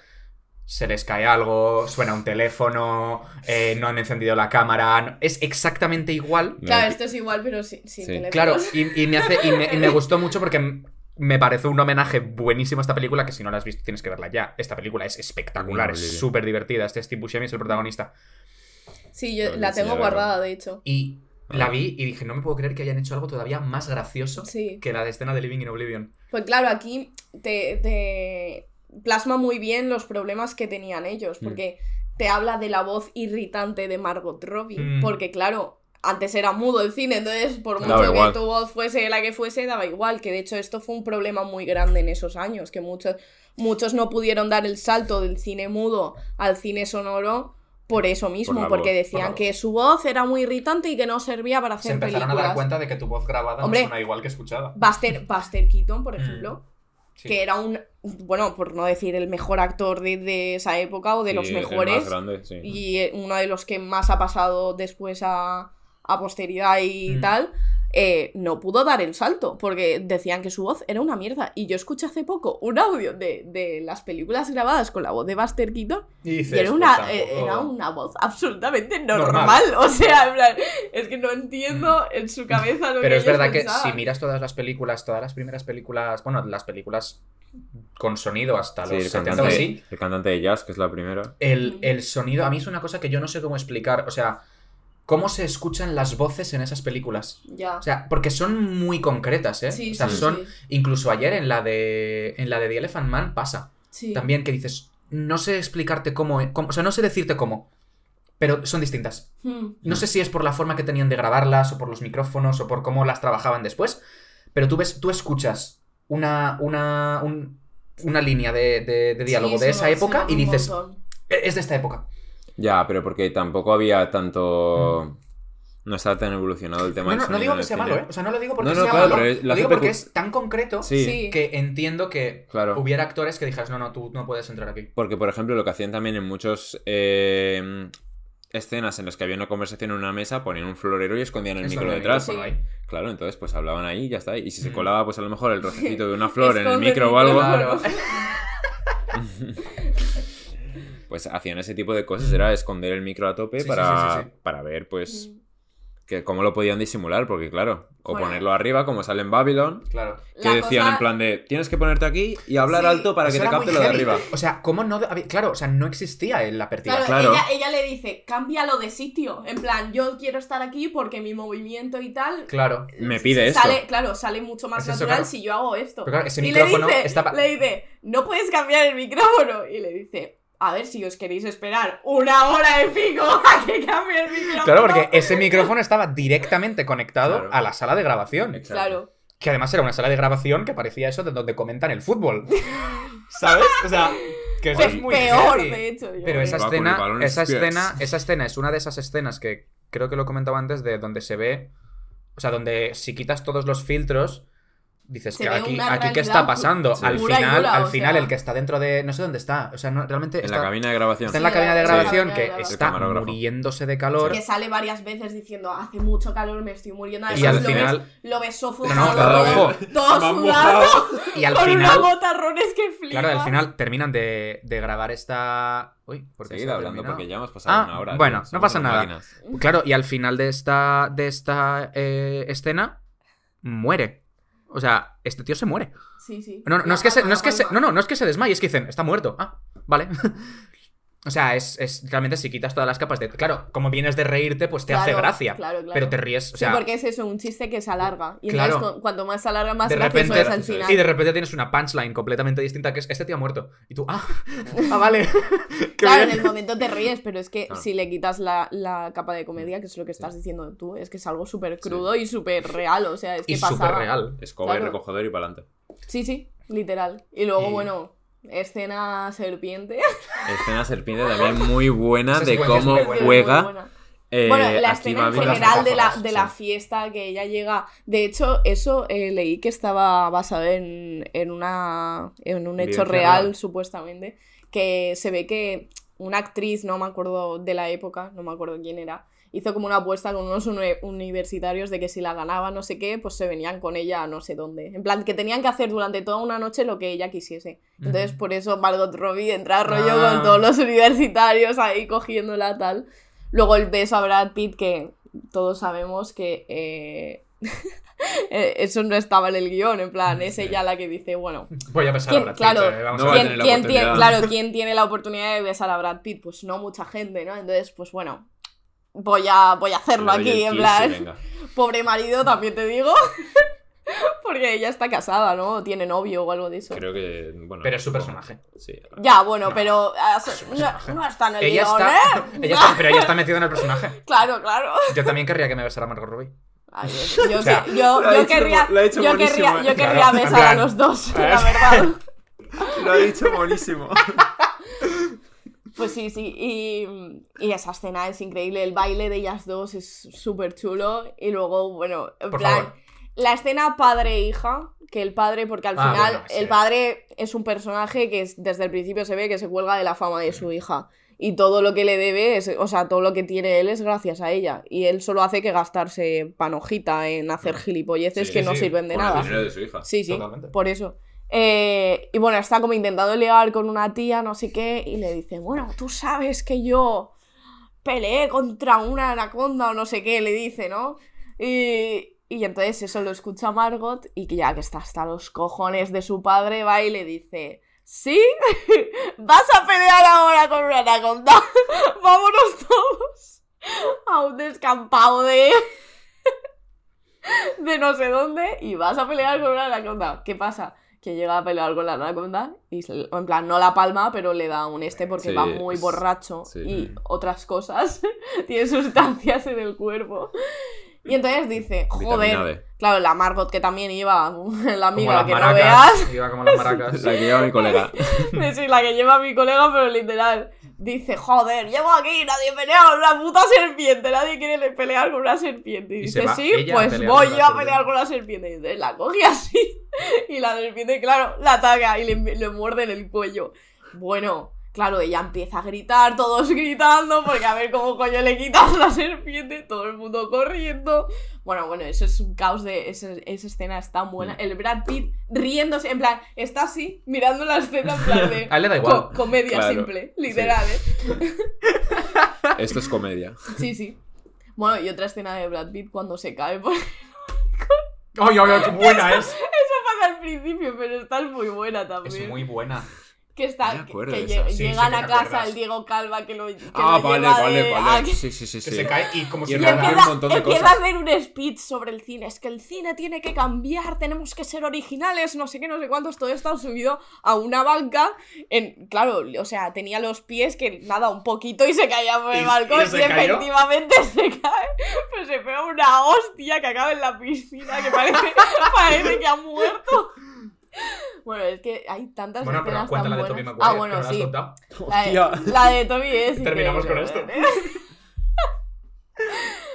Speaker 1: Se les cae algo, suena un teléfono, eh, no han encendido la cámara. no- es exactamente igual.
Speaker 2: Claro, esto es igual, pero sin, sin
Speaker 3: Sí.
Speaker 2: teléfonos.
Speaker 1: Claro, y, y me hace, y, me, y me gustó mucho porque me parece un homenaje buenísimo a esta película, que si no la has visto tienes que verla ya. Esta película es espectacular, es súper divertida. Este Steve Buscemi es el protagonista.
Speaker 2: Sí, yo la tengo guardada, de hecho.
Speaker 1: Y
Speaker 3: Ah.
Speaker 1: la vi y dije, no me puedo creer que hayan hecho algo todavía más gracioso
Speaker 2: Sí.
Speaker 1: que la de escena de Living in Oblivion.
Speaker 2: Pues claro, aquí te, te plasma muy bien los problemas que tenían ellos,
Speaker 3: Mm.
Speaker 2: porque te habla de la voz irritante de Margot Robbie,
Speaker 1: Mm.
Speaker 2: porque claro, antes era mudo el cine, entonces por
Speaker 3: Daba
Speaker 2: mucho
Speaker 3: igual.
Speaker 2: que tu voz fuese la que fuese, daba igual, que de hecho esto fue un problema muy grande en esos años, que muchos, muchos no pudieron dar el salto del cine mudo al cine sonoro. Por eso mismo, porque
Speaker 3: voz,
Speaker 2: decían
Speaker 1: por
Speaker 2: que su voz era muy irritante y que no servía para
Speaker 1: Se
Speaker 2: hacer
Speaker 1: empezaron
Speaker 2: películas.
Speaker 1: a dar cuenta de que tu voz grabada
Speaker 2: Hombre.
Speaker 1: no suena igual que escuchada.
Speaker 2: Buster, Buster Keaton, por
Speaker 1: Mm. Sí.
Speaker 2: que era un, bueno, por no decir el mejor actor de, de esa época o de
Speaker 3: Sí,
Speaker 2: los
Speaker 3: el
Speaker 2: mejores,
Speaker 3: más grande, sí.
Speaker 2: y eh, uno de los que más ha pasado después a, a posteridad y
Speaker 1: Mm.
Speaker 2: tal, eh, no pudo dar el salto, porque decían que su voz era una mierda. Y yo escuché hace poco un audio de, de las películas grabadas con la voz de Buster Keaton,
Speaker 1: Y
Speaker 2: y
Speaker 1: dices,
Speaker 2: era
Speaker 1: pues
Speaker 2: una, eh, era una voz absolutamente normal.
Speaker 1: Normal.
Speaker 2: O sea, en plan, es que no entiendo en su cabeza lo
Speaker 1: Pero
Speaker 2: que
Speaker 1: es verdad que si miras todas las películas, todas las primeras películas, bueno, las películas con sonido hasta
Speaker 3: Sí,
Speaker 1: los
Speaker 3: el
Speaker 1: 70 o
Speaker 3: cantante,
Speaker 1: así,
Speaker 3: el cantante de jazz, que es la primera.
Speaker 1: el, el sonido, a mí es una cosa que yo no sé cómo explicar, o sea, cómo se escuchan las voces en esas películas.
Speaker 2: Ya.
Speaker 1: O sea, porque son muy concretas, ¿eh?
Speaker 2: Sí,
Speaker 1: o sea,
Speaker 2: sí,
Speaker 1: son,
Speaker 2: sí.
Speaker 1: incluso ayer en la de, en la de The Elephant Man pasa,
Speaker 2: Sí.
Speaker 1: también que dices, no sé explicarte cómo, cómo- o sea, no sé decirte cómo, pero son distintas.
Speaker 2: Hmm.
Speaker 1: No sé si es por la forma que tenían de grabarlas, o por los micrófonos, o por cómo las trabajaban después, pero tú ves, tú escuchas una, una, un- una línea de, de- de diálogo de esa época y dices,
Speaker 2: montón.
Speaker 1: "E- es de esta época.
Speaker 3: Ya, pero porque tampoco había tanto... No estaba tan evolucionado el tema
Speaker 1: No,
Speaker 3: del
Speaker 1: no, no digo que sea
Speaker 3: cine.
Speaker 1: malo, ¿eh? O sea, no lo digo porque
Speaker 3: No, no,
Speaker 1: sea
Speaker 3: claro,
Speaker 1: malo,
Speaker 3: pero es- lo
Speaker 1: digo porque es tan concreto
Speaker 3: Sí,
Speaker 2: Sí.
Speaker 1: que entiendo que
Speaker 3: claro.
Speaker 1: hubiera actores que dijeras, no, no, tú no puedes entrar aquí.
Speaker 3: Porque, por ejemplo, lo que hacían también en muchos eh, escenas en las que había una conversación en una mesa, ponían un florero y escondían el
Speaker 1: Eso
Speaker 3: micro detrás.
Speaker 2: Sí.
Speaker 1: ahí.
Speaker 3: Claro, entonces pues hablaban ahí y ya está. Y si se
Speaker 1: Mm.
Speaker 3: colaba, pues a lo mejor el rocecito de una flor en el micro o algo.
Speaker 1: Claro.
Speaker 3: pues hacían ese tipo de cosas. Era esconder el micro a tope
Speaker 1: Sí,
Speaker 3: para,
Speaker 1: sí, sí, sí.
Speaker 3: para ver, pues, que cómo lo podían disimular, porque claro, o
Speaker 2: Bueno.
Speaker 3: ponerlo arriba como sale en Babylon,
Speaker 1: Claro.
Speaker 3: que
Speaker 2: La
Speaker 3: decían
Speaker 2: cosa-
Speaker 3: en plan de tienes que ponerte aquí y hablar
Speaker 2: Sí,
Speaker 3: alto para que te capte lo de arriba.
Speaker 1: O sea, ¿cómo no? Claro, o sea, no existía en la partida.
Speaker 2: Claro,
Speaker 3: Claro.
Speaker 2: Ella, ella le dice, cámbialo de sitio. En plan, yo quiero estar aquí porque mi movimiento y tal.
Speaker 1: Claro.
Speaker 3: Me pide esto.
Speaker 2: sale, Claro, sale mucho más
Speaker 1: Es eso,
Speaker 2: natural
Speaker 1: claro.
Speaker 2: si yo hago esto.
Speaker 1: Pero claro, ese
Speaker 2: y
Speaker 1: micrófono
Speaker 2: le dice,
Speaker 1: estaba-
Speaker 2: le dice, no puedes cambiar el micrófono. Y le dice, a ver si os queréis esperar una hora de pico a que cambie el micrófono.
Speaker 1: Claro, porque ese micrófono estaba directamente conectado
Speaker 3: Claro.
Speaker 1: a la sala de grabación.
Speaker 3: Exacto.
Speaker 2: Claro.
Speaker 1: Que además era una sala de grabación que parecía eso de donde comentan el fútbol. ¿Sabes? O sea, que eso
Speaker 2: Pues
Speaker 1: es muy
Speaker 2: peor,
Speaker 1: heavy.
Speaker 2: de hecho. yo
Speaker 1: Pero esa escena, esa escena, esa escena es una de esas escenas que creo que lo comentaba antes de donde se ve, o sea, donde si quitas todos los filtros dices
Speaker 2: Se
Speaker 1: que aquí,
Speaker 2: una
Speaker 1: aquí qué está pasando.
Speaker 3: Sí.
Speaker 1: Al final,
Speaker 2: dura,
Speaker 1: al final
Speaker 2: sea.
Speaker 1: el que está dentro de no sé dónde está, o sea, no, realmente
Speaker 3: En
Speaker 1: está,
Speaker 3: la cabina de grabación.
Speaker 1: está en la
Speaker 2: Sí,
Speaker 1: cabina de grabación
Speaker 2: Sí.
Speaker 1: que está muriéndose de calor
Speaker 2: Que sale varias veces diciendo, hace mucho calor, me estoy muriendo.
Speaker 1: y
Speaker 2: Además,
Speaker 1: al
Speaker 2: lo
Speaker 1: final
Speaker 2: ves, lo ves
Speaker 1: No,
Speaker 2: sofocado.
Speaker 1: no, claro,
Speaker 2: todo- sudado.
Speaker 1: y al
Speaker 2: con
Speaker 1: final
Speaker 2: botarrones que flipas.
Speaker 1: Claro, al final terminan de, de grabar esta. Uy, ¿por qué
Speaker 3: Seguid
Speaker 1: se ha
Speaker 3: hablando
Speaker 1: terminado?
Speaker 3: porque ya hemos pasado
Speaker 1: Ah,
Speaker 3: una hora.
Speaker 1: bueno, no pasa nada.
Speaker 3: máquinas.
Speaker 1: Claro, y al final de esta, de esta eh, escena, muere. O sea, este tío se muere.
Speaker 2: Sí, sí.
Speaker 1: No, no, es que se, no es que se, no, no, no es que se desmaye, es que dicen, está muerto. Ah, vale. O sea, es, es realmente si quitas todas las capas de. Claro, como vienes de reírte, pues te hace gracia.
Speaker 2: claro, claro.
Speaker 1: Pero te ríes. O sea,
Speaker 2: sí, porque es eso, un chiste que se alarga. Y
Speaker 1: Claro.
Speaker 2: entonces, cu- cuanto más se alarga, más
Speaker 1: de
Speaker 2: gracioso
Speaker 1: repente.
Speaker 2: es al final.
Speaker 1: Y de repente tienes una punchline completamente distinta que es este tío ha muerto. Y tú, ah, ah vale.
Speaker 2: Claro, en el momento te ríes, pero es que
Speaker 3: Claro.
Speaker 2: si le quitas la, la capa de comedia, que es lo que estás diciendo tú, es que es algo súper crudo y súper real, o sea, es que
Speaker 1: Y
Speaker 2: pasaba.
Speaker 1: súper real.
Speaker 3: Escoba y
Speaker 2: Claro.
Speaker 3: recogedor y para adelante.
Speaker 2: Sí, sí, literal. Y luego,
Speaker 1: Y-
Speaker 2: bueno, escena serpiente.
Speaker 3: Escena serpiente también muy buena de cómo juega.
Speaker 2: Muy buena.
Speaker 3: eh,
Speaker 2: Bueno, la escena en general de la, de la
Speaker 3: sí.
Speaker 2: fiesta que ella llega. De hecho, eso eh, leí que estaba basado en, en, una, en un hecho real. supuestamente. Que se ve que una actriz, no me acuerdo de la época, no me acuerdo quién era, hizo como una apuesta con unos uni- universitarios de que si la ganaba no sé qué, pues se venían con ella a no sé dónde. En plan, que tenían que hacer durante toda una noche lo que ella quisiese. Entonces, por eso Margot Robbie entra a rollo
Speaker 1: Ah.
Speaker 2: con todos los universitarios ahí cogiéndola tal. Luego el beso a Brad Pitt, que todos sabemos que eh, eh, eso no estaba en el guion, en plan, es ella la que dice, bueno,
Speaker 1: Voy a besar
Speaker 2: ¿Quién-
Speaker 1: a Brad Pitt,
Speaker 2: claro,
Speaker 1: eh, vamos
Speaker 3: No
Speaker 1: a
Speaker 3: va a
Speaker 1: ver.
Speaker 2: ¿quién,
Speaker 3: tener la
Speaker 2: quién tiene, claro, ¿quién tiene la oportunidad de besar a Brad Pitt? Pues no mucha gente, ¿no? Entonces, pues bueno, voy a, voy a hacerlo aquí, en plan,
Speaker 3: venga.
Speaker 2: pobre marido, también te digo, porque ella está casada, ¿no? O tiene novio o algo de eso.
Speaker 3: Creo que. Bueno,
Speaker 1: Pero es su personaje.
Speaker 3: Sí.
Speaker 2: Ya, bueno,
Speaker 1: No,
Speaker 2: pero ah, no, no está en el
Speaker 1: Ella
Speaker 2: guion,
Speaker 1: está,
Speaker 2: ¿eh?
Speaker 1: ella está- pero ella está metida en el personaje.
Speaker 2: Claro, claro.
Speaker 1: Yo también querría que me besara Margot Robbie.
Speaker 2: Ay, yo, yo
Speaker 1: O sea,
Speaker 2: que- yo- querría, yo
Speaker 3: buenísimo,
Speaker 2: querría,
Speaker 3: ¿eh?
Speaker 2: yo querría
Speaker 1: Claro,
Speaker 2: besar a los dos,
Speaker 1: ¿eh?
Speaker 2: la verdad.
Speaker 3: Lo ha dicho buenísimo.
Speaker 2: Pues sí, sí, y, y esa escena es increíble, el baile de ellas dos es súper chulo y luego, bueno, en
Speaker 1: Por
Speaker 2: plan,
Speaker 1: favor.
Speaker 2: la escena padre-hija, que el padre, porque al
Speaker 1: Ah,
Speaker 2: final
Speaker 1: bueno, sí.
Speaker 2: el padre es un personaje que es- desde el principio se ve que se cuelga de la fama de su hija y todo lo que le debe, es, o sea, todo lo que tiene él es gracias a ella y él solo hace que gastarse panojita en hacer gilipolleces
Speaker 3: Sí,
Speaker 2: que
Speaker 1: sí,
Speaker 2: no sirven de
Speaker 3: el
Speaker 2: nada.
Speaker 3: dinero de su hija.
Speaker 2: Sí, sí,
Speaker 1: Totalmente.
Speaker 2: por eso. Eh, y bueno, está como intentando ligar con una tía, no sé qué, y le dice, bueno, tú sabes que yo peleé contra una anaconda o no sé qué, le dice, ¿no? Y, y entonces eso lo escucha Margot y que ya que está hasta los cojones de su padre, va y le dice, ¿sí? ¿Vas a pelear ahora con una anaconda? Vámonos todos a un descampado de de no sé dónde y vas a pelear con una anaconda. ¿Qué pasa? Que llega a pelear con la anaconda y, se- en plan, no la palma, pero le da un este porque
Speaker 3: Sí,
Speaker 2: va muy borracho
Speaker 3: sí.
Speaker 2: y otras cosas. Tiene sustancias en el cuerpo. Y entonces dice, joder, claro, la Margot que también iba, la amiga que no
Speaker 1: maracas.
Speaker 2: veas,
Speaker 1: Iba como las maracas.
Speaker 3: La que lleva mi colega.
Speaker 2: sí, la que lleva mi colega, pero literal. Dice, joder, llevo aquí, nadie pelea con una puta serpiente, nadie quiere pelear con una serpiente. Y, dice, sí, pues voy yo a
Speaker 1: serpiente".
Speaker 2: pelear con la serpiente. Y entonces la coge así, y la serpiente, claro, la ataca y le, le muerde en el cuello. Bueno, claro, ella empieza a gritar, todos gritando, porque a ver cómo coño le quitas la serpiente, todo el mundo corriendo. Bueno, bueno, eso es un caos de. Esa, esa escena es tan buena. El Brad Pitt riéndose, en plan, está así, mirando la escena, en plan de.
Speaker 1: A él le da igual.
Speaker 2: co- comedia
Speaker 3: Claro,
Speaker 2: simple, literal, ¿eh?
Speaker 3: Esto es comedia.
Speaker 2: Sí, sí. Bueno, y otra escena de Brad Pitt cuando se cae por...
Speaker 1: ¡Ay, ay, ay, qué buena es!
Speaker 2: pasa al principio, pero esta es muy buena también.
Speaker 1: Es muy buena.
Speaker 2: Que está, que, que
Speaker 3: de
Speaker 2: lle-
Speaker 3: esa.
Speaker 1: Sí, sí
Speaker 2: a casa el Diego Calva que lo, que
Speaker 3: Ah,
Speaker 2: lo
Speaker 3: vale,
Speaker 2: lleva
Speaker 3: vale,
Speaker 2: de-
Speaker 3: vale.
Speaker 2: a-
Speaker 3: Sí, sí, sí, sí.
Speaker 1: Que se cae y como
Speaker 3: Y
Speaker 1: si
Speaker 2: Y
Speaker 1: nada.
Speaker 3: un
Speaker 2: empieza,
Speaker 3: montón de
Speaker 2: empieza
Speaker 3: cosas.
Speaker 2: a hacer un speech sobre el cine. Es que el cine tiene que cambiar, tenemos que ser originales, no sé qué, no sé cuántos. Todo esto subido a una banca. En, claro, o sea, tenía los pies que nada, un poquito y se caía por el
Speaker 1: ¿Y-
Speaker 2: balcón.
Speaker 1: y
Speaker 2: Y,
Speaker 1: cayó?
Speaker 2: efectivamente se cae. Pues se pega una hostia que acaba en la piscina que parece, parece que ha muerto. Bueno, es que hay tantas
Speaker 1: Bueno, pero
Speaker 2: escenas
Speaker 1: cuenta la
Speaker 2: tan
Speaker 1: de Tommy
Speaker 2: buenas.
Speaker 1: Maguire.
Speaker 2: Ah, bueno,
Speaker 1: la
Speaker 2: sí. La de, la de Tommy es.
Speaker 1: Terminamos con esto.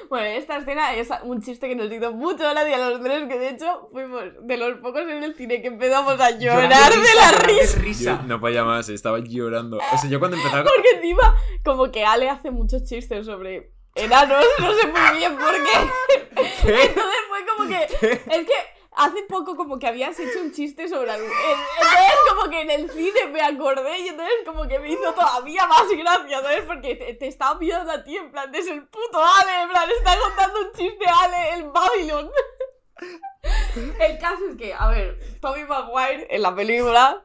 Speaker 2: Bueno, esta escena es un chiste que nos hizo mucho gracia a los tres, que de hecho fuimos de los pocos en el cine que empezamos a llorar
Speaker 1: Llorar
Speaker 2: de la
Speaker 1: llorar
Speaker 2: risa.
Speaker 3: Yo
Speaker 1: risa.
Speaker 3: no podía más, estaba llorando. O sea, yo cuando empezaba.
Speaker 2: Porque encima, como que Ale hace muchos chistes sobre enanos, no sé muy bien por qué. Entonces fue como que. Es que hace poco como que habías hecho un chiste sobre algo. Entonces como que en el cine me acordé y entonces como que me hizo todavía más gracia, ¿sabes? Porque te, te estaba mirando a ti en plan, es el puto Ale, en plan, está contando un chiste Ale, el Babylon. El caso es que, a ver, Tommy Maguire en la película,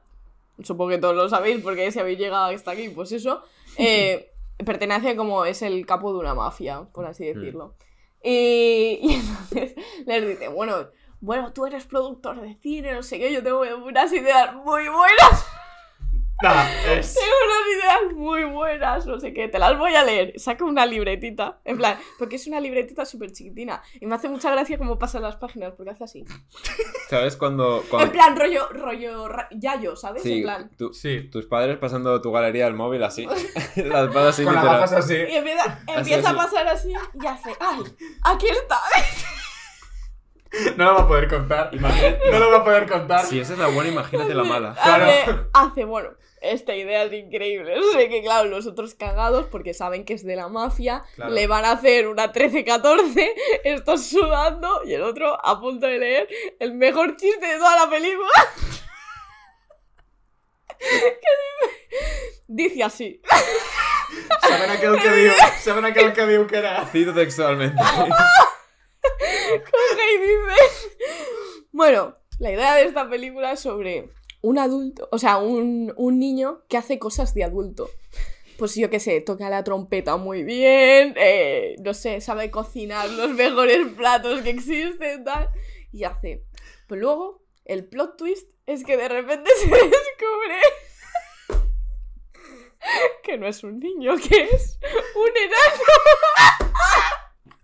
Speaker 2: supongo que todos lo sabéis porque si habéis llegado hasta aquí, pues eso, eh, pertenece como es el capo de una mafia, por así decirlo. Y, y entonces les dice, bueno, bueno, tú eres productor de cine, no sé qué, yo tengo unas ideas muy buenas,
Speaker 1: es.
Speaker 2: tengo unas ideas muy buenas, no sé qué, te las voy a leer. Saca una libretita, en plan, porque es una libretita súper chiquitina. Y me hace mucha gracia cómo pasan las páginas, porque hace así.
Speaker 3: ¿Sabes cuando.?
Speaker 2: En plan, rollo, rollo, yayo, ¿sabes?
Speaker 3: Sí,
Speaker 2: En plan.
Speaker 3: tú-
Speaker 1: Sí.
Speaker 3: tus padres pasando tu galería al móvil así. las vas así
Speaker 1: Con las
Speaker 3: literal.
Speaker 1: gafas así.
Speaker 2: Y empieza, empieza a
Speaker 3: así.
Speaker 2: pasar así y hace, ¡ay! Aquí está.
Speaker 1: No lo va a poder contar.
Speaker 3: Imagínate-
Speaker 1: No lo va a poder contar.
Speaker 3: Si esa es la buena, imagínate la mala.
Speaker 1: Claro.
Speaker 2: Hace, hace, bueno, esta idea es increíble. Sé que, claro, los otros cagados, porque saben que es de la mafia,
Speaker 1: Claro.
Speaker 2: le van a hacer una 13-14, estos sudando, y el otro a punto de leer el mejor chiste de toda la película. dice, dice así.
Speaker 1: Saben aquel que diu, saben aquel que diu que era.
Speaker 3: Cito textualmente.
Speaker 2: Coge y dice. Bueno, la idea de esta película es sobre un adulto, o sea, un, un niño que hace cosas de adulto. Pues yo qué sé, toca la trompeta muy bien, eh, no sé, sabe cocinar los mejores platos que existen, tal, y hace. Pero luego, el plot twist es que de repente se descubre que no es un niño, que es un enano.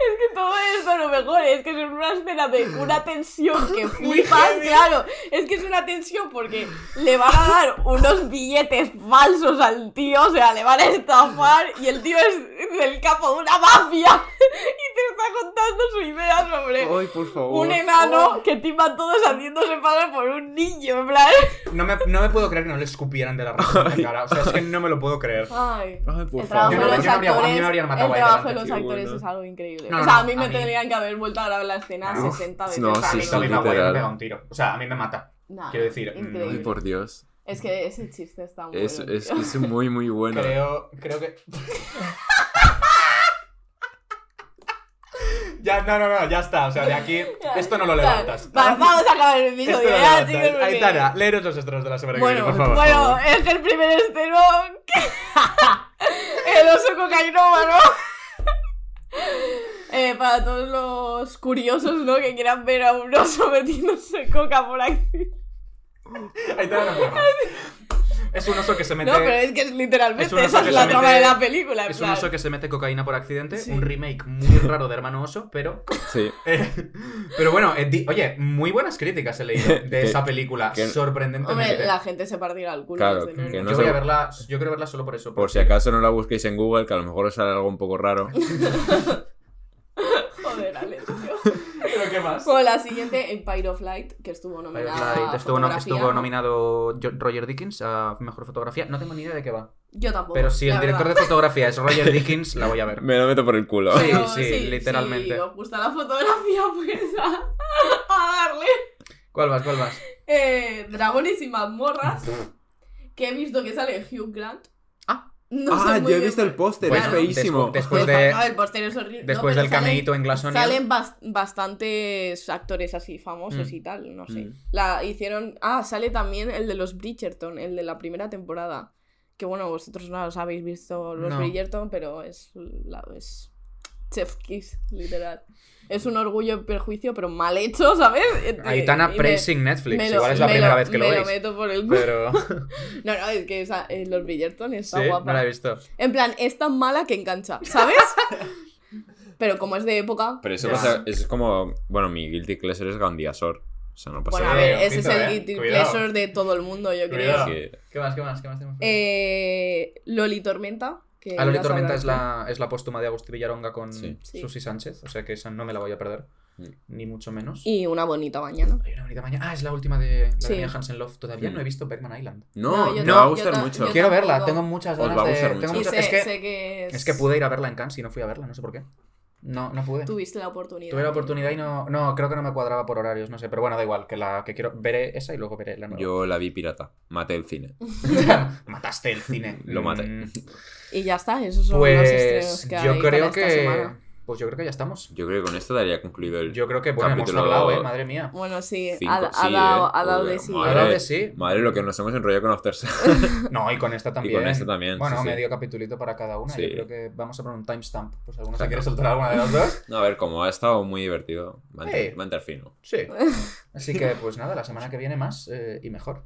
Speaker 2: Es que todo esto lo mejor es que es una escena de una tensión que flipas, claro. Es que es una tensión porque le van a dar unos billetes falsos al tío, o sea, le van a estafar y el tío es del capo de una mafia y te está contando su idea sobre
Speaker 3: Ay, por favor.
Speaker 2: un enano que tima a todos haciéndose pagar por un niño, en plan.
Speaker 1: No me, no me puedo creer que no le escupieran de la risa en la cara. O sea, es que no me lo puedo creer.
Speaker 2: Ay.
Speaker 3: Ay, por
Speaker 2: trabajo
Speaker 1: Yo no- yo habría- a mí me
Speaker 2: actores,
Speaker 1: habrían matado
Speaker 2: el trabajo de los actores
Speaker 3: bueno.
Speaker 2: es algo increíble.
Speaker 1: No,
Speaker 2: o sea,
Speaker 1: no,
Speaker 2: a mí me
Speaker 1: a mí-
Speaker 2: tendrían que haber vuelto a grabar la escena
Speaker 3: Uf,
Speaker 2: 60 veces.
Speaker 3: no,
Speaker 1: A
Speaker 3: sí,
Speaker 1: mí
Speaker 3: sí,
Speaker 1: me pega un tiro. O sea, a mí me mata.
Speaker 2: Nah,
Speaker 1: Quiero decir, mm,
Speaker 2: increíble.
Speaker 3: Ay, por Dios.
Speaker 2: Es que ese chiste está muy
Speaker 3: Es,
Speaker 2: bueno,
Speaker 3: es, muy, muy bueno.
Speaker 1: Creo, creo que. ya, no, no, no, ya está. O sea, de aquí. Esto no lo levantas.
Speaker 2: vamos a acabar el episodio
Speaker 1: no
Speaker 2: ya, chicos.
Speaker 1: Aitana, léeros los estrenos de la semana que viene, por favor.
Speaker 2: bueno, es que el primer estreno. el oso cocainómano. Eh, para todos los curiosos, ¿no? Que quieran ver a un oso metiéndose coca por aquí.
Speaker 1: No puede más. Es un oso que se mete.
Speaker 2: No, pero es que es literalmente
Speaker 1: Es
Speaker 2: esa es
Speaker 1: se
Speaker 2: la trama
Speaker 1: mete-
Speaker 2: de la película.
Speaker 1: Es un oso que se mete cocaína por accidente.
Speaker 2: Sí.
Speaker 1: Un remake muy raro de Hermano Oso, pero.
Speaker 3: Sí.
Speaker 1: eh, pero bueno, eh, di- oye, muy buenas críticas he leído de esa película.
Speaker 3: que-
Speaker 1: sorprendentemente.
Speaker 2: Hombre, la gente se partirá el culo.
Speaker 3: Claro,
Speaker 2: desde luego.
Speaker 3: que no
Speaker 1: yo voy a verla. Yo quiero verla solo por eso.
Speaker 3: Por si acaso no la busquéis en Google, que a lo mejor os sale algo un poco raro.
Speaker 2: Tío.
Speaker 1: ¿Pero qué más?
Speaker 2: Bueno, la siguiente, Empire of Light, que estuvo nominada.
Speaker 1: Estuvo, no- estuvo
Speaker 2: ¿no?
Speaker 1: nominado Roger Dickens a mejor fotografía. No tengo ni idea de qué va.
Speaker 2: Yo tampoco.
Speaker 1: Pero si el director
Speaker 2: verdad.
Speaker 1: de fotografía es Roger Dickens, la voy a ver.
Speaker 3: Me lo meto por el culo.
Speaker 1: Sí,
Speaker 2: Pero
Speaker 1: sí, literalmente.
Speaker 2: Si os gusta la fotografía, pues a, a darle.
Speaker 1: ¿Cuál vas? ¿Cuál vas?
Speaker 2: Eh, dragones y mazmorras. Que he visto que sale Hugh Grant.
Speaker 1: Ah.
Speaker 2: No
Speaker 3: ah, yo he
Speaker 2: bien
Speaker 3: visto el
Speaker 2: por-
Speaker 3: póster,
Speaker 1: Bueno,
Speaker 3: es feísimo.
Speaker 1: despu- después de-
Speaker 2: No, el póster es horrible.
Speaker 1: Después
Speaker 2: No,
Speaker 1: del
Speaker 2: salen-
Speaker 1: cameíto en Glass Onion.
Speaker 2: Salen bas- bastantes actores así famosos
Speaker 1: Mm.
Speaker 2: y tal, no sé.
Speaker 3: Mm.
Speaker 2: La hicieron. Ah, sale también el de los Bridgerton, el de la primera temporada. Que bueno, vosotros no los habéis visto los
Speaker 1: No.
Speaker 2: Bridgerton, pero es. La, es Chef Kiss, literal. Es un orgullo y perjuicio, pero mal hecho, ¿sabes?
Speaker 1: Aitana
Speaker 2: me-
Speaker 1: praising Netflix.
Speaker 2: me lo-
Speaker 1: Igual es la
Speaker 2: me
Speaker 1: primera
Speaker 2: lo-
Speaker 1: vez que lo
Speaker 2: me
Speaker 1: veis.
Speaker 2: meto por el culo.
Speaker 1: Pero.
Speaker 2: No, no, es que esa, eh, los Bridgerton
Speaker 1: sí,
Speaker 2: está guapa.
Speaker 1: no la he visto.
Speaker 2: En plan, es tan mala que engancha, ¿sabes? Pero como es de época.
Speaker 3: Pero eso pasa, es como, bueno, mi guilty pleasure es Gandiasor. O sea, no pasa
Speaker 2: Bueno, a ver,
Speaker 1: Sí,
Speaker 2: ese es el
Speaker 1: eh.
Speaker 2: guilty
Speaker 1: Cuidado.
Speaker 2: pleasure de todo el mundo, yo creo.
Speaker 3: Que-
Speaker 1: ¿Qué más? ¿Qué más? ¿Qué más tenemos?
Speaker 2: Eh, Loli Tormenta. Que
Speaker 1: Ah, Loli
Speaker 2: ibas a
Speaker 1: Tormenta es la, es la póstuma de Agustín Villaronga con
Speaker 3: Sí.
Speaker 2: Sí.
Speaker 1: Susi Sánchez, o sea que esa no me la voy a perder,
Speaker 3: Mm.
Speaker 1: ni mucho menos.
Speaker 2: Y una bonita mañana.
Speaker 1: Hay una bonita mañana. Ah, es la última de la
Speaker 2: Sí.
Speaker 1: de Mia Hansen Love. Todavía
Speaker 3: Mm.
Speaker 1: no he visto Bergman Island.
Speaker 3: No,
Speaker 2: No, yo
Speaker 3: me
Speaker 2: no,
Speaker 3: va a gustar
Speaker 2: ta-
Speaker 3: mucho.
Speaker 2: yo
Speaker 1: Quiero verla, tengo muchas
Speaker 3: Os
Speaker 1: ganas
Speaker 3: va a
Speaker 1: de.
Speaker 3: gustar
Speaker 1: tengo
Speaker 3: mucho.
Speaker 2: Y
Speaker 1: mucho-
Speaker 2: sé,
Speaker 1: es, que,
Speaker 2: sé que es...
Speaker 1: es que pude ir a verla en Cannes y no fui a verla, no sé por qué. No, no pude.
Speaker 2: Tuviste la oportunidad.
Speaker 1: Tuve la oportunidad y no. No, creo que no me cuadraba por horarios, no sé. Pero bueno, da igual, que la que quiero. Veré esa y luego veré la nueva.
Speaker 3: Yo la vi pirata. Maté el cine.
Speaker 1: Mataste el cine.
Speaker 3: Lo maté.
Speaker 1: Mm,
Speaker 2: Y ya está, esos son los estrenos
Speaker 1: Pues
Speaker 2: que
Speaker 1: yo
Speaker 2: hay
Speaker 1: creo
Speaker 2: para esta semana.
Speaker 1: Pues yo creo que ya estamos.
Speaker 3: Yo creo que con esto daría concluido el.
Speaker 1: Yo creo que, bueno, hemos
Speaker 3: Capítulo-
Speaker 1: hablado, eh, madre mía.
Speaker 2: Bueno, sí,
Speaker 3: Cinco,
Speaker 2: ha, ha
Speaker 3: sí,
Speaker 2: dado,
Speaker 3: eh.
Speaker 2: ha dado de sí.
Speaker 3: madre.
Speaker 1: Ha dado de sí.
Speaker 3: Madre, lo que nos hemos enrollado con After.
Speaker 1: No, y con esta también.
Speaker 3: con esta también,
Speaker 1: Bueno,
Speaker 3: sí, sí.
Speaker 1: medio capitulito para cada una.
Speaker 3: Sí.
Speaker 1: Yo creo que vamos a poner un timestamp. Pues alguno se quiere soltar alguna de las dos.
Speaker 3: No, a ver, como ha estado muy divertido, va a entrar, va a entrar fino.
Speaker 1: Sí. Así que, pues nada, la semana que viene más eh, y mejor.